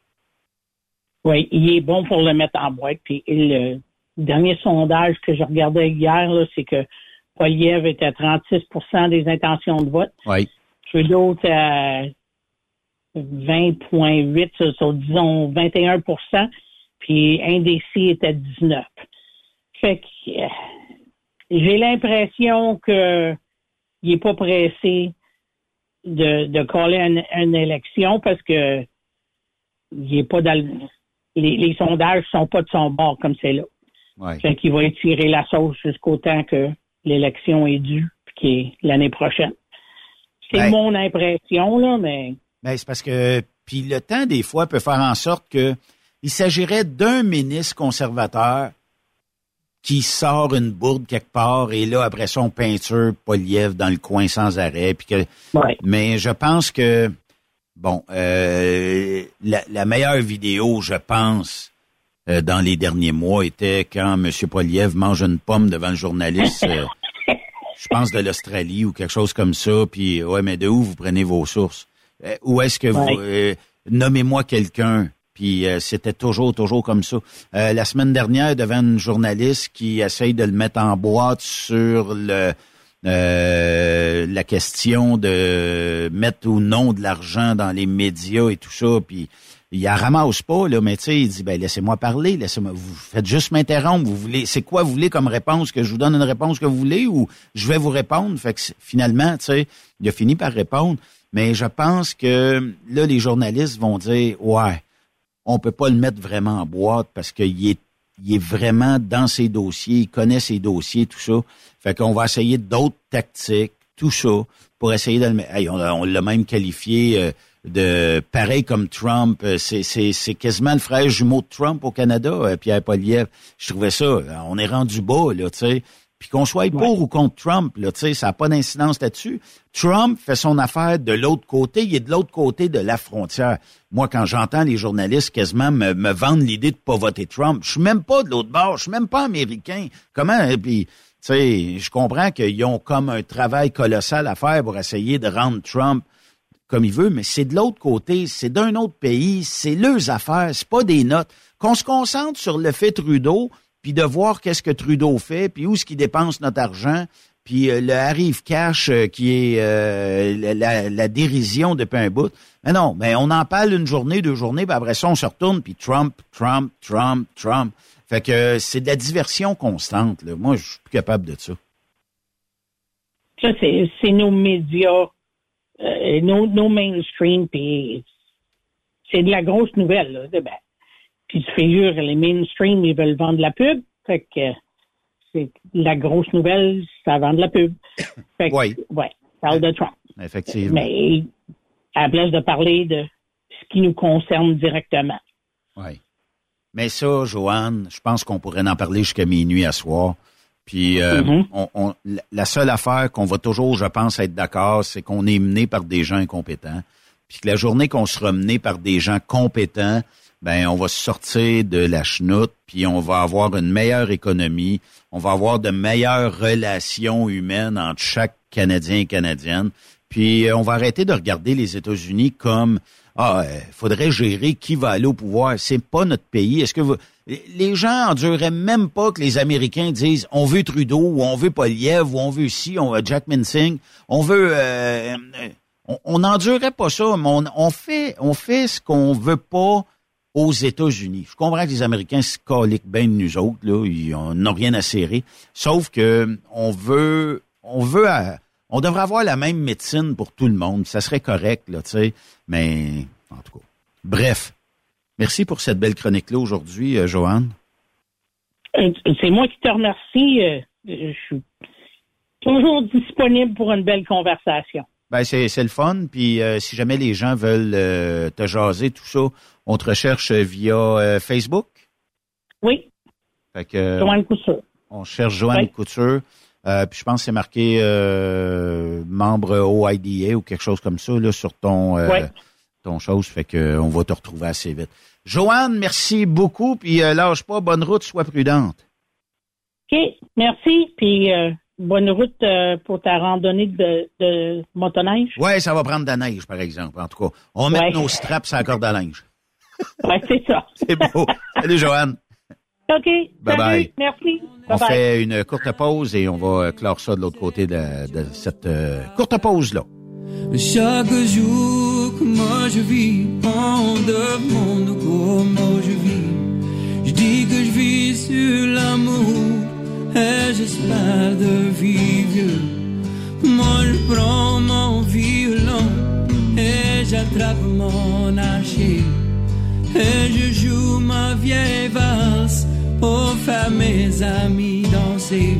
Oui, il est bon pour le mettre en boîte. Puis le dernier sondage que je regardais hier, c'est que Poliev était à 36% des intentions de vote. Oui. Trudeau était à 20,8, sur, sur, disons 21% puis indécis était à 19. Fait que euh, j'ai l'impression que il est pas pressé de, de coller une, une élection parce que il est pas dans le, les, les sondages sont pas de son bord comme c'est là. Ouais. Fait qu'il va étirer la sauce jusqu'au temps que l'élection est due, qui est l'année prochaine. C'est mon impression, là, mais Ben, c'est parce que puis le temps des fois peut faire en sorte que il s'agirait d'un ministre conservateur qui sort une bourde quelque part et là après son peinture Poliev dans le coin sans arrêt puis que mais je pense que bon euh, la, la meilleure vidéo je pense euh, dans les derniers mois était quand M. Poliev mange une pomme devant le journaliste euh, je pense de l'Australie ou quelque chose comme ça puis ouais mais de où vous prenez vos sources? Euh, où est-ce que vous euh, nommez-moi quelqu'un puis euh, c'était toujours, toujours comme ça. Euh, la semaine dernière, devant une journaliste qui essaye de le mettre en boîte sur le euh, la question de mettre ou non de l'argent dans les médias et tout ça, puis il la ramasse pas, là, mais tu sais, il dit, ben laissez-moi parler, laissez-moi, vous faites juste m'interrompre, vous voulez, c'est quoi vous voulez comme réponse, que je vous donne une réponse que vous voulez ou je vais vous répondre? Fait que finalement, tu sais, il a fini par répondre, mais je pense que là, les journalistes vont dire, ouais, on peut pas le mettre vraiment en boîte parce qu'il est, il est vraiment dans ses dossiers, il connaît ses dossiers, tout ça. Fait qu'on va essayer d'autres tactiques, tout ça, pour essayer de le mettre. On, l'a- même qualifié euh, de pareil comme Trump. Euh, C'est, c'est, c'est quasiment le frère jumeau de Trump au Canada, euh, Pierre Poliev. Je trouvais ça, on est rendu bas, là, tu sais. Puis qu'on soit pour ou contre Trump, là, tu sais, ça n'a pas d'incidence là-dessus. Trump fait son affaire de l'autre côté, il est de l'autre côté de la frontière. Moi, quand j'entends les journalistes quasiment me, me vendre l'idée de pas voter Trump, je suis même pas de l'autre bord, je suis même pas américain. Comment, et puis, tu sais, je comprends qu'ils ont comme un travail colossal à faire pour essayer de rendre Trump comme il veut, mais c'est de l'autre côté, c'est d'un autre pays, c'est leurs affaires, c'est pas des notes. Qu'on se concentre sur le fait Trudeau, puis de voir qu'est-ce que Trudeau fait, puis où est-ce qu'il dépense notre argent, puis euh, le arrive cash euh, qui est euh, la, dérision depuis un bout. Mais non, mais on en parle une journée, deux journées, puis après ça, on se retourne, puis Trump, Trump, Trump, Trump. Fait que c'est de la diversion constante. Là. Moi, je suis plus capable de ça. ça, c'est nos médias, nos, nos mainstream, puis c'est de la grosse nouvelle. Là. Ben, puis tu figures, les mainstream, ils veulent vendre la pub. Fait que c'est la grosse nouvelle, ça vend de la pub. Fait que, Oui. Ouais, parle de Trump. Effectivement. Mais à la place de parler de ce qui nous concerne directement. Oui. Mais ça, Joanne, je pense qu'on pourrait en parler jusqu'à minuit à soir. Puis euh, Mhm. on, on- la- la seule affaire qu'on va toujours, je pense, être d'accord, c'est qu'on est mené par des gens incompétents. Puis que la journée qu'on sera mené par des gens compétents, ben on va sortir de la chenoute, puis on va avoir une meilleure économie, on va avoir de meilleures relations humaines entre chaque Canadien et Canadienne. Puis euh, on va arrêter de regarder les États-Unis comme ah, euh, faudrait gérer qui va aller au pouvoir. C'est pas notre pays. Est-ce que vous les gens endureraient même pas que les Américains disent on veut Trudeau ou on veut Poliev ou on veut ci, on veut Jack Minsing, on veut euh, euh, on- on n'endurerait pas ça, mais on, on fait on fait ce qu'on veut pas aux États-Unis. Je comprends que les Américains se caliquent bien de nous autres, là, ils on- n'ont rien à serrer. Sauf que on veut, on veut, euh, on devrait avoir la même médecine pour tout le monde. Ça serait correct, là, tu sais. Mais en tout cas, bref. Merci pour cette belle chronique-là aujourd'hui, euh, Joanne. Euh, C'est moi qui te remercie. Je suis toujours disponible pour une belle conversation. Ben c'est c'est le fun. Puis euh, si jamais les gens veulent euh, te jaser tout ça, on te recherche via euh, Facebook? Oui, Fait que, euh, Joanne Couture. On cherche Joanne Oui. Couture. Euh, puis je pense que c'est marqué euh, membre OIDA ou quelque chose comme ça là, sur ton euh, Oui. ton chose. Fait que euh, on va te retrouver assez vite. Joanne, merci beaucoup. Puis euh, lâche pas, bonne route, sois prudente. OK, merci. Puis euh, bonne route euh, pour ta randonnée de, de motoneige. Ouais, ça va prendre de la neige, par exemple. En tout cas, on Ouais. mettre nos straps à la corde à linge. Ouais, c'est ça. C'est beau. Salut, Joanne. OK. Bye salut, bye. Merci. On Bye bye. fait une courte pause et on va clore ça de l'autre côté de, de cette euh, courte pause-là. Chaque jour que moi je vis, on demande comment je vis. Je dis que je vis sur l'amour et j'espère de vivre. Moi je prends mon violon et j'attrape mon archer. Et je joue ma vieille valse pour faire mes amis danser.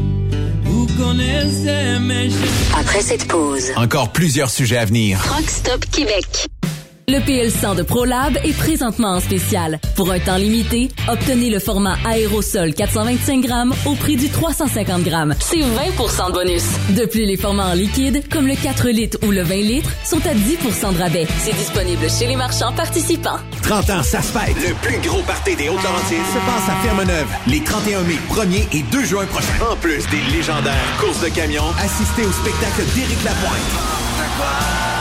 Vous connaissez mes Après cette pause, Encore plusieurs sujets à venir. Truck Stop Québec. Le PL100 de ProLab est présentement en spécial. Pour un temps limité, obtenez le format aérosol 425 grammes au prix du 350 grammes. C'est 20% de bonus. De plus, les formats en liquide, comme le 4 litres ou le 20 litres, sont à 10% de rabais. C'est disponible chez les marchands participants. 30 ans, ça se fête. Le plus gros party des Hautes-Laurentides se passe à Ferme-Neuve les 31 mai, 1er et 2 juin prochains. En plus des légendaires courses de camions, assistez au spectacle d'Éric Lapointe.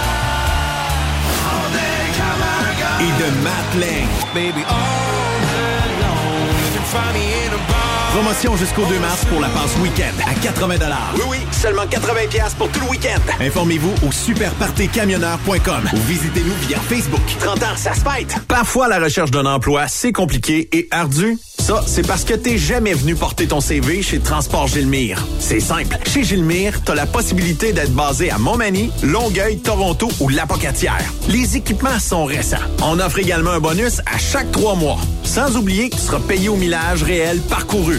et de Matt Lang. Baby, all alone, you can find me in a bar. Promotion jusqu'au 2 mars pour la passe week-end à 80 Oui, oui, seulement 80 pour tout le week-end. Informez-vous au superpartycamionneur.com ou visitez-nous via Facebook. 30 ans, ça se fête. Parfois, la recherche d'un emploi, c'est compliqué et ardu. Ça, c'est parce que t'es jamais venu porter ton CV chez Transport Gilmire. C'est simple. Chez Gilmire, t'as la possibilité d'être basé à Montmagny, Longueuil, Toronto ou Lapocatière. Les équipements sont récents. On offre également un bonus à chaque trois mois. Sans oublier que tu seras payé au millage réel parcouru.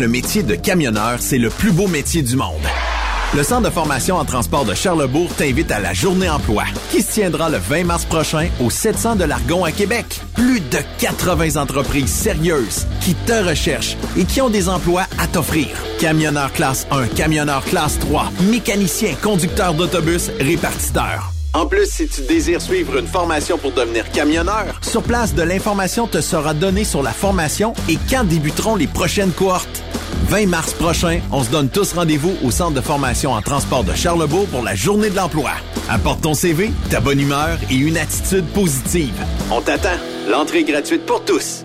le métier de camionneur, c'est le plus beau métier du monde. Le Centre de formation en transport de Charlebourg t'invite à la Journée emploi, qui se tiendra le 20 mars prochain au 700 de l'Argon à Québec. Plus de 80 entreprises sérieuses qui te recherchent et qui ont des emplois à t'offrir. Camionneur classe 1, camionneur classe 3, mécanicien, conducteur d'autobus, répartiteur. En plus, si tu désires suivre une formation pour devenir camionneur, sur place, de l'information te sera donnée sur la formation et quand débuteront les prochaines cohortes. 20 mars prochain, on se donne tous rendez-vous au Centre de formation en transport de Charlebourg pour la Journée de l'emploi. Apporte ton CV, ta bonne humeur et une attitude positive. On t'attend. L'entrée est gratuite pour tous.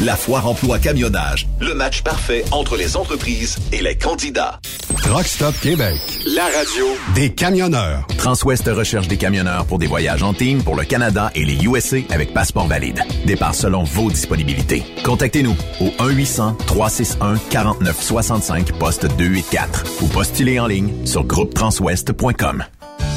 La foire emploi camionnage. Le match parfait entre les entreprises et les candidats. Truck Stop Québec. La radio des camionneurs. Transwest recherche des camionneurs pour des voyages en team pour le Canada et les USA avec passeport valide. Départ selon vos disponibilités. Contactez-nous au 1-800-361-4965, poste 284 ou postulez en ligne sur groupetranswest.com.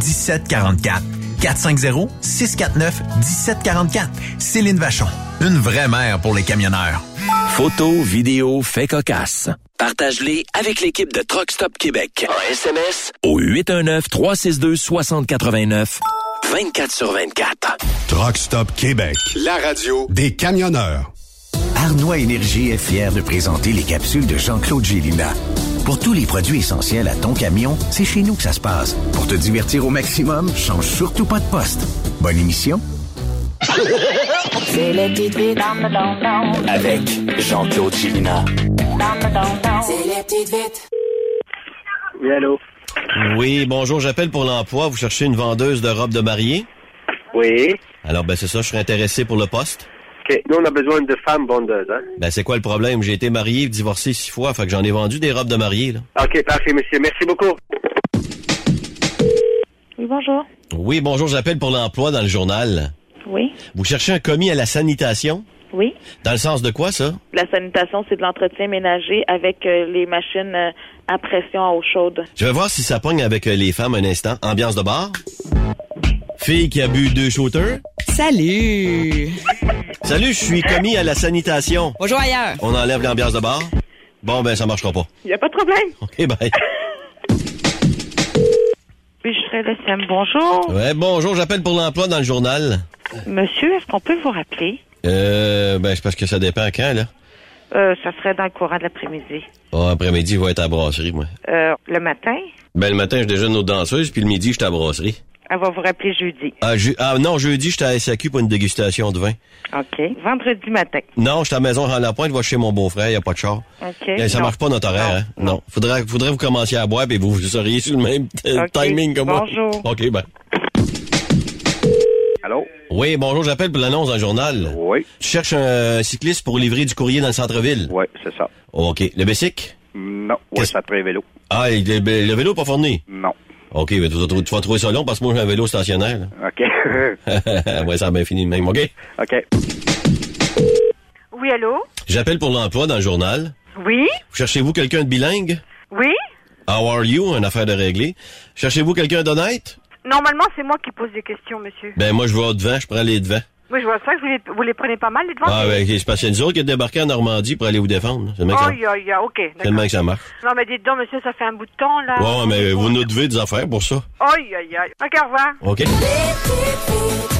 1744. 450-649-1744. Céline Vachon. Une vraie mère pour les camionneurs. Photos, vidéos, faits cocasse. Partage-les avec l'équipe de Truck Stop Québec. En SMS au 819-362-6089. 24 sur 24. Truck Stop Québec. La radio des camionneurs. Arnois Énergie est fier de présenter les capsules de Jean-Claude Gélina. Pour tous les produits essentiels à ton camion, c'est chez nous que ça se passe. Pour te divertir au maximum, change surtout pas de poste. Bonne émission. C'est le don-don. Avec Jean-Claude Chilina. C'est les petites vites. Oui, allô? Oui, bonjour, j'appelle pour l'emploi. Vous cherchez une vendeuse de robes de mariée? Oui. Alors, ben c'est ça, je serais intéressé pour le poste. OK. Nous, on a besoin de femmes vendeuses, hein? Ben, c'est quoi le problème? J'ai été marié, divorcé six fois, fait que j'en ai vendu des robes de mariée, là. OK, parfait, monsieur. Merci beaucoup. Oui, bonjour. Oui, bonjour, j'appelle pour l'emploi dans le journal. Oui. Vous cherchez un commis à la sanitation? Oui. Dans le sens de quoi, ça? La sanitation, c'est de l'entretien ménager avec euh, les machines euh, à pression à eau chaude. Je vais voir si ça pogne avec euh, les femmes un instant. Ambiance de bar? Fille qui a bu deux shooters? Salut! Salut, je suis commis à la sanitation. Bonjour ailleurs. On enlève l'ambiance de bar? Bon, ben, ça marchera pas. Il n'y a pas de problème. OK, bye. Puis je serai le SEM. Bonjour. Ouais, bonjour, j'appelle pour l'emploi dans le journal. Monsieur, est-ce qu'on peut vous rappeler? Euh, ben, c'est parce que ça dépend quand, là. Euh, ça serait dans le courant de l'après-midi. Oh, après-midi, je vais être à la brasserie, moi. Euh, le matin, Ben, le matin, je déjeune aux danseuses, puis le midi, je suis à la brasserie. Elle va vous rappeler jeudi. Ah, je- ah, non, jeudi, j'étais à SAQ pour une dégustation de vin. OK. Vendredi matin. Non, j'étais à la maison à la pointe, je vais chez mon beau-frère, il a pas de char. OK. Eh, ça Non. marche pas notre horaire, hein? Non. Faudrait, faudrait vous commenciez à boire, et vous, vous seriez sur le même euh, timing que moi. Bonjour. OK, ben. Allô? Oui, bonjour, j'appelle pour l'annonce dans le journal. Oui. Tu cherches un cycliste pour livrer du courrier dans le centre-ville? Oui, c'est ça. OK. Le Bessic? Non. Oui, ça te vélo. Ah, le, le- le vélo pas fourni? Non. OK, ben, tu, vas tu vas trouver ça long parce que moi, j'ai un vélo stationnaire. là. OK. ouais, ça a bien fini de même, OK? OK. Oui, allô? J'appelle pour l'emploi dans le journal. Oui? Cherchez-vous quelqu'un de bilingue? Oui? How are you? Une affaire de régler. Cherchez-vous quelqu'un d'honnête? Normalement, c'est moi qui pose des questions, monsieur. Ben, moi, je vais au devant, je prends les devants. Oui, je vois ça, que vous les, vous les prenez pas mal, les devants. Ah, ben, c'est parce a nous autres qui est débarqué en Normandie pour aller vous défendre. C'est le que Aïe, aïe, aïe, OK, c'est le d'accord. même que ça marche. Non, mais dites donc, monsieur, ça fait un bout de temps, là. Ouais, mais vous nous devez des affaires pour ça. Aïe, aïe, aïe. OK, au revoir. OK?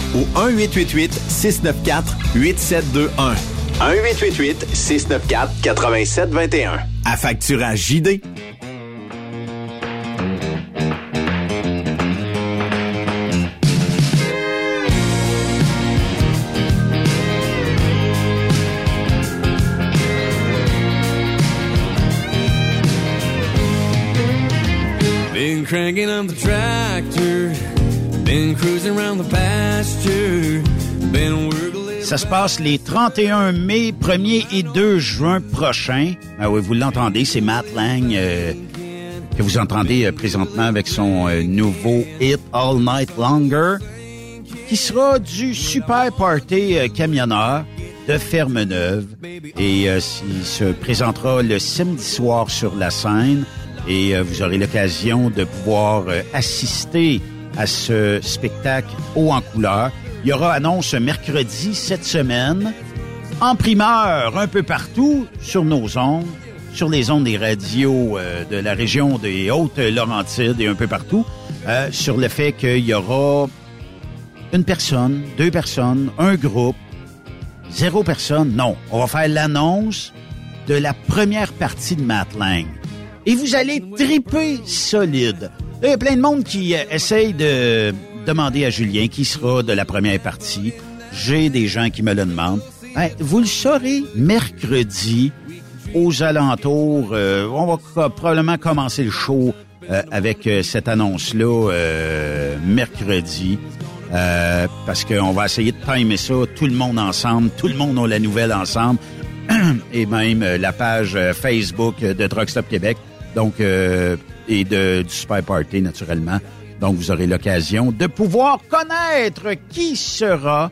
au 1-888-694-8721. 1-888-694-8721. À facturage JD. Been cranking up the tractor, Ça se passe les 31 mai, 1er et 2 juin prochains. Ah oui, vous l'entendez, c'est Matt Lang euh, que vous entendez euh, présentement avec son euh, nouveau hit All Night Longer qui sera du super party camionneur de Ferme-Neuve. Et il se présentera le samedi soir sur la scène. Et vous aurez l'occasion de pouvoir assister à ce spectacle haut en couleur. Il y aura annonce mercredi cette semaine en primeur un peu partout sur nos ondes, sur les ondes des radios de la région des Hautes-Laurentides et un peu partout, sur le fait qu'il y aura une personne, deux personnes, un groupe, zéro personne. Non, on va faire l'annonce de la première partie de Matt Lang. Et vous allez triper solide. Il y a plein de monde qui euh, essaye de demander à Julien qui sera de la première partie. J'ai des gens qui me le demandent. Ben, vous le saurez mercredi aux alentours. Euh, on va probablement commencer le show euh, avec cette annonce-là mercredi. Parce qu'on va essayer de timer ça, tout le monde ensemble, tout le monde a la nouvelle ensemble, et même la page Facebook de Drug Stop Québec, donc et de, du Super Party naturellement. Donc vous aurez l'occasion de pouvoir connaître qui sera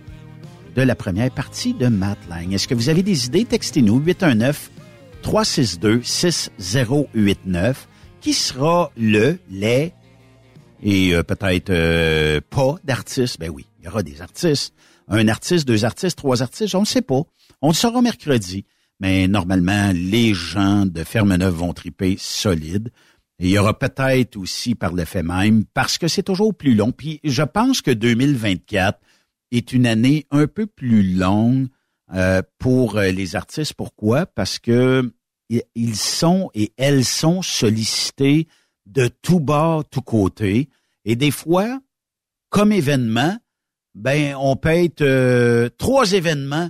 de la première partie de Matt Lang. Est-ce que vous avez des idées? Textez-nous 819 362 6089. Qui sera le, les, et euh, peut-être euh, pas d'artistes. Ben oui, il y aura des artistes. Un artiste, deux artistes, trois artistes, on ne sait pas. On le saura mercredi. Mais normalement, les gens de Ferme-Neuve vont triper solide. Et il y aura peut-être aussi par le fait même, parce que c'est toujours plus long. Puis je pense que 2024 est une année un peu plus longue euh, pour les artistes. Pourquoi? Parce que ils sont et elles sont sollicités de tout bas, tout côté. Et des fois, comme événement, ben on peut euh, trois événements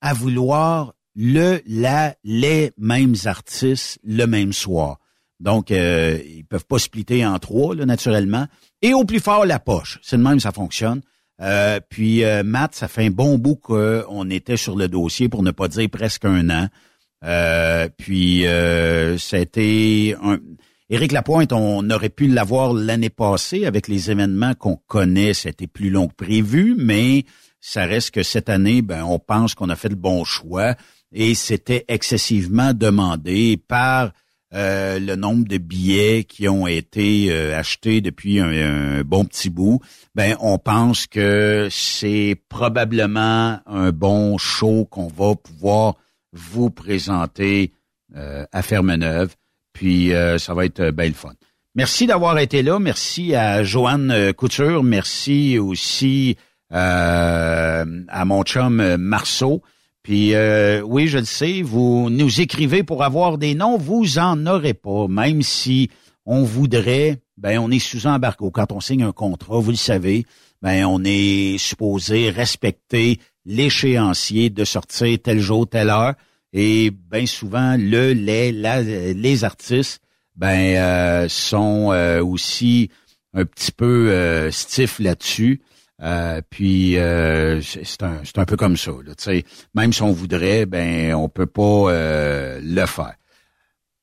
à vouloir le, la, les mêmes artistes le même soir. Donc, euh, ils peuvent pas splitter en trois, là, naturellement. Et au plus fort, la poche. C'est de même, ça fonctionne. Euh, puis, euh, Matt, ça fait un bon bout qu'on était sur le dossier, pour ne pas dire presque un an. puis, ça a été un Éric Lapointe, on aurait pu l'avoir l'année passée avec les événements qu'on connaît. C'était plus long que prévu, mais ça reste que cette année, ben, on pense qu'on a fait le bon choix et c'était excessivement demandé par euh, le nombre de billets qui ont été euh, achetés depuis un, bon petit bout. Ben, on pense que c'est probablement un bon show qu'on va pouvoir vous présenter euh, à Fermeneuve. Puis euh, ça va être euh, belle fun. Merci d'avoir été là. Merci à Joanne euh, Couture. Merci aussi à mon chum Marceau. Puis oui, je le sais, vous nous écrivez pour avoir des noms, vous en aurez pas. Même si on voudrait, ben on est sous embargo. Quand on signe un contrat, vous le savez, ben on est supposé respecter l'échéancier de sortir tel jour, telle heure. Et bien souvent, le, les, les artistes, ben euh, sont euh, aussi un petit peu euh, stiff là-dessus. Puis c'est un, un peu comme ça. Là, même si on voudrait, ben on peut pas le faire.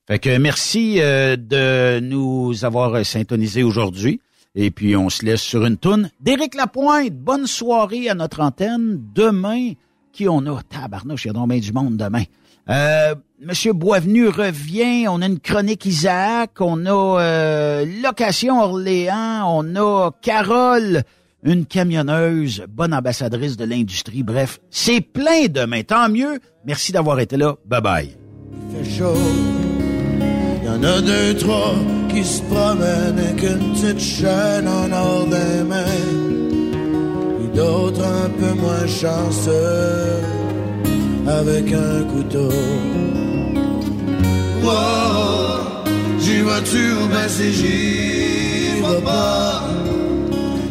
Fait que merci de nous avoir syntonisés aujourd'hui. Et puis on se laisse sur une toune d'Éric Lapointe. Bonne soirée à notre antenne. Demain, qui on a? Tabarnouche, il y a donc du monde demain. Euh, Monsieur Boisvenu revient. On a une chronique Isaac. On a euh, Location Orléans. On a Carole, une camionneuse, bonne ambassadrice de l'industrie. Bref, c'est plein demain. Tant mieux. Merci d'avoir été là. Bye bye. Il fait chaud. Il y en a deux, trois qui se promènent avec une petite chaîne en or des mains. Puis d'autres un peu moins chanceux avec un couteau. Wow, j'y vas-tu ou ben si j'y vais pas?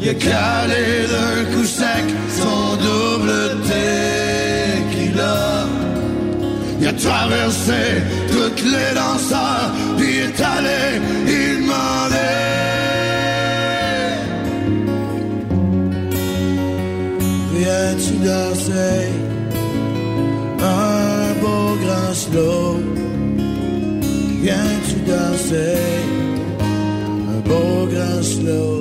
Y'a calé d'un coup sec son double tequila. Il a traversé toutes les danseurs, puis est allé, il demandait. Viens-tu danser? un beau grand slow? Viens-tu danser un beau grand slow?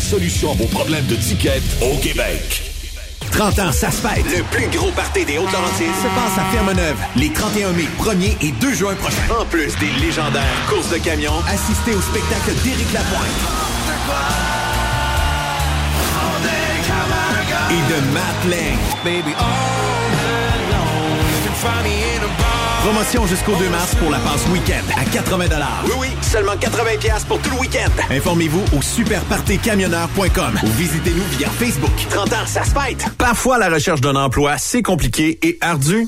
solution à vos problèmes de ticket au Québec. 30 ans, ça se fête. Le plus gros party des Hautes-Laurentides se passe à Ferme-Neuve les 31 mai, 1er et 2 juin prochains. En plus des légendaires courses de camions, assistez au spectacle d'Éric Lapointe. Et de Matt Lang. Promotion jusqu'au 2 mars pour la passe week-end à 80 Oui, oui, seulement 80 pour tout le week-end. Informez-vous au superpartycamionneur.com ou visitez-nous via Facebook. 30 ans, ça se fête! Parfois, la recherche d'un emploi, c'est compliqué et ardu.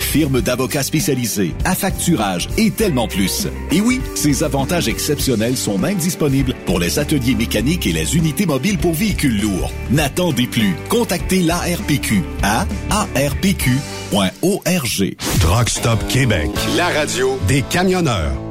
firme d'avocats spécialisés, affacturage et tellement plus. Et oui, ces avantages exceptionnels sont même disponibles pour les ateliers mécaniques et les unités mobiles pour véhicules lourds. N'attendez plus. Contactez l'ARPQ à arpq.org. Truck Stop Québec, la radio des camionneurs.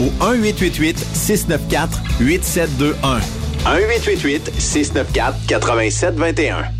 au 1-888-694-8721. 1-888-694-8721.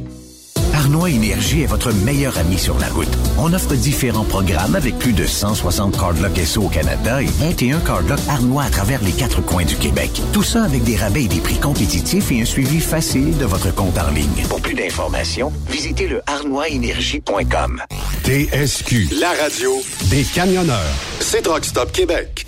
Arnois Énergie est votre meilleur ami sur la route. On offre différents programmes avec plus de 160 cardlocks SO au Canada et 21 cardlocks Arnois à travers les quatre coins du Québec. Tout ça avec des rabais et des prix compétitifs et un suivi facile de votre compte en ligne. Pour plus d'informations, visitez le arnoisénergie.com. TSQ, la radio des camionneurs. C'est Truck Stop Québec.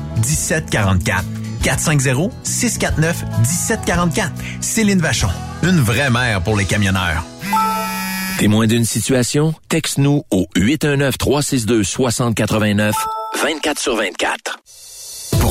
1744. 450-649-1744. Céline Vachon. Une vraie mère pour les camionneurs. Témoin d'une situation? Texte-nous au 819-362-6089, 24 sur 24.